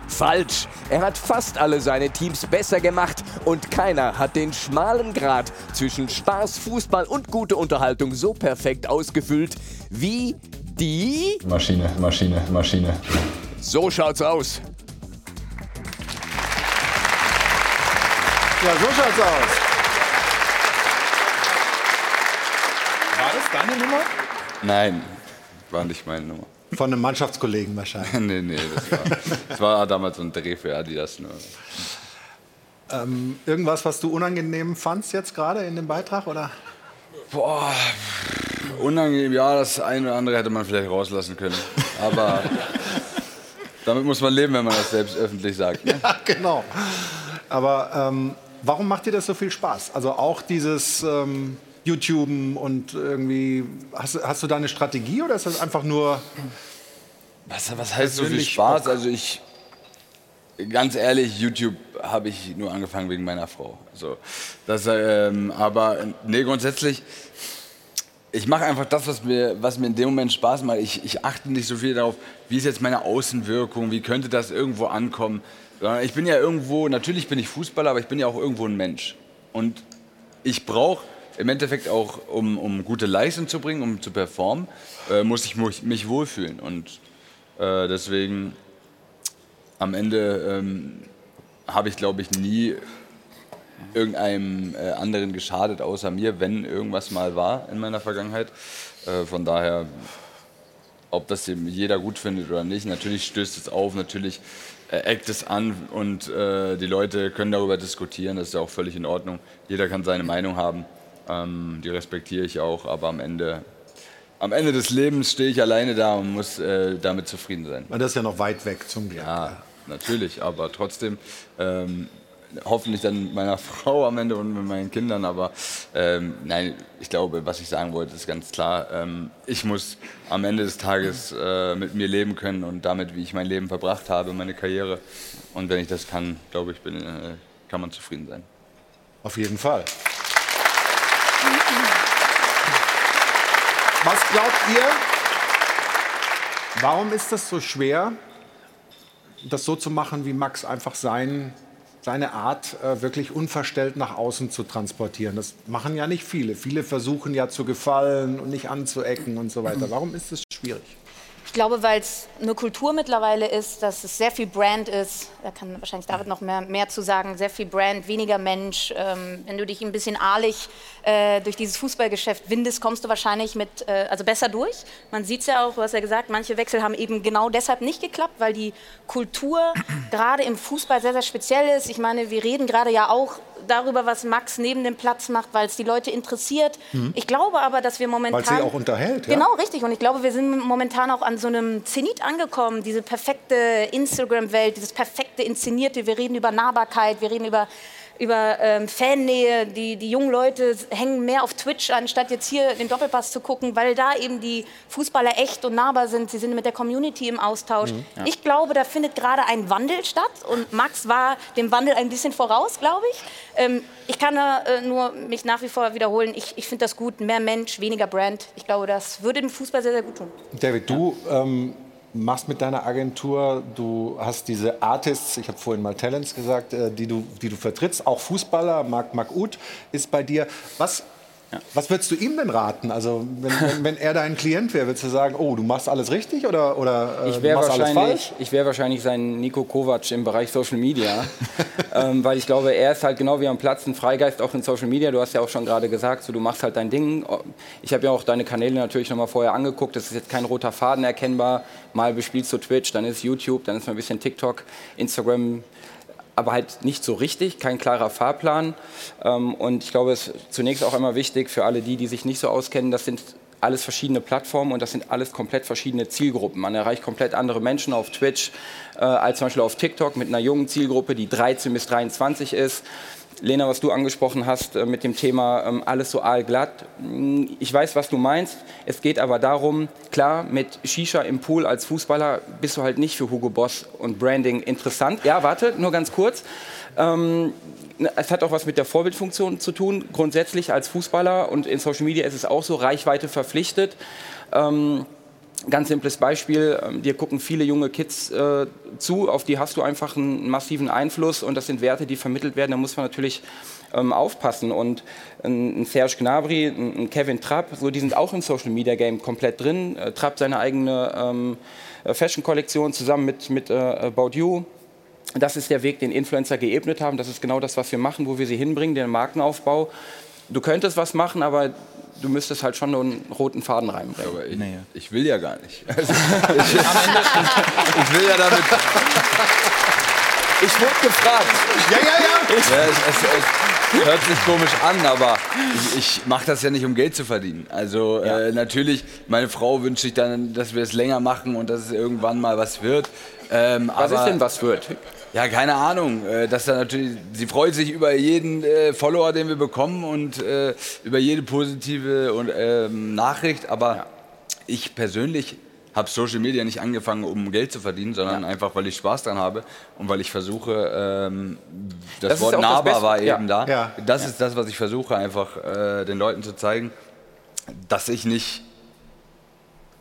Falsch. Er hat fast alle seine Teams besser gemacht und keiner hat den schmalen Grat zwischen Spaß, Fußball und gute Unterhaltung so perfekt ausgefüllt wie die Maschine, Maschine, Maschine. So schaut's aus. Ja, so schaut's aus. War das deine Nummer? Nein, war nicht meine Nummer. Von einem Mannschaftskollegen wahrscheinlich. (laughs) nee, nee, das war, das war damals so ein Dreh für Adidas nur. Ähm, irgendwas, was du unangenehm fandst jetzt gerade in dem Beitrag? Oder? Boah, unangenehm, ja, das eine oder andere hätte man vielleicht rauslassen können. Aber damit muss man leben, wenn man das selbst öffentlich sagt. Ne? (laughs) Ja, genau. Aber ähm, warum macht dir das so viel Spaß? Also auch dieses, ähm, YouTuben und irgendwie. Hast, du- hast du da eine Strategie oder ist das einfach nur. Was, was heißt so viel Spaß? Also ich, ganz ehrlich, YouTube habe ich nur angefangen wegen meiner Frau. So, das, ähm, aber nee, grundsätzlich, ich mache einfach das, was mir, was mir in dem Moment Spaß macht. Ich, ich achte nicht so viel darauf, wie ist jetzt meine Außenwirkung, wie könnte das irgendwo ankommen. Sondern ich bin ja irgendwo, natürlich bin ich Fußballer, aber ich bin ja auch irgendwo ein Mensch. Und ich brauche im Endeffekt auch, um, um gute Leistung zu bringen, um zu performen, äh, muss ich mich, mich wohlfühlen. Und äh, deswegen am Ende ähm, habe ich, glaube ich, nie irgendeinem äh, anderen geschadet, außer mir, wenn irgendwas mal war in meiner Vergangenheit. Äh, von daher, ob das jeder gut findet oder nicht, natürlich stößt es auf, natürlich äh, eckt es an und äh, die Leute können darüber diskutieren, das ist ja auch völlig in Ordnung. Jeder kann seine Meinung haben, ähm, die respektiere ich auch, aber am Ende, am Ende des Lebens stehe ich alleine da und muss äh, damit zufrieden sein. Das ist ja noch weit weg zum Glück. Ja, natürlich, aber trotzdem ähm, hoffentlich dann mit meiner (laughs) Frau am Ende und mit meinen Kindern. Aber ähm, nein, ich glaube, was ich sagen wollte, ist ganz klar. Ähm, ich muss am Ende des Tages äh, mit mir leben können und damit, wie ich mein Leben verbracht habe, meine Karriere. Und wenn ich das kann, glaube ich, bin, äh, kann man zufrieden sein. Auf jeden Fall. Was glaubt ihr? Warum ist das so schwer, das so zu machen, wie Max einfach sein, seine Art äh, wirklich unverstellt nach außen zu transportieren? Das machen ja nicht viele. Viele versuchen ja zu gefallen und nicht anzuecken und so weiter. Warum ist das schwierig? Ich glaube, weil es eine Kultur mittlerweile ist, dass es sehr viel Brand ist. Da kann wahrscheinlich David noch mehr, mehr zu sagen. Sehr viel Brand, weniger Mensch. Ähm, wenn du dich ein bisschen ahlig äh, durch dieses Fußballgeschäft windest, kommst du wahrscheinlich mit, äh, also besser durch. Man sieht es ja auch, du hast ja gesagt, manche Wechsel haben eben genau deshalb nicht geklappt, weil die Kultur (clears throat) gerade im Fußball sehr, sehr speziell ist. Ich meine, wir reden gerade ja auch darüber, was Max neben dem Platz macht, weil es die Leute interessiert. Mhm. Ich glaube aber, dass wir momentan... Weil sie auch unterhält. Ja? Genau, richtig. Und ich glaube, wir sind momentan auch an so einem Zenit angekommen. Diese perfekte Instagram-Welt, dieses perfekte Inszenierte. Wir reden über Nahbarkeit, wir reden über, über ähm, Fannähe. Die, die jungen Leute hängen mehr auf Twitch, anstatt jetzt hier den Doppelpass zu gucken, weil da eben die Fußballer echt und nahbar sind. Sie sind mit der Community im Austausch. Mhm, ja. Ich glaube, da findet gerade ein Wandel statt. Und Max war dem Wandel ein bisschen voraus, glaube ich. Ähm, ich kann da, äh, nur mich nach wie vor wiederholen. Ich, ich finde das gut. Mehr Mensch, weniger Brand. Ich glaube, das würde dem Fußball sehr, sehr gut tun. David, du ähm, machst mit deiner Agentur, du hast diese Artists, ich habe vorhin mal Talents gesagt, äh, die, du, die du vertrittst, auch Fußballer, Marc, Marc Uth ist bei dir. Was, was würdest du ihm denn raten? Also wenn, wenn, wenn er dein Klient wäre, würdest du sagen, oh, du machst alles richtig oder, oder äh, Ich du wäre machst alles falsch? wahrscheinlich, ich wär wahrscheinlich sein Nico Kovac im Bereich Social Media, (laughs) ähm, weil ich glaube, er ist halt genau wie am Platz ein Freigeist auch in Social Media. Du hast ja auch schon gerade gesagt, so, du machst halt dein Ding. Ich habe ja auch deine Kanäle natürlich noch mal vorher angeguckt. Das ist jetzt kein roter Faden erkennbar. Mal bespielst du Twitch, dann ist YouTube, dann ist mal ein bisschen TikTok, Instagram aber halt nicht so richtig, kein klarer Fahrplan. Ähm, und ich glaube, es ist zunächst auch einmal wichtig für alle die, die sich nicht so auskennen, das sind alles verschiedene Plattformen und das sind alles komplett verschiedene Zielgruppen. Man erreicht komplett andere Menschen auf Twitch äh, als zum Beispiel auf TikTok mit einer jungen Zielgruppe, die 13 bis 23 ist. Lena, was du angesprochen hast äh, mit dem Thema ähm, alles so aalglatt. Mm, Ich weiß, was du meinst. Es geht aber darum, klar, mit Shisha im Pool als Fußballer bist du halt nicht für Hugo Boss und Branding interessant. Ja, warte, nur ganz kurz. Ähm, es hat auch was mit der Vorbildfunktion zu tun, grundsätzlich als Fußballer und in Social Media ist es auch so, Reichweite verpflichtet. Ganz simples Beispiel, ähm, dir gucken viele junge Kids äh, zu, auf die hast du einfach einen massiven Einfluss und das sind Werte, die vermittelt werden, da muss man natürlich ähm, aufpassen. Und ein, ein Serge Gnabry, ein, ein Kevin Trapp, so, die sind auch im Social Media Game komplett drin. Äh, Trapp seine eigene ähm, äh, Fashion-Kollektion zusammen mit, mit äh, Baudieu. Das ist der Weg, den Influencer geebnet haben. Das ist genau das, was wir machen, wo wir sie hinbringen, den Markenaufbau. Du könntest was machen, aber du müsstest halt schon nur einen roten Faden reinbringen. Aber ich, ich will ja gar nicht. (laughs) Also, ich, ich will ja damit. Ich wurde gefragt. Ja, ja, ja. ja es, es, es hört sich komisch an, aber ich, ich mache das ja nicht, um Geld zu verdienen. Also äh, natürlich, meine Frau wünscht sich dann, dass wir es länger machen und dass es irgendwann mal was wird. Ähm, Was aber ist denn was wird? Ja, keine Ahnung. Äh, dass da natürlich, sie freut sich über jeden äh, Follower, den wir bekommen und äh, über jede positive und, ähm, Nachricht. Aber ich persönlich habe Social Media nicht angefangen, um Geld zu verdienen, sondern einfach, weil ich Spaß dran habe und weil ich versuche, ähm, das, Das Wort das nahbar Beste. war Ja. eben da. Ja. Das Ja. ist das, was ich versuche, einfach äh, den Leuten zu zeigen, dass ich nicht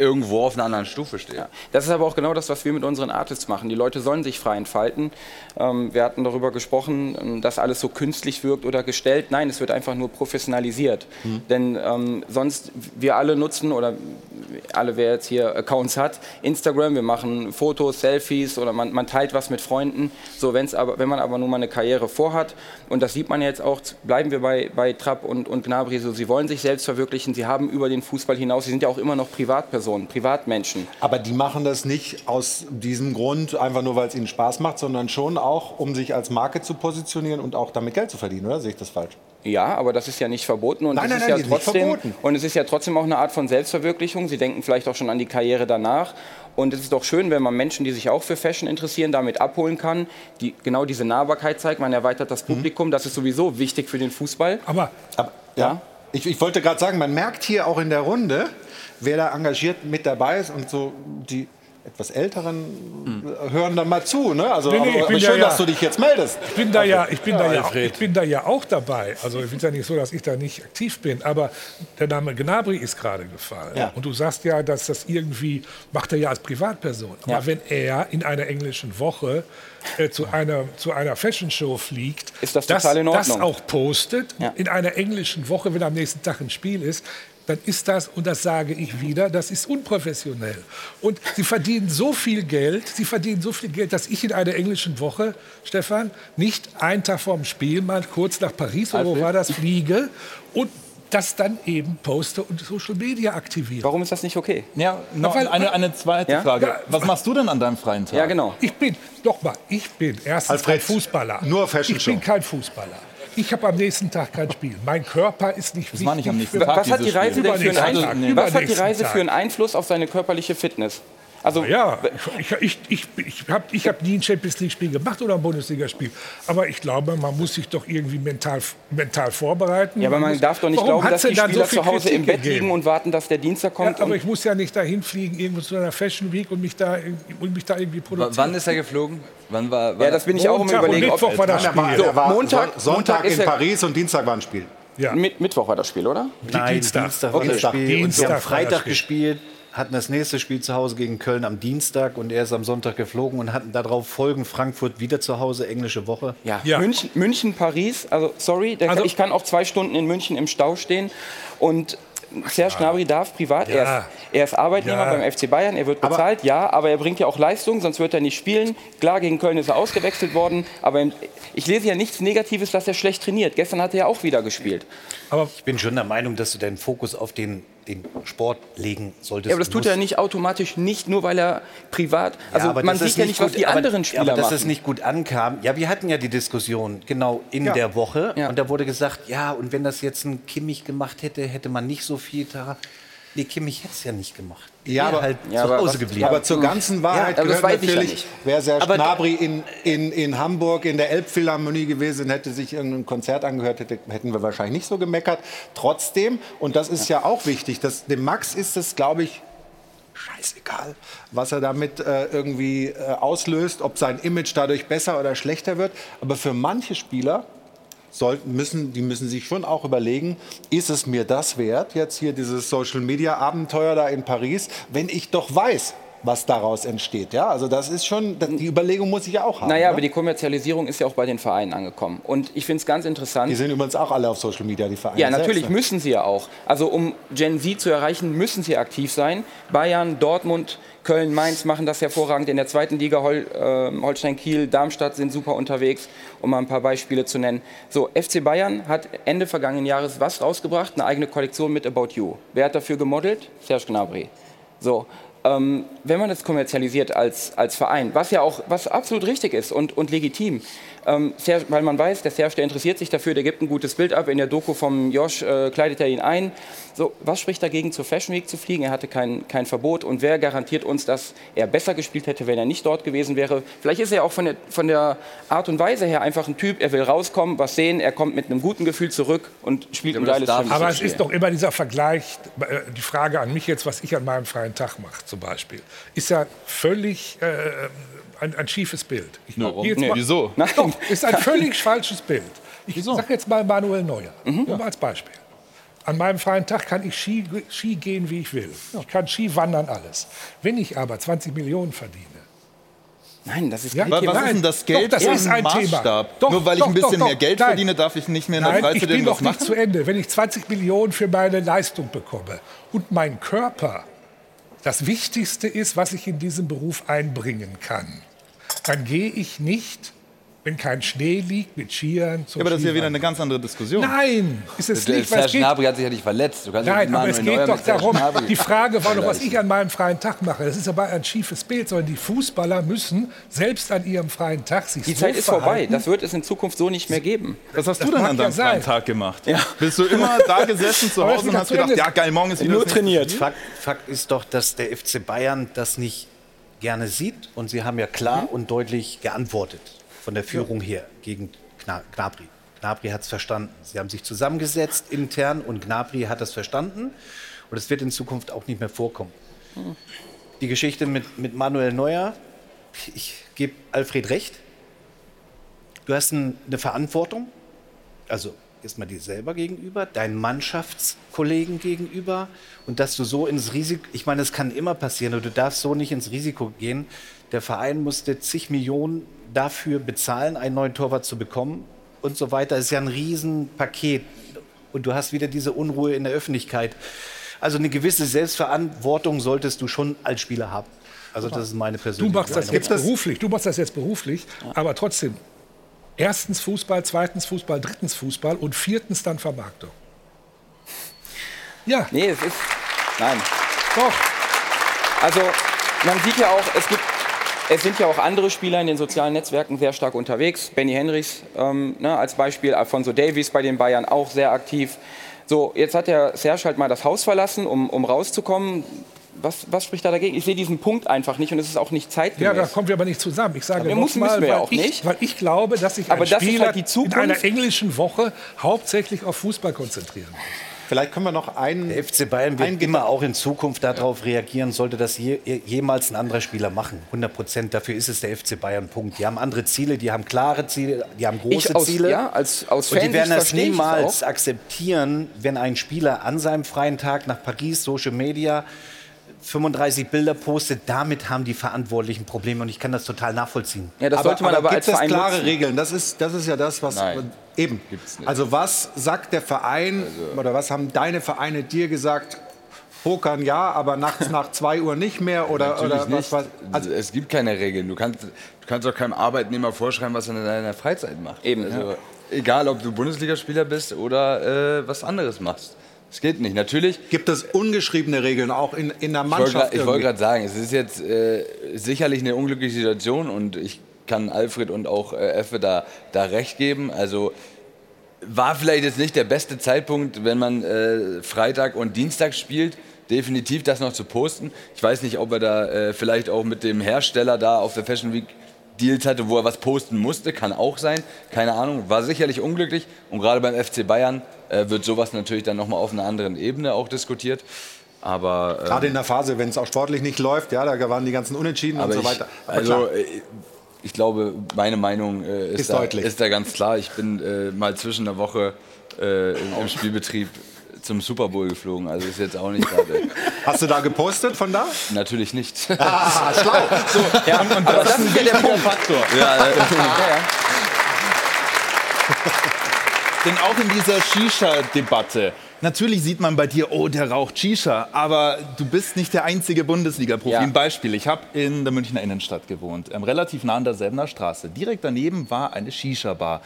irgendwo auf einer anderen Stufe stehe. Das ist aber auch genau das, was wir mit unseren Artists machen. Die Leute sollen sich frei entfalten. Ähm, wir hatten darüber gesprochen, ähm, dass alles so künstlich wirkt oder gestellt. Nein, es wird einfach nur professionalisiert. Hm. Denn ähm, sonst, wir alle nutzen oder alle, wer jetzt hier Accounts hat, Instagram, wir machen Fotos, Selfies oder man, man teilt was mit Freunden. So, wenn's aber, wenn man aber nun mal eine Karriere vorhat, und das sieht man jetzt auch, bleiben wir bei, bei Trapp und, und Gnabry, so, sie wollen sich selbst verwirklichen, sie haben über den Fußball hinaus, sie sind ja auch immer noch Privatpersonen, Privatmenschen. Aber die machen das nicht aus diesem Grund, einfach nur, weil es ihnen Spaß macht, sondern schon auch, um sich als Marke zu positionieren und auch damit Geld zu verdienen, oder? Sehe ich das falsch? Ja, aber das ist ja nicht verboten und Nein, es nein, ist nein, ja trotzdem und es ist ja trotzdem auch eine Art von Selbstverwirklichung. Sie denken vielleicht auch schon an die Karriere danach und es ist doch schön, wenn man Menschen, die sich auch für Fashion interessieren, damit abholen kann, die genau diese Nahbarkeit zeigt. Man erweitert das Mhm. Publikum, das ist sowieso wichtig für den Fußball. Aber, ja. Ich, ich wollte gerade sagen, man merkt hier auch in der Runde, wer da engagiert mit dabei ist und so die etwas Älteren äh, hören dann mal zu. Ne? Also Nee, nee, aber, ich aber bin schön, ja- dass du dich jetzt meldest. Ich bin da ja, ich bin da Ja, ja, auch, Alfred. ich bin da ja auch dabei. Also ich finde ja nicht so, dass ich da nicht aktiv bin. Aber der Name Gnabry ist gerade gefallen. Ja. Und du sagst ja, dass das irgendwie macht er ja als Privatperson. Aber Ja. wenn er in einer englischen Woche äh, zu einer zu einer Fashion Show fliegt, Ist das total in das Ordnung. auch postet in einer englischen Woche, wenn am nächsten Tag ein Spiel ist. Dann ist das, und das sage ich wieder, das ist unprofessionell. Und sie verdienen so viel Geld, sie verdienen so viel Geld, dass ich in einer englischen Woche, Stefan, nicht einen Tag vorm Spiel mal kurz nach Paris oder wo war das, fliege und das dann eben poste und Social Media aktiviere. Warum ist das nicht okay? Ja, noch weil- eine, eine zweite Ja? Frage. Ja. Was machst du denn an deinem freien Tag? Ja, genau. Ich bin, nochmal, ich bin erstens Alfred, kein Fußballer. nur Fashion Ich bin kein Fußballer. Ich habe am nächsten Tag kein Spiel. Mein Körper ist nicht Das war nicht am wichtig nächsten für- Tag, Was hat die Reise einen, was hat die für einen Einfluss auf seine körperliche Fitness? Also Ja, ich, ich, ich, ich habe ich hab nie ein Champions League-Spiel gemacht oder ein Bundesligaspiel. Aber ich glaube, man muss sich doch irgendwie mental, mental vorbereiten. Ja, aber man muss, darf doch nicht glauben, dass die Spieler viel zu Hause im Kritik Bett gegeben? liegen und warten, dass der Dienstag kommt. Ja, aber ich muss ja nicht dahin fliegen, irgendwo zu einer Fashion Week und mich da, und mich da irgendwie W produzieren. wann ist er geflogen? Wann war, war ja, das bin ich auch im Montag und Überlegen. Mittwoch war das war, Spiel. er war Montag- Son- Sonntag Montag in Paris und Dienstag war ein Spiel. Ja. Mit, Mittwoch war das Spiel, oder? Nein, Dienstag. Dienstag, war Okay. das Spiel. und wir Dienstag war haben Freitag Spiel. gespielt, hatten das nächste Spiel zu Hause gegen Köln am Dienstag und er ist am Sonntag geflogen und hatten darauf folgen Frankfurt wieder zu Hause, englische Woche. Ja, Ja. München, München, Paris, also sorry, der, Also- ich kann auch zwei Stunden in München im Stau stehen und Serge Gnabry darf privat, er, Ja. ist, er ist Arbeitnehmer Ja. beim FC Bayern, er wird bezahlt, ja, aber er bringt ja auch Leistung, sonst wird er nicht spielen. Klar, gegen Köln ist er ausgewechselt worden, aber im- ich lese ja nichts Negatives, dass er schlecht trainiert. Gestern hat er ja auch wieder gespielt. Aber Ich bin schon der Meinung, dass du deinen Fokus auf den, den Sport legen solltest. Ja, aber das tut er nicht automatisch, nicht nur weil er privat, also aber man sieht ja nicht, was gut, die aber, anderen Spieler aber dass machen. es nicht gut ankam. Ja, wir hatten ja die Diskussion genau in Ja. der Woche Ja. und da wurde gesagt, ja, und wenn das jetzt ein Kimmich gemacht hätte, hätte man nicht so viel da. Nee, Kimmich hätte es ja nicht gemacht. Ja, aber- halt Ja, zu aber Hause geblieben. Aber zur ganzen Wahrheit das gehört ja natürlich, wäre Serge Aber- Gnabry in, in, in Hamburg in der Elbphilharmonie gewesen, hätte sich irgendein Konzert angehört, hätte, hätten wir wahrscheinlich nicht so gemeckert. Trotzdem, und das ist ja auch wichtig, dass, dem Max ist es, glaube ich, scheißegal, was er damit äh, irgendwie äh, auslöst, ob sein Image dadurch besser oder schlechter wird. Aber für manche Spieler sollten, müssen, die müssen sich schon auch überlegen, ist es mir das wert, jetzt hier dieses Social-Media-Abenteuer da in Paris, wenn ich doch weiß, was daraus entsteht. Ja, also das ist schon, die Überlegung muss ich ja auch haben. Naja, ne? aber die Kommerzialisierung ist ja auch bei den Vereinen angekommen. Und ich finde es ganz interessant. die sind übrigens auch alle auf Social Media, die Vereine Ja, natürlich selbst, ne? müssen sie ja auch. Also um Gen Z zu erreichen, müssen sie aktiv sein. Bayern, Dortmund, Köln, Mainz machen das hervorragend. In der zweiten Liga Hol, äh, Holstein, Kiel, Darmstadt sind super unterwegs, um mal ein paar Beispiele zu nennen. So, FC Bayern hat Ende vergangenen Jahres was rausgebracht? Eine eigene Kollektion mit About You. Wer hat dafür gemodelt? Serge Gnabry. So, ähm, wenn man das kommerzialisiert als, als Verein, was ja auch was absolut richtig ist und, und legitim, Ähm, Serge, weil man weiß, der Serge, der interessiert sich dafür, der gibt ein gutes Bild ab. In der Doku vom Josh äh, kleidet er ihn ein. So, was spricht dagegen, zur Fashion Week zu fliegen? Er hatte kein, kein Verbot. Und wer garantiert uns, dass er besser gespielt hätte, wenn er nicht dort gewesen wäre? Vielleicht ist er auch von der, von der Art und Weise her einfach ein Typ, er will rauskommen, was sehen, er kommt mit einem guten Gefühl zurück und spielt ein geiles Spiel. Aber es ist doch immer dieser Vergleich, äh, die Frage an mich jetzt, was ich an meinem freien Tag mache zum Beispiel, ist ja völlig äh, ein, ein schiefes Bild. Ich, Warum? jetzt Nee, mal- wieso? (laughs) Doch, ist ein völlig (laughs) falsches Bild. Ich sage jetzt mal Manuel Neuer, nur als Beispiel. An meinem freien Tag kann ich Ski, Ski gehen, wie ich will. Ich kann Ski wandern, alles. Wenn ich aber 20 Millionen verdiene, Nein, das ist Ja, kein Was Thema. ist denn das Geld Doch, das ist ein Thema. Maßstab? Doch, Nur weil ich doch, ein bisschen mehr. Geld Nein. verdiene, darf ich nicht mehr in der Nein, Freizeit ich bin doch nicht machen? zu Ende. Wenn ich 20 Millionen für meine Leistung bekomme und mein Körper das Wichtigste ist, was ich in diesem Beruf einbringen kann, dann gehe ich nicht, wenn kein Schnee liegt, mit Skiern zum Ja, aber das ist ja wieder eine ganz andere Diskussion. Nein, ist es Der nicht. Serge geht, Gnabry hat sich ja nicht verletzt. Du kannst nicht Nein, aber es Neuer geht doch darum, die Frage war doch, was ich an meinem freien Tag mache. Das ist aber ein schiefes Bild, sondern die Fußballer müssen selbst an ihrem freien Tag sich Die so Zeit ist vorbei. Das wird es in Zukunft so nicht mehr geben. Was hast Das du denn an ja deinem freien sein. Tag gemacht? Bist du immer da gesessen zu Hause und hast gedacht, ja geil, morgen ist wieder nächste Spiel? Fakt, Fakt ist doch, dass der FC Bayern das nicht gerne sieht. Und sie haben ja klar und deutlich geantwortet von der Führung her gegen Gna- Gnabry. Gnabry hat es verstanden. Sie haben sich zusammengesetzt intern und Gnabry hat das verstanden. Und es wird in Zukunft auch nicht mehr vorkommen. Die Geschichte mit, mit Manuel Neuer, ich gebe Alfred recht. Du hast ein, eine Verantwortung, also erstmal dir selber gegenüber, deinen Mannschaftskollegen gegenüber und dass du so ins Risiko, ich meine, es kann immer passieren und du darfst so nicht ins Risiko gehen. Der Verein musste zig Millionen dafür bezahlen, einen neuen Torwart zu bekommen und so weiter. Das ist ja ein Riesenpaket und du hast wieder diese Unruhe in der Öffentlichkeit. Also eine gewisse Selbstverantwortung solltest du schon als Spieler haben. Also das ist meine Du persönliche machst das Meinung. jetzt beruflich, du machst das jetzt beruflich, aber trotzdem. Erstens Fußball, zweitens Fußball, drittens Fußball und viertens dann Vermarktung. Ja. Nee, es ist. Nein. Doch. Also, man sieht ja auch, es gibt. Es sind ja auch andere Spieler in den sozialen Netzwerken sehr stark unterwegs. Benny Henrichs ähm, ne, als Beispiel, Alfonso Davies bei den Bayern auch sehr aktiv. So, jetzt hat der Serge halt mal das Haus verlassen, um, um rauszukommen. Was, was spricht da dagegen? Ich sehe diesen Punkt einfach nicht und es ist auch nicht zeitgemäß. Ja, da kommen wir aber nicht zusammen. Ich sage müssen- mal, ja weil, auch ich, nicht. weil ich glaube, dass sich Aber ein das Spieler halt die in Zukunft. einer englischen Woche hauptsächlich auf Fußball konzentrieren muss. Vielleicht können wir noch einen. Der FC Bayern wird immer auch in Zukunft darauf reagieren, sollte das je, jemals ein anderer Spieler machen. 100 Prozent. Dafür ist es der FC Bayern. Punkt. Die haben andere Ziele, die haben klare Ziele, die haben große Ich aus- Ziele. ja, als- aus Und die werden das niemals akzeptieren, wenn ein Spieler an seinem freien Tag nach Paris, Social Media, 35 Bilder postet. Damit haben die Verantwortlichen Probleme und ich kann das total nachvollziehen. gibt es klare Regeln? Das ist, das ist ja das, was eben. Also was sagt der Verein oder was haben deine Vereine dir gesagt? Pokern ja, aber nachts nach 2 Uhr nicht mehr oder, oder was, nicht. was? Also, es gibt keine Regeln. Du kannst, du kannst auch keinem Arbeitnehmer vorschreiben, was er in deiner Freizeit macht. Eben. Also, Egal, ob du Bundesligaspieler bist oder äh, was anderes machst. Es geht nicht. Natürlich. Gibt es ungeschriebene Regeln auch in, in der Mannschaft? Ich wollte gerade sagen, es ist jetzt äh, sicherlich eine unglückliche Situation und ich kann Alfred und auch äh, Effe da, da recht geben. Also war vielleicht jetzt nicht der beste Zeitpunkt, wenn man äh, Freitag und Dienstag spielt, definitiv das noch zu posten. Ich weiß nicht, ob er da äh, vielleicht auch mit dem Hersteller da auf der Fashion Week Deals hatte, wo er was posten musste, kann auch sein. Keine Ahnung, war sicherlich unglücklich. Und gerade beim FC Bayern äh, wird sowas natürlich dann nochmal auf einer anderen Ebene auch diskutiert. Aber ähm, Gerade in der Phase, wenn es auch sportlich nicht läuft, ja, da waren die ganzen Unentschieden und so weiter. Aber also, klar. äh, ich glaube, meine Meinung äh, ist, Ist da, ist da ganz klar. Ich bin äh, mal zwischen der Woche äh, im, im Spielbetrieb zum Super Bowl geflogen. Also ist jetzt auch nicht gerade. (laughs) Hast du da gepostet von da? Natürlich nicht. Ah, schlau. So, Ja, und aber das ist ja der Punkt. Faktor. Ja, äh, (laughs) Denn auch in dieser Shisha-Debatte, natürlich sieht man bei dir, oh, der raucht Shisha, aber du bist nicht der einzige Bundesliga-Profi. Ja. Ein Beispiel, ich habe in der Münchner Innenstadt gewohnt, ähm, relativ nah an der Selbener Straße. Direkt daneben war eine Shisha-Bar.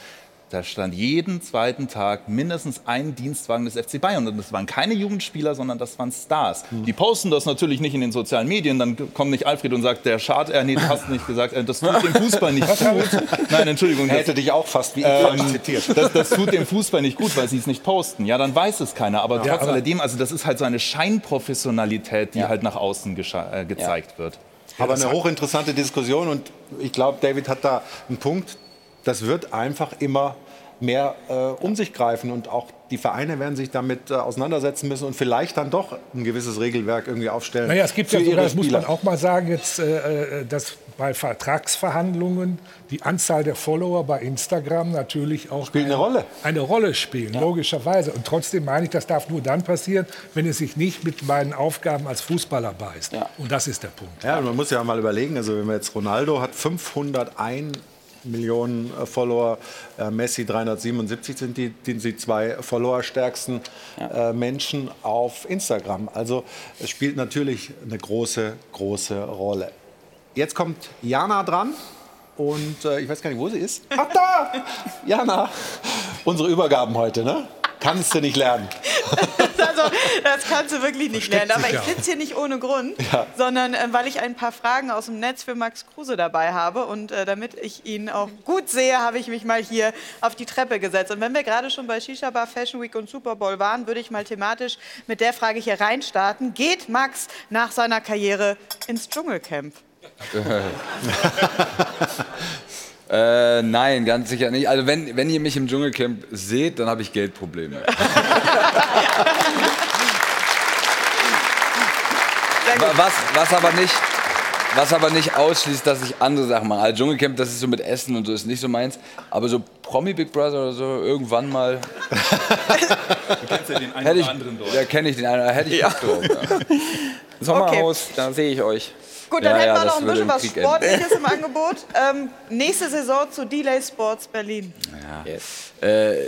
Da stand jeden zweiten Tag mindestens ein Dienstwagen des FC Bayern. Und das waren keine Jugendspieler, sondern das waren Stars. Die posten das natürlich nicht in den sozialen Medien. Dann kommt nicht Alfred und sagt, der Schad, äh, nee, du hast nicht gesagt, äh, das tut dem Fußball nicht gut. Nein, Entschuldigung. Er hätte das- dich auch fast wie ich ähm, zitiert. das, das tut dem Fußball nicht gut, weil sie es nicht posten. Ja, dann weiß es keiner. Aber Ja, trotz aber- alledem, also das ist halt so eine Scheinprofessionalität, die halt nach außen äh, gezeigt wird. Aber eine hochinteressante Diskussion und ich glaube, David hat da einen Punkt. Das wird einfach immer mehr äh, um sich greifen und auch die Vereine werden sich damit äh, auseinandersetzen müssen und vielleicht dann doch ein gewisses Regelwerk irgendwie aufstellen. Naja, es gibt ja sogar, ihre das muss man auch mal sagen, jetzt, äh, äh, dass bei Vertragsverhandlungen die Anzahl der Follower bei Instagram natürlich auch Spielt eine Rolle. eine Rolle spielen, logischerweise. Und trotzdem meine ich, das darf nur dann passieren, wenn es sich nicht mit meinen Aufgaben als Fußballer beißt. Und das ist der Punkt. Ja, man muss ja mal überlegen, also wenn man jetzt Ronaldo hat 501 Millionen äh, Follower, äh, Messi 377 sind die, die, die zwei followerstärksten äh, Menschen auf Instagram. Also es spielt natürlich eine große, große Rolle. Jetzt kommt Jana dran und äh, ich weiß gar nicht, wo sie ist. (laughs) Ach da! Jana, unsere Übergaben heute, ne? Kannst du nicht lernen. (laughs) Also, das kannst du wirklich nicht Versteckt lernen. Aber ich sitze hier nicht ohne Grund, Ja. sondern äh, weil ich ein paar Fragen aus dem Netz für Max Kruse dabei habe. Und äh, damit ich ihn auch gut sehe, habe ich mich mal hier auf die Treppe gesetzt. Und wenn wir gerade schon bei Shisha Bar, Fashion Week und Super Bowl waren, würde ich mal thematisch mit der Frage hier reinstarten. Geht Max nach seiner Karriere ins Dschungelcamp? (laughs) Äh, nein, ganz sicher nicht. Also wenn, wenn ihr mich im Dschungelcamp seht, dann habe ich Geldprobleme. (laughs) Wa- was, was aber nicht, was aber nicht ausschließt, dass ich andere Sachen mache. Also Dschungelcamp, das ist so mit Essen und so ist nicht so meins. Aber so Promi Big Brother oder so irgendwann mal. (laughs) Du kennst ja den einen ich, oder anderen dort. ja, kenne ich den einen, hätte ich Ja. Bock drauf. Ja. (laughs) Sommerhaus, da sehe ich euch. Gut, dann Ja, hätten ja, wir noch ein bisschen was Krieg enden. Sportliches im (laughs) Angebot. Ähm, nächste Saison zu Delay Sports Berlin. Ja. Äh,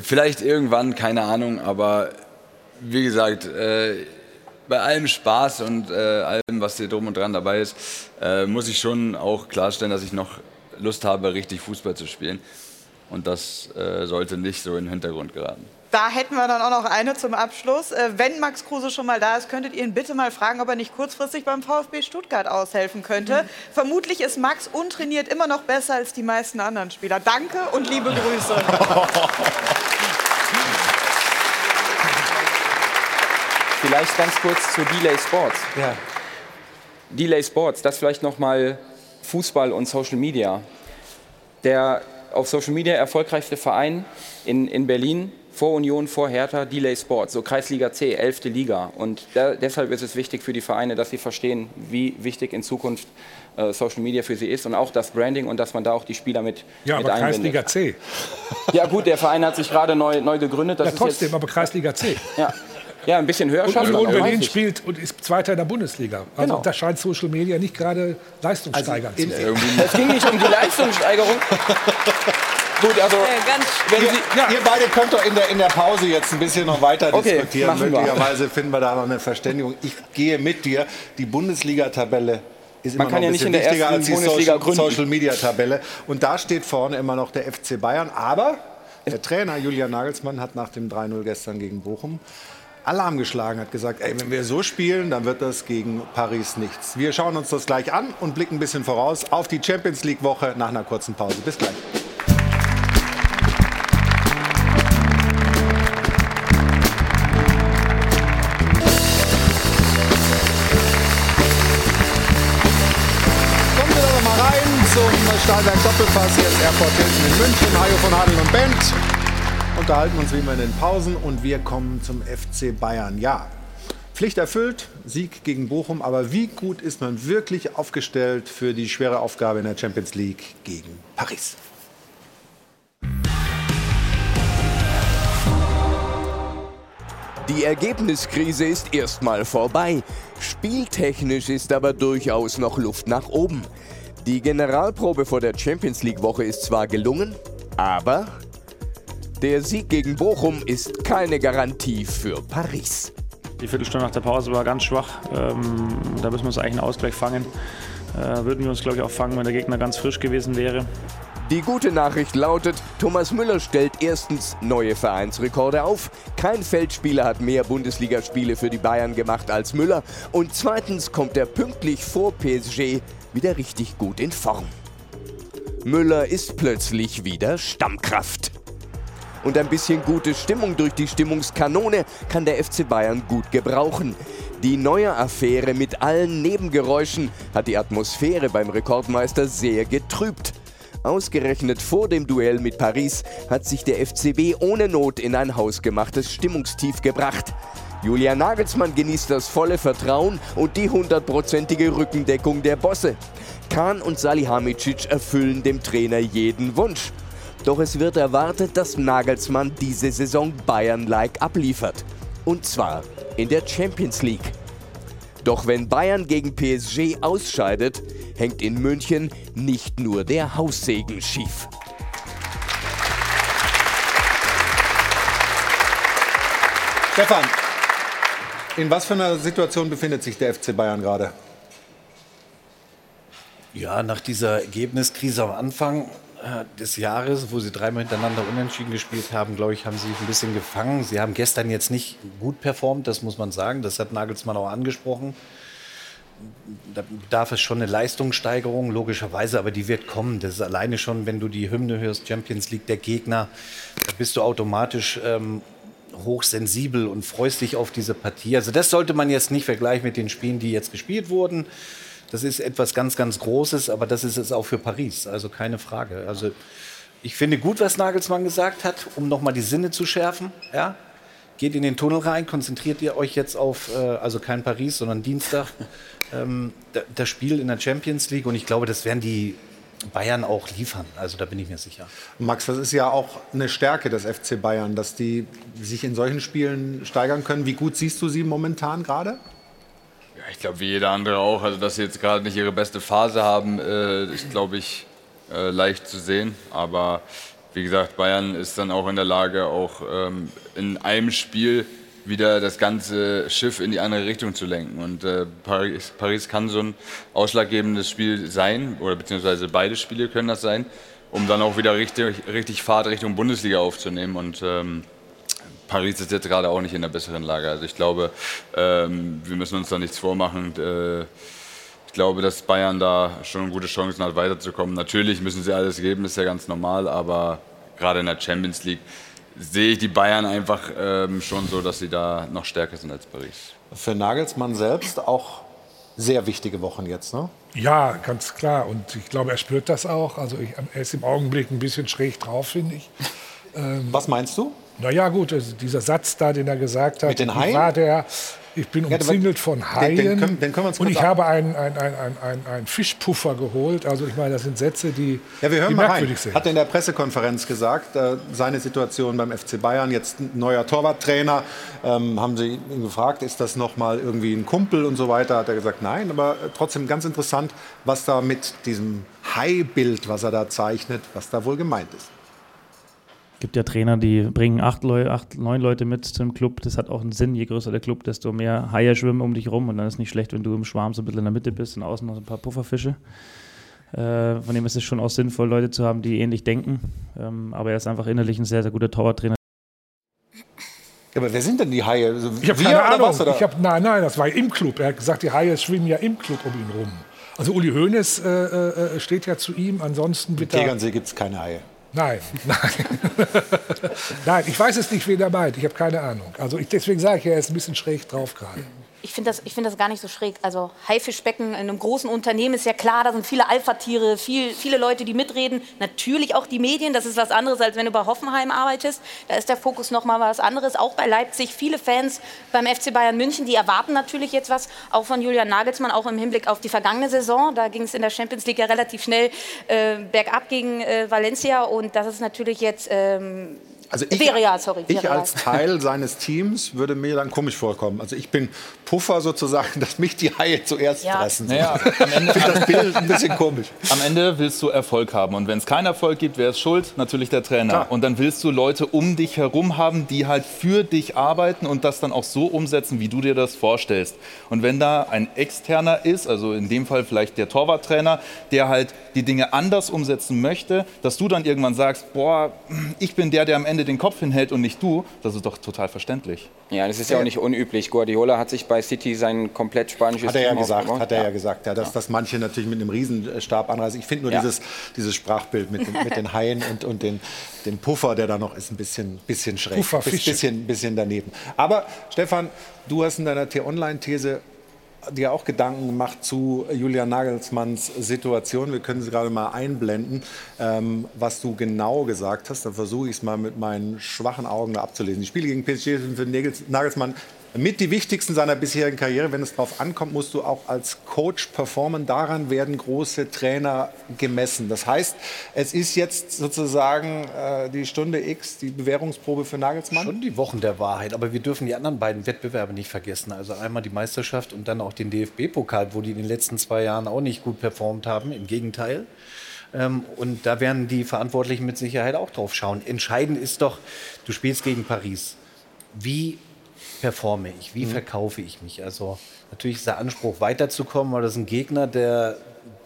vielleicht irgendwann, keine Ahnung, aber wie gesagt, äh, bei allem Spaß und äh, allem, was hier drum und dran dabei ist, äh, muss ich schon auch klarstellen, dass ich noch Lust habe, richtig Fußball zu spielen. Und das äh, sollte nicht so in den Hintergrund geraten. Da hätten wir dann auch noch eine zum Abschluss. Äh, wenn Max Kruse schon mal da ist, könntet ihr ihn bitte mal fragen, ob er nicht kurzfristig beim VfB Stuttgart aushelfen könnte. Vermutlich ist Max untrainiert immer noch besser als die meisten anderen Spieler. Danke und liebe Grüße. (laughs) Vielleicht ganz kurz zu Delay Sports. Ja. Delay Sports, das vielleicht noch mal Fußball und Social Media. Der auf Social Media erfolgreichste Verein in, in Berlin, vor Union, vor Hertha, Delay Sports, so Kreisliga C, 11. Liga. Und da, deshalb ist es wichtig für die Vereine, dass sie verstehen, wie wichtig in Zukunft äh, Social Media für sie ist und auch das Branding und dass man da auch die Spieler mit, Ja, mit aber einbindet. Kreisliga C. (laughs) Ja gut, der Verein hat sich gerade neu, neu gegründet. Das Ja, trotzdem, jetzt, aber Kreisliga C. ja, ja, ein bisschen höher man, Union Berlin spielt und ist Zweiter in der Bundesliga. Also Genau. da scheint Social Media nicht gerade leistungssteigernd zu sein. Es ging nicht um die Leistungssteigerung. (laughs) Gut, also wenn ihr, Sie, ihr beide könnt doch in der, in der Pause jetzt ein bisschen noch weiter Okay, diskutieren. Möglicherweise finden wir da noch eine Verständigung. Ich gehe mit dir. Die Bundesliga-Tabelle ist Man immer kann noch ja ein nicht bisschen in der wichtiger ersten als die Social. Social Media Tabelle. Und da steht vorne immer noch der FC Bayern. Aber der Trainer Julian Nagelsmann hat nach dem 3-0 gestern gegen Bochum Alarm geschlagen, hat gesagt, ey, wenn wir so spielen, dann wird das gegen Paris nichts. Wir schauen uns das gleich an und blicken ein bisschen voraus auf die Champions League Woche nach einer kurzen Pause. Bis gleich. Zum Stahlwerk Doppelpass. Ist Airport Hilton in München. Hajo von Hadel und Bent. Unterhalten uns wie immer in den Pausen und wir kommen zum FC Bayern. Ja, Pflicht erfüllt, Sieg gegen Bochum. Aber wie gut ist man wirklich aufgestellt für die schwere Aufgabe in der Champions League gegen Paris? Die Ergebniskrise ist erstmal vorbei. Spieltechnisch ist aber durchaus noch Luft nach oben. Die Generalprobe vor der Champions League Woche ist zwar gelungen, aber der Sieg gegen Bochum ist keine Garantie für Paris. Die Viertelstunde nach der Pause war ganz schwach. Ähm, da müssen wir uns eigentlich einen Ausgleich fangen. Äh, würden wir uns, glaube ich, auch fangen, wenn der Gegner ganz frisch gewesen wäre. Die gute Nachricht lautet, Thomas Müller stellt erstens neue Vereinsrekorde auf. Kein Feldspieler hat mehr Bundesligaspiele für die Bayern gemacht als Müller. Und zweitens kommt er pünktlich vor PSG wieder richtig gut in Form. Müller ist plötzlich wieder Stammkraft. Und ein bisschen gute Stimmung durch die Stimmungskanone kann der FC Bayern gut gebrauchen. Die neue Affäre mit allen Nebengeräuschen hat die Atmosphäre beim Rekordmeister sehr getrübt. Ausgerechnet vor dem Duell mit Paris hat sich der FCB ohne Not in ein hausgemachtes Stimmungstief gebracht. Julian Nagelsmann genießt das volle Vertrauen und die hundertprozentige Rückendeckung der Bosse. Kahn und Salihamidzic erfüllen dem Trainer jeden Wunsch. Doch es wird erwartet, dass Nagelsmann diese Saison Bayern-like abliefert. Und zwar in der Champions League. Doch wenn Bayern gegen PSG ausscheidet, hängt in München nicht nur der Haussegen schief. Stefan, in was für einer Situation befindet sich der FC Bayern gerade? Ja, nach dieser Ergebniskrise am Anfang äh, des Jahres, wo sie dreimal hintereinander unentschieden gespielt haben, glaube ich, haben sie sich ein bisschen gefangen. Sie haben gestern jetzt nicht gut performt, das muss man sagen. Das hat Nagelsmann auch angesprochen. Da bedarf es schon eine Leistungssteigerung, logischerweise, aber die wird kommen. Das ist alleine schon, wenn du die Hymne hörst, Champions League der Gegner, da bist du automatisch ähm, hochsensibel und freust dich auf diese Partie. Also das sollte man jetzt nicht vergleichen mit den Spielen, die jetzt gespielt wurden. Das ist etwas ganz, ganz Großes, aber das ist es auch für Paris, also keine Frage. Also ich finde gut, was Nagelsmann gesagt hat, um nochmal die Sinne zu schärfen. Ja? Geht in den Tunnel rein, konzentriert ihr euch jetzt auf, äh, also kein Paris, sondern Dienstag, (laughs) ähm, das Spiel in der Champions League. Und ich glaube, das werden die Bayern auch liefern. Also da bin ich mir sicher. Max, das ist ja auch eine Stärke des FC Bayern, dass die sich in solchen Spielen steigern können. Wie gut siehst du sie momentan gerade? Ja, ich glaube, wie jeder andere auch. Also, dass sie jetzt gerade nicht ihre beste Phase haben, äh, ist, glaube ich, äh, leicht zu sehen. Aber wie gesagt, Bayern ist dann auch in der Lage, auch ähm, in einem Spiel wieder das ganze Schiff in die andere Richtung zu lenken. Und äh, Paris, Paris kann so ein ausschlaggebendes Spiel sein, oder beziehungsweise beide Spiele können das sein, um dann auch wieder richtig, richtig Fahrt Richtung Bundesliga aufzunehmen. Und ähm, Paris ist jetzt gerade auch nicht in der besseren Lage. Also ich glaube, ähm, wir müssen uns da nichts vormachen. Äh, ich glaube, dass Bayern da schon gute Chancen hat, weiterzukommen. Natürlich müssen sie alles geben, ist ja ganz normal, aber gerade in der Champions League sehe ich die Bayern einfach ähm, schon so, dass sie da noch stärker sind als Paris. Für Nagelsmann selbst auch sehr wichtige Wochen jetzt, ne? Ja, ganz klar. Und ich glaube, er spürt das auch. Also ich, er ist im Augenblick ein bisschen schräg drauf, finde ich. Ähm, Was meinst du? Na ja, gut, also dieser Satz da, den er gesagt hat, Mit den Haien? war der, ich bin umzingelt von Haien den können- den können wir uns und ich ab- habe einen, einen, einen, einen, einen, einen Fischpuffer geholt. Also ich meine, das sind Sätze, die, Ja, wir hören die mal rein. sind. Hat er in der Pressekonferenz gesagt, äh, seine Situation beim FC Bayern, jetzt ein neuer Torwarttrainer, ähm, haben sie ihn gefragt, ist das nochmal irgendwie ein Kumpel und so weiter, hat er gesagt, nein, aber äh, trotzdem ganz interessant, was da mit diesem Hai-Bild, was er da zeichnet, was da wohl gemeint ist. Es gibt ja Trainer, die bringen acht, Leu acht, neun Leute mit zum Club. Das hat auch einen Sinn. Je größer der Club, desto mehr Haie schwimmen um dich rum. Und dann ist nicht schlecht, wenn du im Schwarm so ein bisschen in der Mitte bist und außen noch so ein paar Pufferfische. Äh, von dem ist es schon auch sinnvoll, Leute zu haben, die ähnlich denken. Ähm, aber er ist einfach innerlich ein sehr, sehr guter Torwarttrainer. Ja, aber wer sind denn die Haie? Also Ich habe keine Ahnung. was? Ich hab, nein, nein, das war im Club. Er hat gesagt, die Haie schwimmen ja im Club um ihn rum. Also Uli Hoeneß äh, äh, steht ja zu ihm. Ansonsten er... Tegernsee gibt es keine Haie. Nein, (laughs) nein. nein, ich weiß es nicht, wen er meint. Ich habe keine Ahnung. Also ich, deswegen sage ich, er ist ein bisschen schräg drauf gerade. Ich finde das, find das gar nicht so schräg. Also Haifischbecken in einem großen Unternehmen ist ja klar, da sind viele Alpha-Tiere, viel, viele Leute, die mitreden. Natürlich auch die Medien, das ist was anderes, als wenn du bei Hoffenheim arbeitest. Da ist der Fokus noch mal was anderes. Auch bei Leipzig, viele Fans beim FC Bayern München, die erwarten natürlich jetzt was, auch von Julian Nagelsmann, auch im Hinblick auf die vergangene Saison. Da ging es in der Champions League ja relativ schnell äh, bergab gegen äh, Valencia und das ist natürlich jetzt... Ähm, Also ich, Villarreal, sorry. ich als Teil seines Teams würde mir dann komisch vorkommen. Also ich bin Puffer sozusagen, (laughs) dass mich die Haie zuerst Ja. fressen. Naja, am (laughs) Ende, Ich das Bild ein bisschen komisch. am Ende willst du Erfolg haben. Und wenn es keinen Erfolg gibt, wer ist schuld? Natürlich der Trainer. Klar. Und dann willst du Leute um dich herum haben, die halt für dich arbeiten und das dann auch so umsetzen, wie du dir das vorstellst. Und wenn da ein Externer ist, also in dem Fall vielleicht der Torwarttrainer, der halt die Dinge anders umsetzen möchte, dass du dann irgendwann sagst, boah, ich bin der, der am Ende den Kopf hinhält und nicht du, das ist doch total verständlich. Ja, das ist ja auch nicht unüblich. Guardiola hat sich bei City sein komplett spanisches Hat er ja Team gesagt, aufgebaut. hat er ja gesagt, ja, dass, dass manche natürlich mit einem Riesenstab anreisen. Ich finde nur Ja. dieses, dieses Sprachbild mit den, mit den Haien und, und den, den Puffer, der da noch ist, ein bisschen, bisschen schräg. Pufferfische. bisschen, bisschen daneben. Aber Stefan, du hast in deiner T-Online-These dir auch Gedanken gemacht zu Julian Nagelsmanns Situation. Wir können sie gerade mal einblenden, ähm, was du genau gesagt hast. Dann versuche ich es mal mit meinen schwachen Augen da abzulesen. Die Spiele gegen PSG sind für Nagels- Nagelsmann mit die wichtigsten seiner bisherigen Karriere. Wenn es darauf ankommt, musst du auch als Coach performen. Daran werden große Trainer gemessen. Das heißt, es ist jetzt sozusagen äh, die Stunde X, die Bewährungsprobe für Nagelsmann. Schon die Wochen der Wahrheit, aber wir dürfen die anderen beiden Wettbewerbe nicht vergessen. Also einmal die Meisterschaft und dann auch den DFB-Pokal, wo die in den letzten zwei Jahren auch nicht gut performt haben. Im Gegenteil. Ähm, und da werden die Verantwortlichen mit Sicherheit auch drauf schauen. Entscheidend ist doch, du spielst gegen Paris. Wie performe ich? Wie verkaufe ich mich? Also natürlich ist der Anspruch, weiterzukommen, weil das ist ein Gegner, der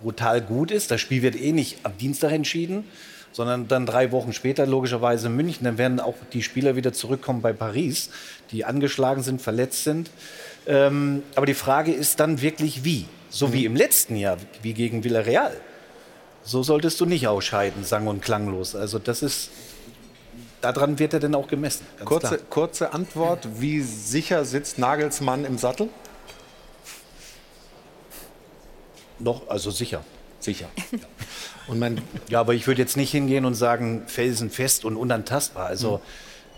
brutal gut ist. Das Spiel wird eh nicht am Dienstag entschieden, sondern dann drei Wochen später logischerweise in München. Dann werden auch die Spieler wieder zurückkommen bei Paris, die angeschlagen sind, verletzt sind. Ähm, aber die Frage ist dann wirklich wie? So wie im letzten Jahr, wie gegen Villarreal. So solltest du nicht ausscheiden, sang- und klanglos. Also das ist, daran wird er dann auch gemessen. Kurze, klar. kurze Antwort. Wie sicher sitzt Nagelsmann im Sattel? Noch, also sicher. Sicher. (laughs) Und man, ja, aber ich würde jetzt nicht hingehen und sagen, felsenfest und unantastbar. Also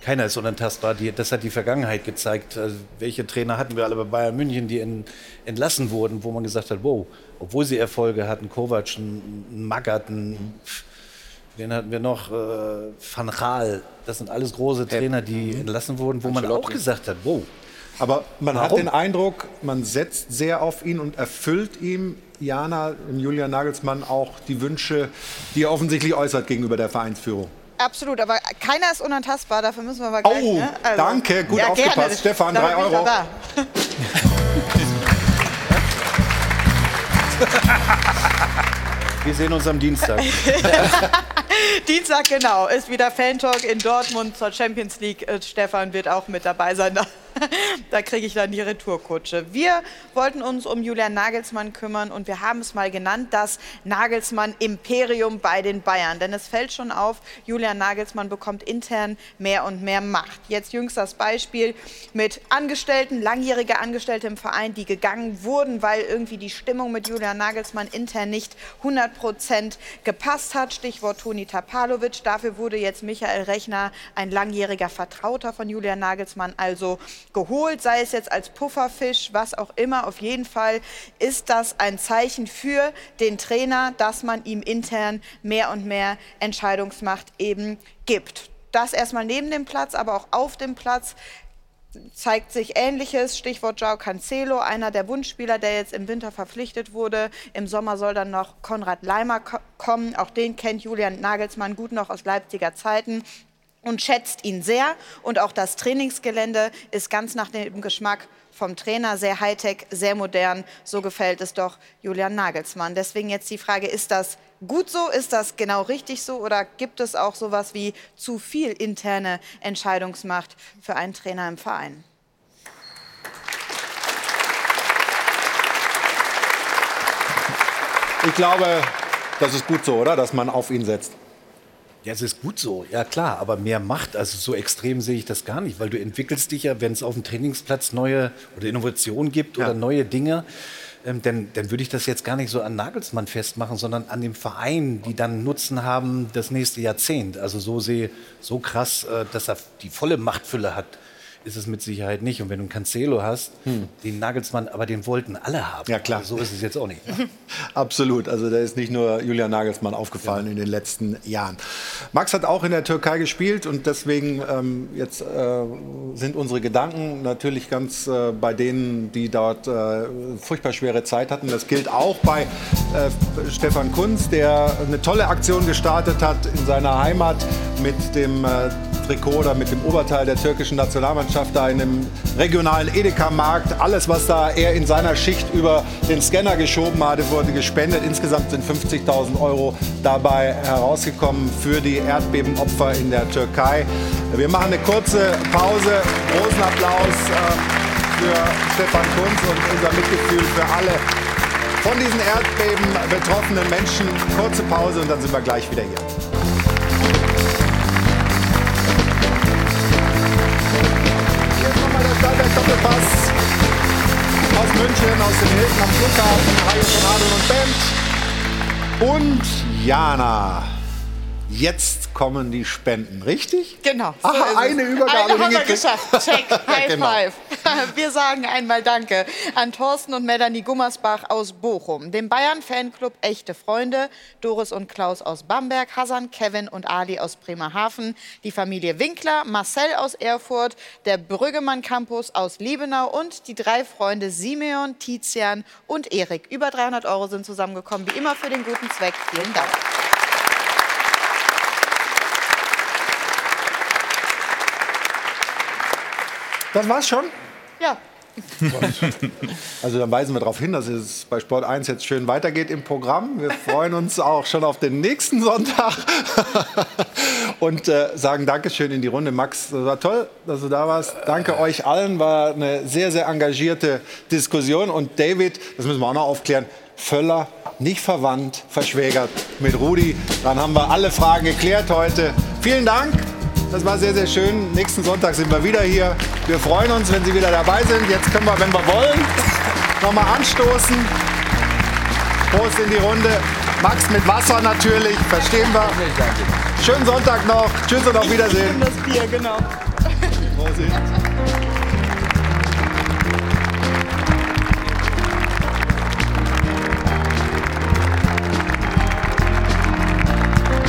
keiner ist unantastbar. Die, das hat die Vergangenheit gezeigt. Also, welche Trainer hatten wir alle bei Bayern München, die en, entlassen wurden, wo man gesagt hat, wow, obwohl sie Erfolge hatten, Kovac, ein, ein Magath, ein, wen hatten wir noch, äh, Van Gaal. Das sind alles große Trainer, die entlassen wurden, wo man auch gesagt hat, wow. Aber man hat Warum? den Eindruck, man setzt sehr auf ihn und erfüllt ihm, Jana, Julian Nagelsmann, auch die Wünsche, die er offensichtlich äußert gegenüber der Vereinsführung. Absolut, aber keiner ist unantastbar, dafür müssen wir aber gleich. Oh, ne? Also- danke, gut Ja, aufgepasst. gerne. Stefan, drei Euro. da. (laughs) Wir sehen uns am Dienstag. (laughs) Dienstag, genau, ist wieder Fan-Talk in Dortmund zur Champions League. Äh, Stefan wird auch mit dabei sein. (laughs) Da, kriege ich dann die Retourkutsche. Wir wollten uns um Julian Nagelsmann kümmern und wir haben es mal genannt, das Nagelsmann-Imperium bei den Bayern. Denn es fällt schon auf, Julian Nagelsmann bekommt intern mehr und mehr Macht. Jetzt jüngst das Beispiel mit Angestellten, langjährige Angestellte im Verein, die gegangen wurden, weil irgendwie die Stimmung mit Julian Nagelsmann intern nicht 100 Prozent gepasst hat. Stichwort Toni Tapalovic. Dafür wurde jetzt Michael Rechner, ein langjähriger Vertrauter von Julian Nagelsmann, also geholt, sei es jetzt als Pufferfisch, was auch immer. Auf jeden Fall ist das ein Zeichen für den Trainer, dass man ihm intern mehr und mehr Entscheidungsmacht eben gibt. Das erstmal neben dem Platz, aber auch auf dem Platz zeigt sich Ähnliches. Stichwort Joao Cancelo, einer der Wunschspieler, der jetzt im Winter verpflichtet wurde. Im Sommer soll dann noch Konrad Leimer ko kommen. Auch den kennt Julian Nagelsmann gut noch aus Leipziger Zeiten und schätzt ihn sehr. Und auch das Trainingsgelände ist ganz nach dem Geschmack vom Trainer, sehr high-tech, sehr modern. So gefällt es doch Julian Nagelsmann. Deswegen jetzt die Frage, ist das gut so? Ist das genau richtig so? Oder gibt es auch sowas wie zu viel interne Entscheidungsmacht für einen Trainer im Verein? Ich glaube, das ist gut so, oder? Dass man auf ihn setzt. Ja, es ist gut so, ja klar, aber mehr Macht, also so extrem sehe ich das gar nicht, weil du entwickelst dich ja, wenn es auf dem Trainingsplatz neue oder Innovationen gibt oder neue Dinge, ähm, dann, dann würde ich das jetzt gar nicht so an Nagelsmann festmachen, sondern an dem Verein, die dann Nutzen haben das nächste Jahrzehnt. Also so sehe so krass, äh, dass er die volle Machtfülle hat ist es mit Sicherheit nicht. Und wenn du einen Cancelo hast, den Nagelsmann, aber den wollten alle haben. Ja, klar. Also so ist es jetzt auch nicht. (laughs) Absolut. Also da ist nicht nur Julian Nagelsmann aufgefallen in den letzten Jahren. Max hat auch in der Türkei gespielt und deswegen ähm, jetzt äh, sind unsere Gedanken natürlich ganz äh, bei denen, die dort äh, furchtbar schwere Zeit hatten. Das gilt auch bei äh, Stefan Kunz, der eine tolle Aktion gestartet hat in seiner Heimat mit dem äh, Trikot oder mit dem Oberteil der türkischen Nationalmannschaft in einem regionalen Edeka-Markt. Alles, was da er in seiner Schicht über den Scanner geschoben hatte, wurde gespendet. Insgesamt sind 50.000 Euro dabei herausgekommen für die Erdbebenopfer in der Türkei. Wir machen eine kurze Pause. Großen Applaus äh, für Stefan Kunz und unser Mitgefühl für alle von diesen Erdbeben betroffenen Menschen. Kurze Pause und dann sind wir gleich wieder. Hier Doppelpass aus München, aus dem Hilton am Flughafen. Hajo von Adel und Band. Und Jana. Jetzt kommen die Spenden, richtig? Genau. Aha, ist es. eine Übergabe Eine haben wir geschafft. Check. (laughs) High Genau. five. (laughs) Wir sagen einmal Danke an Thorsten und Melanie Gummersbach aus Bochum, dem Bayern-Fanclub Echte Freunde, Doris und Klaus aus Bamberg, Hassan, Kevin und Ali aus Bremerhaven, die Familie Winkler, Marcel aus Erfurt, der Brüggemann Campus aus Liebenau und die drei Freunde Simeon, Tizian und Erik. Über 300 Euro sind zusammengekommen, wie immer für den guten Zweck. Vielen Dank. Das war's schon? Ja. (laughs) Also dann weisen wir darauf hin, dass es bei Sport 1 jetzt schön weitergeht im Programm. Wir freuen uns auch schon auf den nächsten Sonntag (laughs) und äh, sagen Dankeschön in die Runde. Max, das war toll, dass du da warst. Danke euch allen, war eine sehr, sehr engagierte Diskussion. Und David, das müssen wir auch noch aufklären, Völler, nicht verwandt, verschwägert mit Rudi. Dann haben wir alle Fragen geklärt heute. Vielen Dank. Das war sehr, sehr schön. Nächsten Sonntag sind wir wieder hier. Wir freuen uns, wenn Sie wieder dabei sind. Jetzt können wir, wenn wir wollen, (laughs) nochmal anstoßen. Prost in die Runde. Max mit Wasser natürlich, verstehen wir. Schönen Sonntag noch. Tschüss und auf Wiedersehen. Das Bier, genau. Prosit.